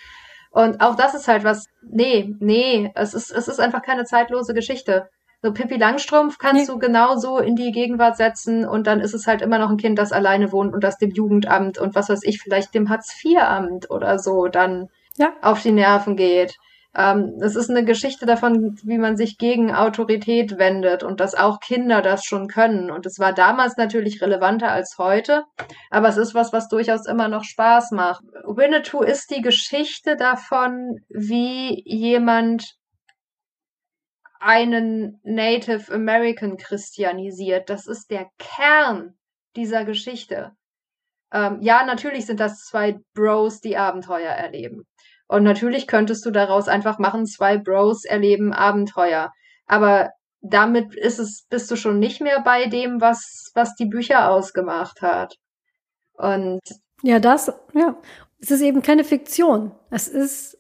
A: Und auch das ist halt was, nee, nee, es ist, es ist einfach keine zeitlose Geschichte. So Pippi Langstrumpf kannst nee. du genauso in die Gegenwart setzen und dann ist es halt immer noch ein Kind, das alleine wohnt und das dem Jugendamt und was weiß ich, vielleicht dem Hartz-IV-Amt oder so dann ja. auf die Nerven geht. Ähm, es ist eine Geschichte davon, wie man sich gegen Autorität wendet und dass auch Kinder das schon können. Und es war damals natürlich relevanter als heute, aber es ist was, was durchaus immer noch Spaß macht. Winnetou ist die Geschichte davon, wie jemand einen Native American christianisiert. Das ist der Kern dieser Geschichte. Ähm, ja, natürlich sind das zwei Bros, die Abenteuer erleben. Und natürlich könntest du daraus einfach machen, zwei Bros erleben Abenteuer. Aber damit ist es, bist du schon nicht mehr bei dem, was, was die Bücher ausgemacht hat. Und.
B: Ja, das, ja. Es ist eben keine Fiktion. Es ist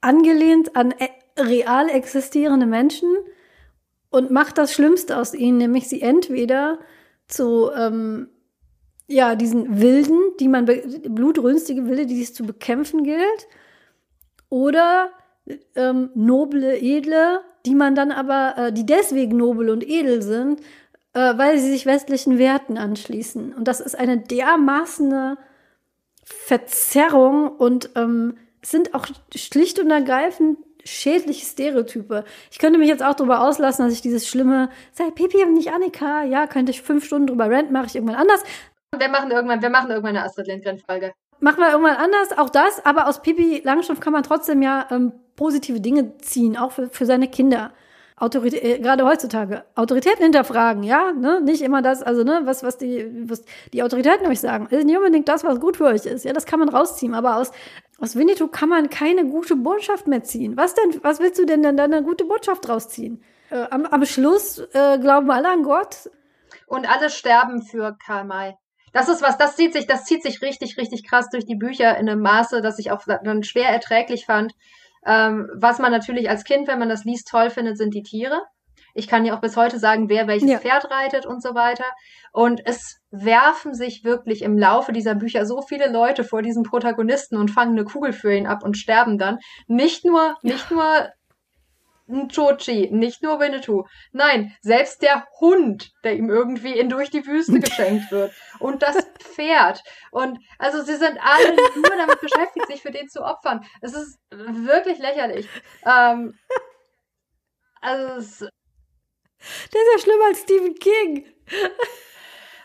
B: angelehnt an e real existierende Menschen und macht das Schlimmste aus ihnen, nämlich sie entweder zu ähm, ja diesen Wilden, die man blutrünstige Wilde, die es zu bekämpfen gilt, oder ähm, noble, edle, die man dann aber, äh, die deswegen nobel und edel sind, äh, weil sie sich westlichen Werten anschließen. Und das ist eine dermaßene Verzerrung und ähm, sind auch schlicht und ergreifend schädliche Stereotype. Ich könnte mich jetzt auch darüber auslassen, dass ich dieses schlimme, sei Pipi und nicht Annika, ja, könnte ich fünf Stunden drüber rant, mache ich irgendwann anders.
A: Wir machen irgendwann, wir machen irgendwann eine Astrid Lindgren-Folge.
B: Machen wir irgendwann anders, auch das, aber aus Pipi Langstrumpf kann man trotzdem ja ähm, positive Dinge ziehen, auch für, für seine Kinder. Autorität, äh, gerade heutzutage, Autoritäten hinterfragen, ja, ne, nicht immer das, also, ne, was, was die, was die Autoritäten euch sagen, ist nicht unbedingt das, was gut für euch ist, ja, das kann man rausziehen, aber aus, aus Winnetou kann man keine gute Botschaft mehr ziehen. Was denn, was willst du denn dann eine gute Botschaft rausziehen? Äh, am, am Schluss äh, glauben alle an Gott.
A: Und alle sterben für Karl May. Das ist was, das zieht sich, das zieht sich richtig, richtig krass durch die Bücher in einem Maße, dass ich auch dann schwer erträglich fand. Ähm, was man natürlich als Kind, wenn man das liest, toll findet, sind die Tiere. Ich kann ja auch bis heute sagen, wer welches ja. Pferd reitet und so weiter. Und es werfen sich wirklich im Laufe dieser Bücher so viele Leute vor diesen Protagonisten und fangen eine Kugel für ihn ab und sterben dann. Nicht nur, nicht nur Chochi, nicht nur Winnetou. Nein, selbst der Hund, der ihm irgendwie in durch die Wüste geschenkt wird. Und das Pferd. Und also sie sind alle nur damit beschäftigt, sich für den zu opfern. Es ist wirklich lächerlich. Ähm, also es,
B: der ist ja schlimmer als Stephen King.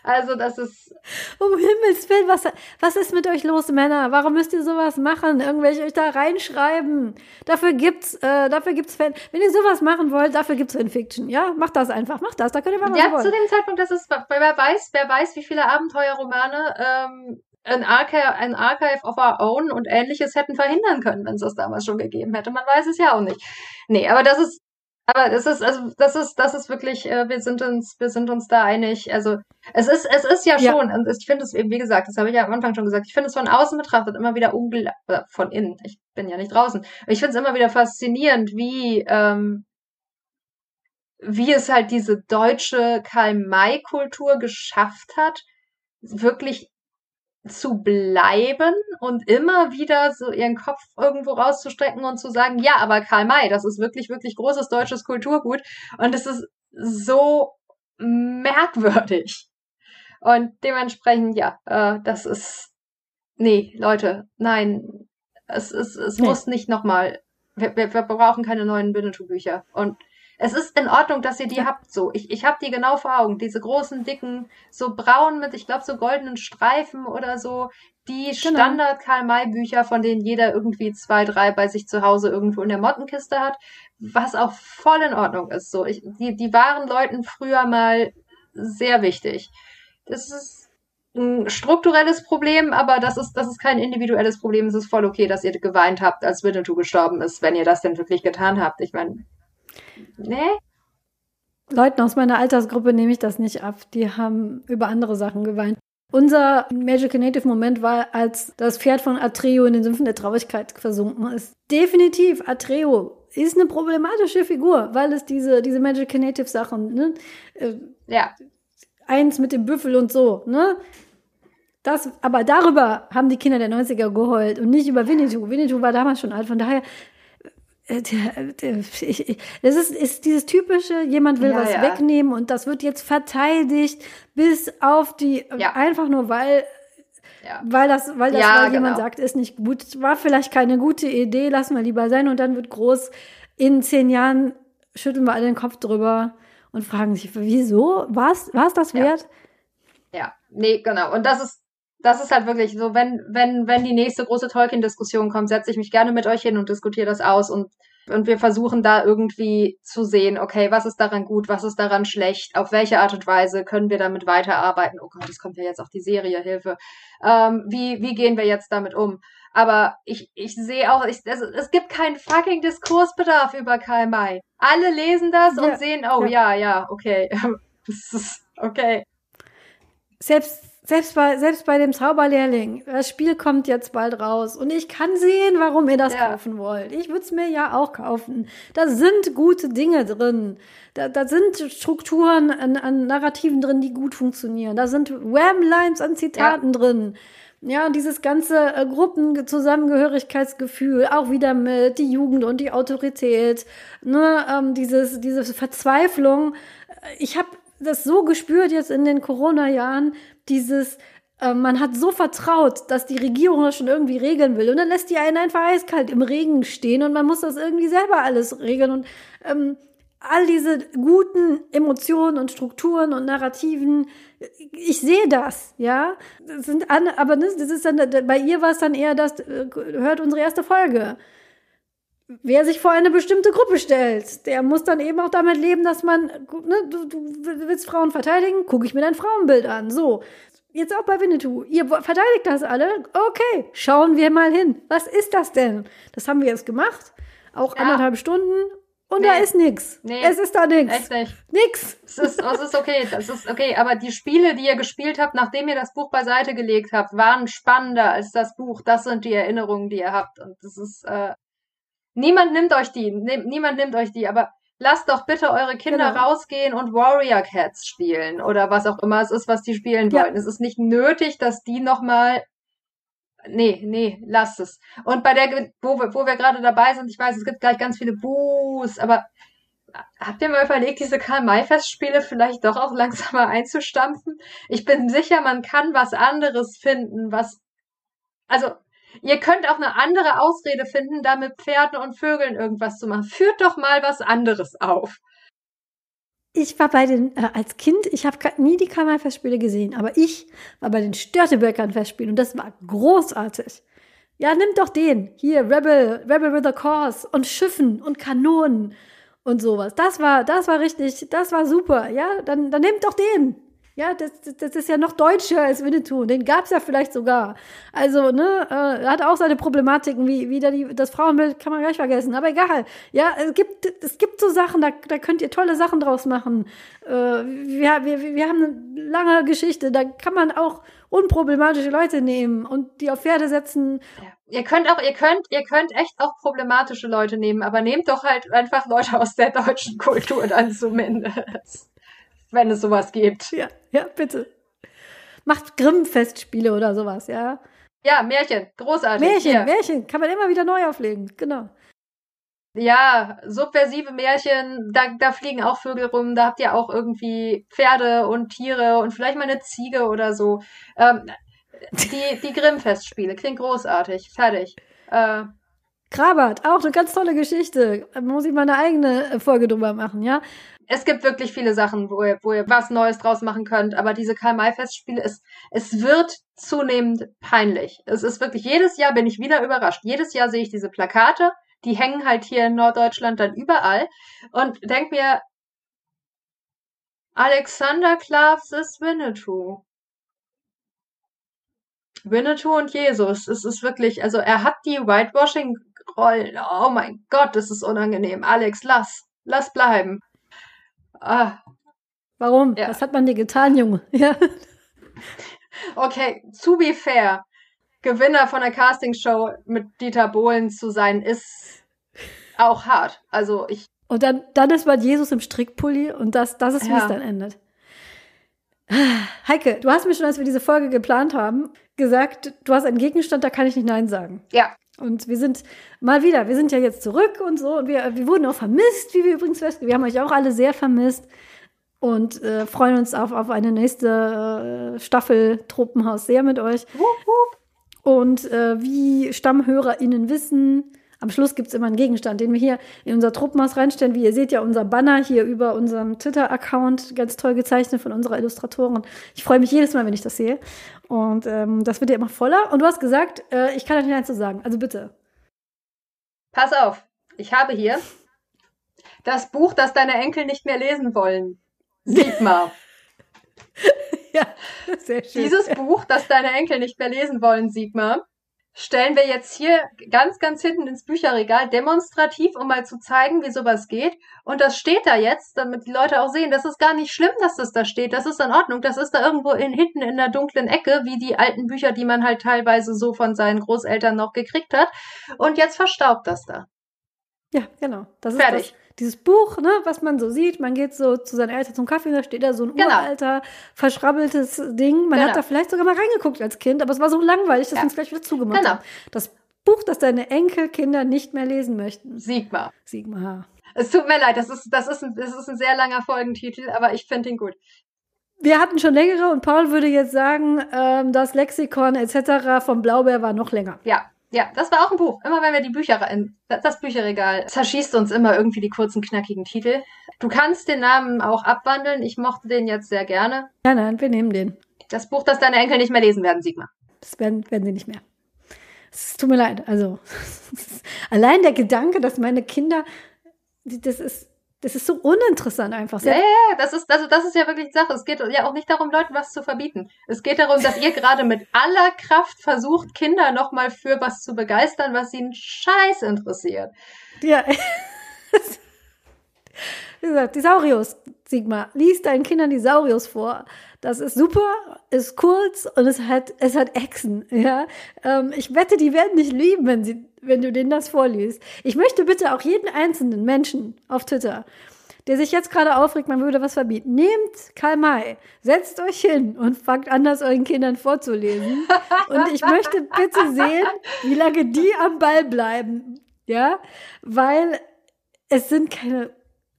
A: Also das ist.
B: Um Himmels Willen, was, was ist mit euch los, Männer? Warum müsst ihr sowas machen? Irgendwelche euch da reinschreiben? Dafür gibt's, äh, dafür gibt's Fan. Wenn ihr sowas machen wollt, dafür gibt's Fanfiction. Ja, macht das einfach, macht das. Da könnt ihr
A: mal Ja, zu dem Zeitpunkt, das ist, wer weiß, wer weiß, wie viele Abenteuerromane ähm, ein Archive, ein Archive of Our Own und ähnliches hätten verhindern können, wenn es das damals schon gegeben hätte. Man weiß es ja auch nicht. Nee, aber das ist aber das ist, also das ist, das ist wirklich, äh, wir sind uns, wir sind uns da einig. Also es ist, es ist ja schon, ja. und ich finde es eben, wie gesagt, das habe ich ja am Anfang schon gesagt, ich finde es von außen betrachtet immer wieder unglaublich, von innen, ich bin ja nicht draußen, ich finde es immer wieder faszinierend, wie, ähm, wie es halt diese deutsche Karl-May-Kultur geschafft hat, wirklich zu bleiben und immer wieder so ihren Kopf irgendwo rauszustrecken und zu sagen, ja, aber Karl May, das ist wirklich, wirklich großes deutsches Kulturgut und es ist so merkwürdig. Und dementsprechend, ja, äh, das ist, nee, Leute, nein, es, es, es nee. muss nicht nochmal, wir, wir, wir brauchen keine neuen Winnetou-Bücher und es ist in Ordnung, dass ihr die habt so. Ich, ich habe die genau vor Augen. Diese großen, dicken, so braun mit, ich glaube, so goldenen Streifen oder so. Die genau. Standard-Karl-May-Bücher, von denen jeder irgendwie zwei, drei bei sich zu Hause irgendwo in der Mottenkiste hat. Was auch voll in Ordnung ist. So, ich, die, die waren Leuten früher mal sehr wichtig. Das ist ein strukturelles Problem, aber das ist, das ist kein individuelles Problem. Es ist voll okay, dass ihr geweint habt, als Winnetou gestorben ist, wenn ihr das denn wirklich getan habt. Ich meine, Nee?
B: Leuten aus meiner Altersgruppe nehme ich das nicht ab. Die haben über andere Sachen geweint. Unser Magical Native Moment war, als das Pferd von Atreo in den Sümpfen der Traurigkeit versunken ist. Definitiv, Atreo ist eine problematische Figur, weil es diese, diese Magical Native Sachen, ne? Äh,
A: ja.
B: Eins mit dem Büffel und so, ne? Das, aber darüber haben die Kinder der 90er geheult und nicht über Winnetou. Winnetou war damals schon alt, von daher das ist, ist dieses typische, jemand will ja, was ja. wegnehmen und das wird jetzt verteidigt bis auf die, ja. einfach nur weil, weil das, weil das, weil jemand genau. sagt, ist nicht gut, war vielleicht keine gute Idee, lassen wir lieber sein und dann wird groß, in zehn Jahren schütteln wir alle den Kopf drüber und fragen sich, wieso, war es das wert?
A: Ja, nee, genau. Und das ist, das ist halt wirklich so, wenn, wenn, wenn die nächste große Tolkien-Diskussion kommt, setze ich mich gerne mit euch hin und diskutiere das aus und, und wir versuchen da irgendwie zu sehen, okay, was ist daran gut, was ist daran schlecht, auf welche Art und Weise können wir damit weiterarbeiten. Oh Gott, es kommt ja jetzt auch die Serie, Hilfe. Ähm, wie, wie gehen wir jetzt damit um? Aber ich, ich sehe auch, ich, es, es gibt keinen fucking Diskursbedarf über Karl May. Alle lesen das ja, und sehen, oh ja, ja, ja okay. okay.
B: Selbst selbst bei, selbst bei dem Zauberlehrling, das Spiel kommt jetzt bald raus und ich kann sehen, warum ihr das ja. kaufen wollt. Ich würde es mir ja auch kaufen. Da sind gute Dinge drin. Da, da sind Strukturen an, an Narrativen drin, die gut funktionieren. Da sind Wham-Lines an Zitaten ja. drin. Ja, dieses ganze äh, Gruppenzusammengehörigkeitsgefühl, auch wieder mit die Jugend und die Autorität, ne, ähm, dieses, diese Verzweiflung. Ich habe das so gespürt jetzt in den Corona-Jahren, dieses, äh, man hat so vertraut, dass die Regierung das schon irgendwie regeln will. Und dann lässt die einen einfach eiskalt im Regen stehen und man muss das irgendwie selber alles regeln. Und ähm, all diese guten Emotionen und Strukturen und Narrativen, ich sehe das, ja. Das sind an, aber das ist dann, bei ihr war es dann eher das, äh, hört unsere erste Folge. Wer sich vor eine bestimmte Gruppe stellt, der muss dann eben auch damit leben, dass man, ne, du, du willst Frauen verteidigen, gucke ich mir dein Frauenbild an. So. Jetzt auch bei Winnetou. Ihr verteidigt das alle? Okay, schauen wir mal hin. Was ist das denn? Das haben wir jetzt gemacht. Auch ja. anderthalb Stunden und nee. da ist nix. Nee. Es ist da nix.
A: Echt nicht.
B: Nix.
A: Es ist, es ist okay. Das ist okay. Aber die Spiele, die ihr gespielt habt, nachdem ihr das Buch beiseite gelegt habt, waren spannender als das Buch. Das sind die Erinnerungen, die ihr habt. Und das ist, äh, niemand nimmt euch die. niemand nimmt euch die. Aber lasst doch bitte eure Kinder genau. rausgehen und Warrior Cats spielen. Oder was auch immer es ist, was die spielen wollen. Ja. Es ist nicht nötig, dass die nochmal nee, nee, lasst es. Und bei der, wo wir, wo wir gerade dabei sind, ich weiß, es gibt gleich ganz viele Buß, aber habt ihr mal überlegt, diese Karl-May-Festspiele vielleicht doch auch langsamer einzustampfen? Ich bin sicher, man kann was anderes finden, was, also, ihr könnt auch eine andere Ausrede finden, da mit Pferden und Vögeln irgendwas zu machen. Führt doch mal was anderes auf
B: ich war bei den, äh, als Kind, ich habe nie die Kammerfestspiele gesehen, aber ich war bei den Störtebeckern-Festspielen und das war großartig. Ja, nimm doch den. Hier, Rebel, Rebel with a Cause und Schiffen und Kanonen und sowas. Das war, das war richtig, das war super. Ja, dann, dann nehmt doch den. Ja, das, das ist ja noch deutscher als Winnetou. Den gab's ja vielleicht sogar. Also, ne, äh, hat auch seine Problematiken, wie wieder die, das Frauenbild kann man gleich vergessen. Aber egal. Ja, es gibt, es gibt so Sachen, da, da könnt ihr tolle Sachen draus machen. Äh, wir, wir, wir haben eine lange Geschichte, da kann man auch unproblematische Leute nehmen und die auf Pferde setzen.
A: Ihr könnt auch, ihr könnt, ihr könnt echt auch problematische Leute nehmen, aber nehmt doch halt einfach Leute aus der deutschen Kultur dann zumindest wenn es sowas gibt.
B: Ja, ja, bitte. Macht Grimm-Festspiele oder sowas, ja.
A: Ja, Märchen, großartig.
B: Märchen, ja. Märchen, kann man immer wieder neu auflegen, genau.
A: Ja, subversive Märchen, da, da fliegen auch Vögel rum, da habt ihr auch irgendwie Pferde und Tiere und vielleicht mal eine Ziege oder so. Ähm, die die Grimm-Festspiele, klingt großartig, fertig. Äh,
B: Krabat, auch eine ganz tolle Geschichte. Da muss ich mal eine eigene Folge drüber machen, ja
A: es gibt wirklich viele Sachen, wo ihr, wo ihr was Neues draus machen könnt, aber diese Karl-May-Festspiele, es, es wird zunehmend peinlich. Es ist wirklich, jedes Jahr bin ich wieder überrascht. Jedes Jahr sehe ich diese Plakate, die hängen halt hier in Norddeutschland dann überall und denk mir, Alexander Klavs ist Winnetou. Winnetou und Jesus. Es ist wirklich, also er hat die Whitewashing-Rollen. Oh mein Gott, das ist unangenehm. Alex, lass. Lass bleiben.
B: Ah. Warum? Ja. Was hat man dir getan, Junge? Ja.
A: Okay, to be fair, Gewinner von der Castingshow mit Dieter Bohlen zu sein, ist auch hart. Also ich.
B: Und dann, dann ist man Jesus im Strickpulli und das, das ist, wie ja. es dann endet. Heike, du hast mir schon, als wir diese Folge geplant haben, gesagt, du hast einen Gegenstand, da kann ich nicht Nein sagen.
A: Ja.
B: Und wir sind mal wieder, wir sind ja jetzt zurück und so. Und wir, wir wurden auch vermisst, wie wir übrigens festgestellt Wir haben euch auch alle sehr vermisst und äh, freuen uns auf, auf eine nächste äh, Staffel Tropenhaus sehr mit euch. Wupp, wupp. Und äh, wie StammhörerInnen wissen, am Schluss gibt es immer einen Gegenstand, den wir hier in unser Truppenhaus reinstellen. Wie ihr seht ja unser Banner hier über unserem Twitter-Account, ganz toll gezeichnet von unserer Illustratorin. Ich freue mich jedes Mal, wenn ich das sehe. Und ähm, das wird ja immer voller. Und du hast gesagt, äh, ich kann da nicht eins zu sagen. Also bitte.
A: Pass auf, ich habe hier das Buch, das deine Enkel nicht mehr lesen wollen. Sigmar.
B: ja, sehr schön.
A: Dieses Buch, das deine Enkel nicht mehr lesen wollen, Sigmar, stellen wir jetzt hier ganz, ganz hinten ins Bücherregal, demonstrativ, um mal zu zeigen, wie sowas geht. Und das steht da jetzt, damit die Leute auch sehen, das ist gar nicht schlimm, dass das da steht. Das ist in Ordnung. Das ist da irgendwo in, hinten in der dunklen Ecke, wie die alten Bücher, die man halt teilweise so von seinen Großeltern noch gekriegt hat. Und jetzt verstaubt das da.
B: Ja, genau. Das ist
A: Fertig.
B: Das, dieses Buch, ne, was man so sieht. Man geht so zu seinen Eltern zum Kaffee und da steht da so ein
A: Genau.
B: uralter, verschrabbeltes Ding. Man
A: Genau.
B: hat da vielleicht sogar mal reingeguckt als Kind, aber es war so langweilig, dass
A: Ja.
B: wir es gleich wieder zugemacht
A: Genau.
B: haben. Das Buch, das deine Enkelkinder nicht mehr lesen möchten.
A: Sigmar.
B: Sigmar.
A: Es tut mir leid, das ist, das ist, ein, das ist ein sehr langer Folgentitel, aber ich finde ihn gut.
B: Wir hatten schon längere und Paul würde jetzt sagen, ähm, das Lexikon etc. vom Blaubeer war noch länger.
A: Ja, ja, das war auch ein Buch. Immer wenn wir die Bücher, in, das Bücherregal zerschießt uns immer irgendwie die kurzen, knackigen Titel. Du kannst den Namen auch abwandeln. Ich mochte den jetzt sehr gerne.
B: Nein, nein, wir nehmen den.
A: Das Buch, das deine Enkel nicht mehr lesen werden, Sigmar.
B: Das werden, werden sie nicht mehr. Es tut mir leid. Also, allein der Gedanke, dass meine Kinder, das ist, das ist so uninteressant einfach.
A: Ja, ja, ja, das ist, also das ist ja wirklich die Sache. Es geht ja auch nicht darum, Leuten was zu verbieten. Es geht darum, dass ihr gerade mit aller Kraft versucht, Kinder nochmal für was zu begeistern, was ihnen scheiß interessiert.
B: Ja. Wie gesagt, die Saurius, Sigmar. Lies deinen Kindern die Saurius vor. Das ist super, ist kurz und es hat, es hat Echsen, ja. Ähm, ich wette, die werden dich lieben, wenn sie, wenn du denen das vorliest. Ich möchte bitte auch jeden einzelnen Menschen auf Twitter, der sich jetzt gerade aufregt, man würde was verbieten. Nehmt Karl May, setzt euch hin und fangt an, das euren Kindern vorzulesen. Und ich möchte bitte sehen, wie lange die am Ball bleiben. Ja, weil es sind keine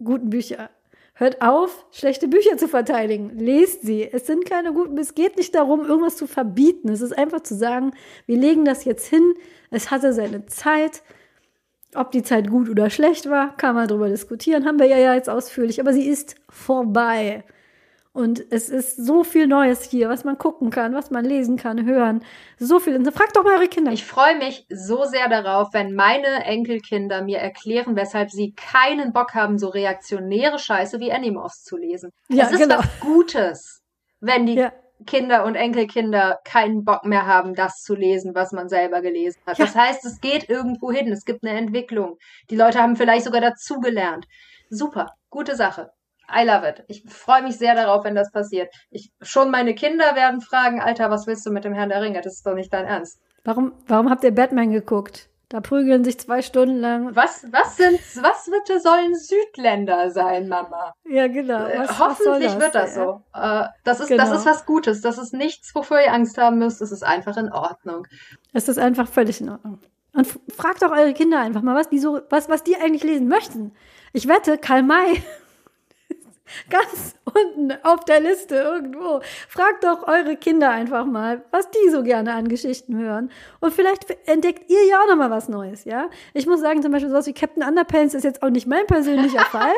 B: guten Bücher. Hört auf, schlechte Bücher zu verteidigen. Lest sie. Es sind keine guten. Es geht nicht darum, irgendwas zu verbieten. Es ist einfach zu sagen, wir legen das jetzt hin. Es hatte seine Zeit. Ob die Zeit gut oder schlecht war, kann man darüber diskutieren. Haben wir ja jetzt ausführlich. Aber sie ist vorbei. Und es ist so viel Neues hier, was man gucken kann, was man lesen kann, hören. So viel. Fragt doch mal eure Kinder.
A: Ich freue mich so sehr darauf, wenn meine Enkelkinder mir erklären, weshalb sie keinen Bock haben, so reaktionäre Scheiße wie Animorphs zu lesen.
B: Ja,
A: es ist
B: genau.
A: was Gutes, wenn die
B: Ja.
A: Kinder und Enkelkinder keinen Bock mehr haben, das zu lesen, was man selber gelesen hat.
B: Ja.
A: Das heißt, es geht irgendwo hin, es gibt eine Entwicklung. Die Leute haben vielleicht sogar dazugelernt. Super, gute Sache. I love it. Ich freue mich sehr darauf, wenn das passiert. Ich, schon meine Kinder werden fragen, Alter, was willst du mit dem Herrn der Ringe? Das ist doch nicht dein Ernst.
B: Warum, warum habt ihr Batman geguckt? Da prügeln sich zwei Stunden lang.
A: Was, was sind, was bitte sollen Südländer sein, Mama?
B: Ja, genau.
A: Äh,
B: Was, was
A: Hoffentlich
B: das?
A: wird das
B: Ja.
A: so. Äh, das, ist,
B: Genau.
A: das ist was Gutes. Das ist nichts, wofür ihr Angst haben müsst. Es ist einfach in Ordnung.
B: Es ist einfach völlig in Ordnung. Und fragt doch eure Kinder einfach mal, was die so, was, was die eigentlich lesen möchten. Ich wette, Karl May ganz unten auf der Liste irgendwo. Fragt doch eure Kinder einfach mal, was die so gerne an Geschichten hören. Und vielleicht entdeckt ihr ja auch noch mal was Neues, ja? Ich muss sagen, zum Beispiel sowas wie Captain Underpants ist jetzt auch nicht mein persönlicher Fall.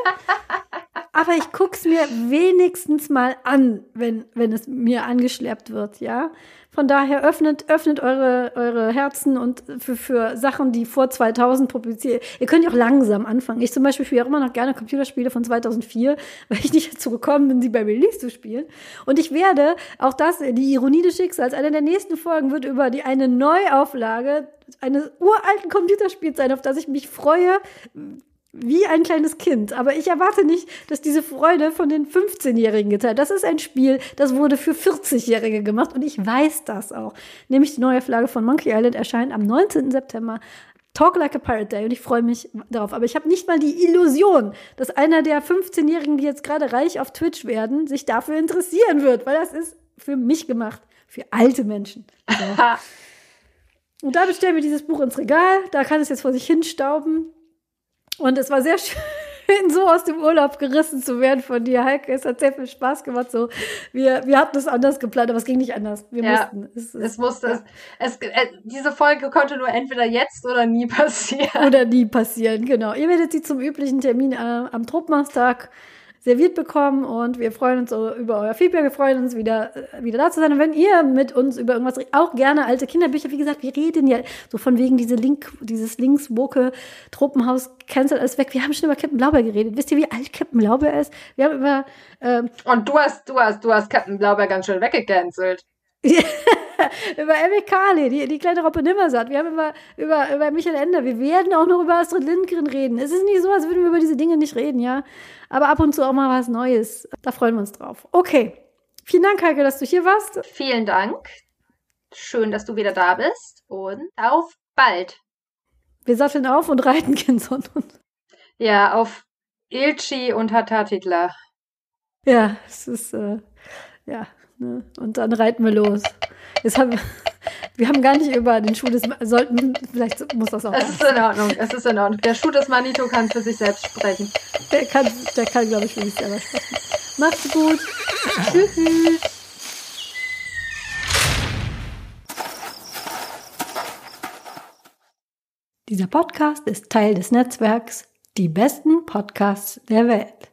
B: Aber ich guck's mir wenigstens mal an, wenn, wenn es mir angeschleppt wird, ja. Von daher öffnet, öffnet eure, eure Herzen und für, für Sachen, die vor 2000 publiziert. Ihr könnt ja auch langsam anfangen. Ich zum Beispiel spiele auch immer noch gerne Computerspiele von 2004, weil ich nicht dazu gekommen bin, sie bei Release zu spielen. Und ich werde, auch das, die Ironie des Schicksals, eine der nächsten Folgen wird über die, eine Neuauflage eines uralten Computerspiels sein, auf das ich mich freue, wie ein kleines Kind. Aber ich erwarte nicht, dass diese Freude von den 15-Jährigen geteilt. Das ist ein Spiel, das wurde für 40-Jährige gemacht und ich weiß das auch. Nämlich die neue Flagge von Monkey Island erscheint am 19. September. Talk Like a Pirate Day und ich freue mich darauf. Aber ich habe nicht mal die Illusion, dass einer der 15-Jährigen, die jetzt gerade reich auf Twitch werden, sich dafür interessieren wird, weil das ist für mich gemacht, für alte Menschen. So. Und damit stellen wir dieses Buch ins Regal. Da kann es jetzt vor sich hinstauben. Und es war sehr schön, so aus dem Urlaub gerissen zu werden von dir, Heike. Es hat sehr viel Spaß gemacht. So, wir, wir hatten es anders geplant, aber es ging nicht anders. Wir
A: Ja,
B: mussten. Es,
A: Es musste, es, es, äh, diese Folge konnte nur entweder jetzt oder nie passieren.
B: oder nie passieren, genau. Ihr werdet sie zum üblichen Termin äh, am Truppmachstag serviert bekommen und wir freuen uns über euer Feedback. Wir freuen uns wieder, äh, wieder da zu sein. Und wenn ihr mit uns über irgendwas auch gerne alte Kinderbücher, wie gesagt, wir reden ja so von wegen diese Link, dieses Linkswoke Truppenhaus cancel alles weg. Wir haben schon über Captain Blaubeer geredet. Wisst ihr, wie alt Captain Blaubeer ist? Wir haben über, ähm,
A: Und du hast, du hast, du hast Captain Blaubeer ganz schön weggecancelt.
B: über Emmy Carley, die, die kleine Robbe Nimmersatt. Wir haben über, über, über Michael Ender. Wir werden auch noch über Astrid Lindgren reden. Es ist nicht so, als würden wir über diese Dinge nicht reden, ja. Aber ab und zu auch mal was Neues. Da freuen wir uns drauf. Okay. Vielen Dank, Heike, dass du hier warst.
A: Vielen Dank. Schön, dass du wieder da bist. Und auf bald.
B: Wir satteln auf und reiten Kinson.
A: Ja, auf Ilchi und Hatatitler.
B: Ja, es ist, äh, ja, ne? und dann reiten wir los. Jetzt haben, wir haben gar nicht über den Schuh des, sollten, vielleicht muss das auch.
A: Es ist in Ordnung, es ist in Ordnung. Der Schuh des Manito kann für sich selbst sprechen.
B: Der kann, der kann, glaube ich, für sich selber sprechen. Macht's gut. Tschüss. Dieser Podcast ist Teil des Netzwerks Die besten Podcasts der Welt.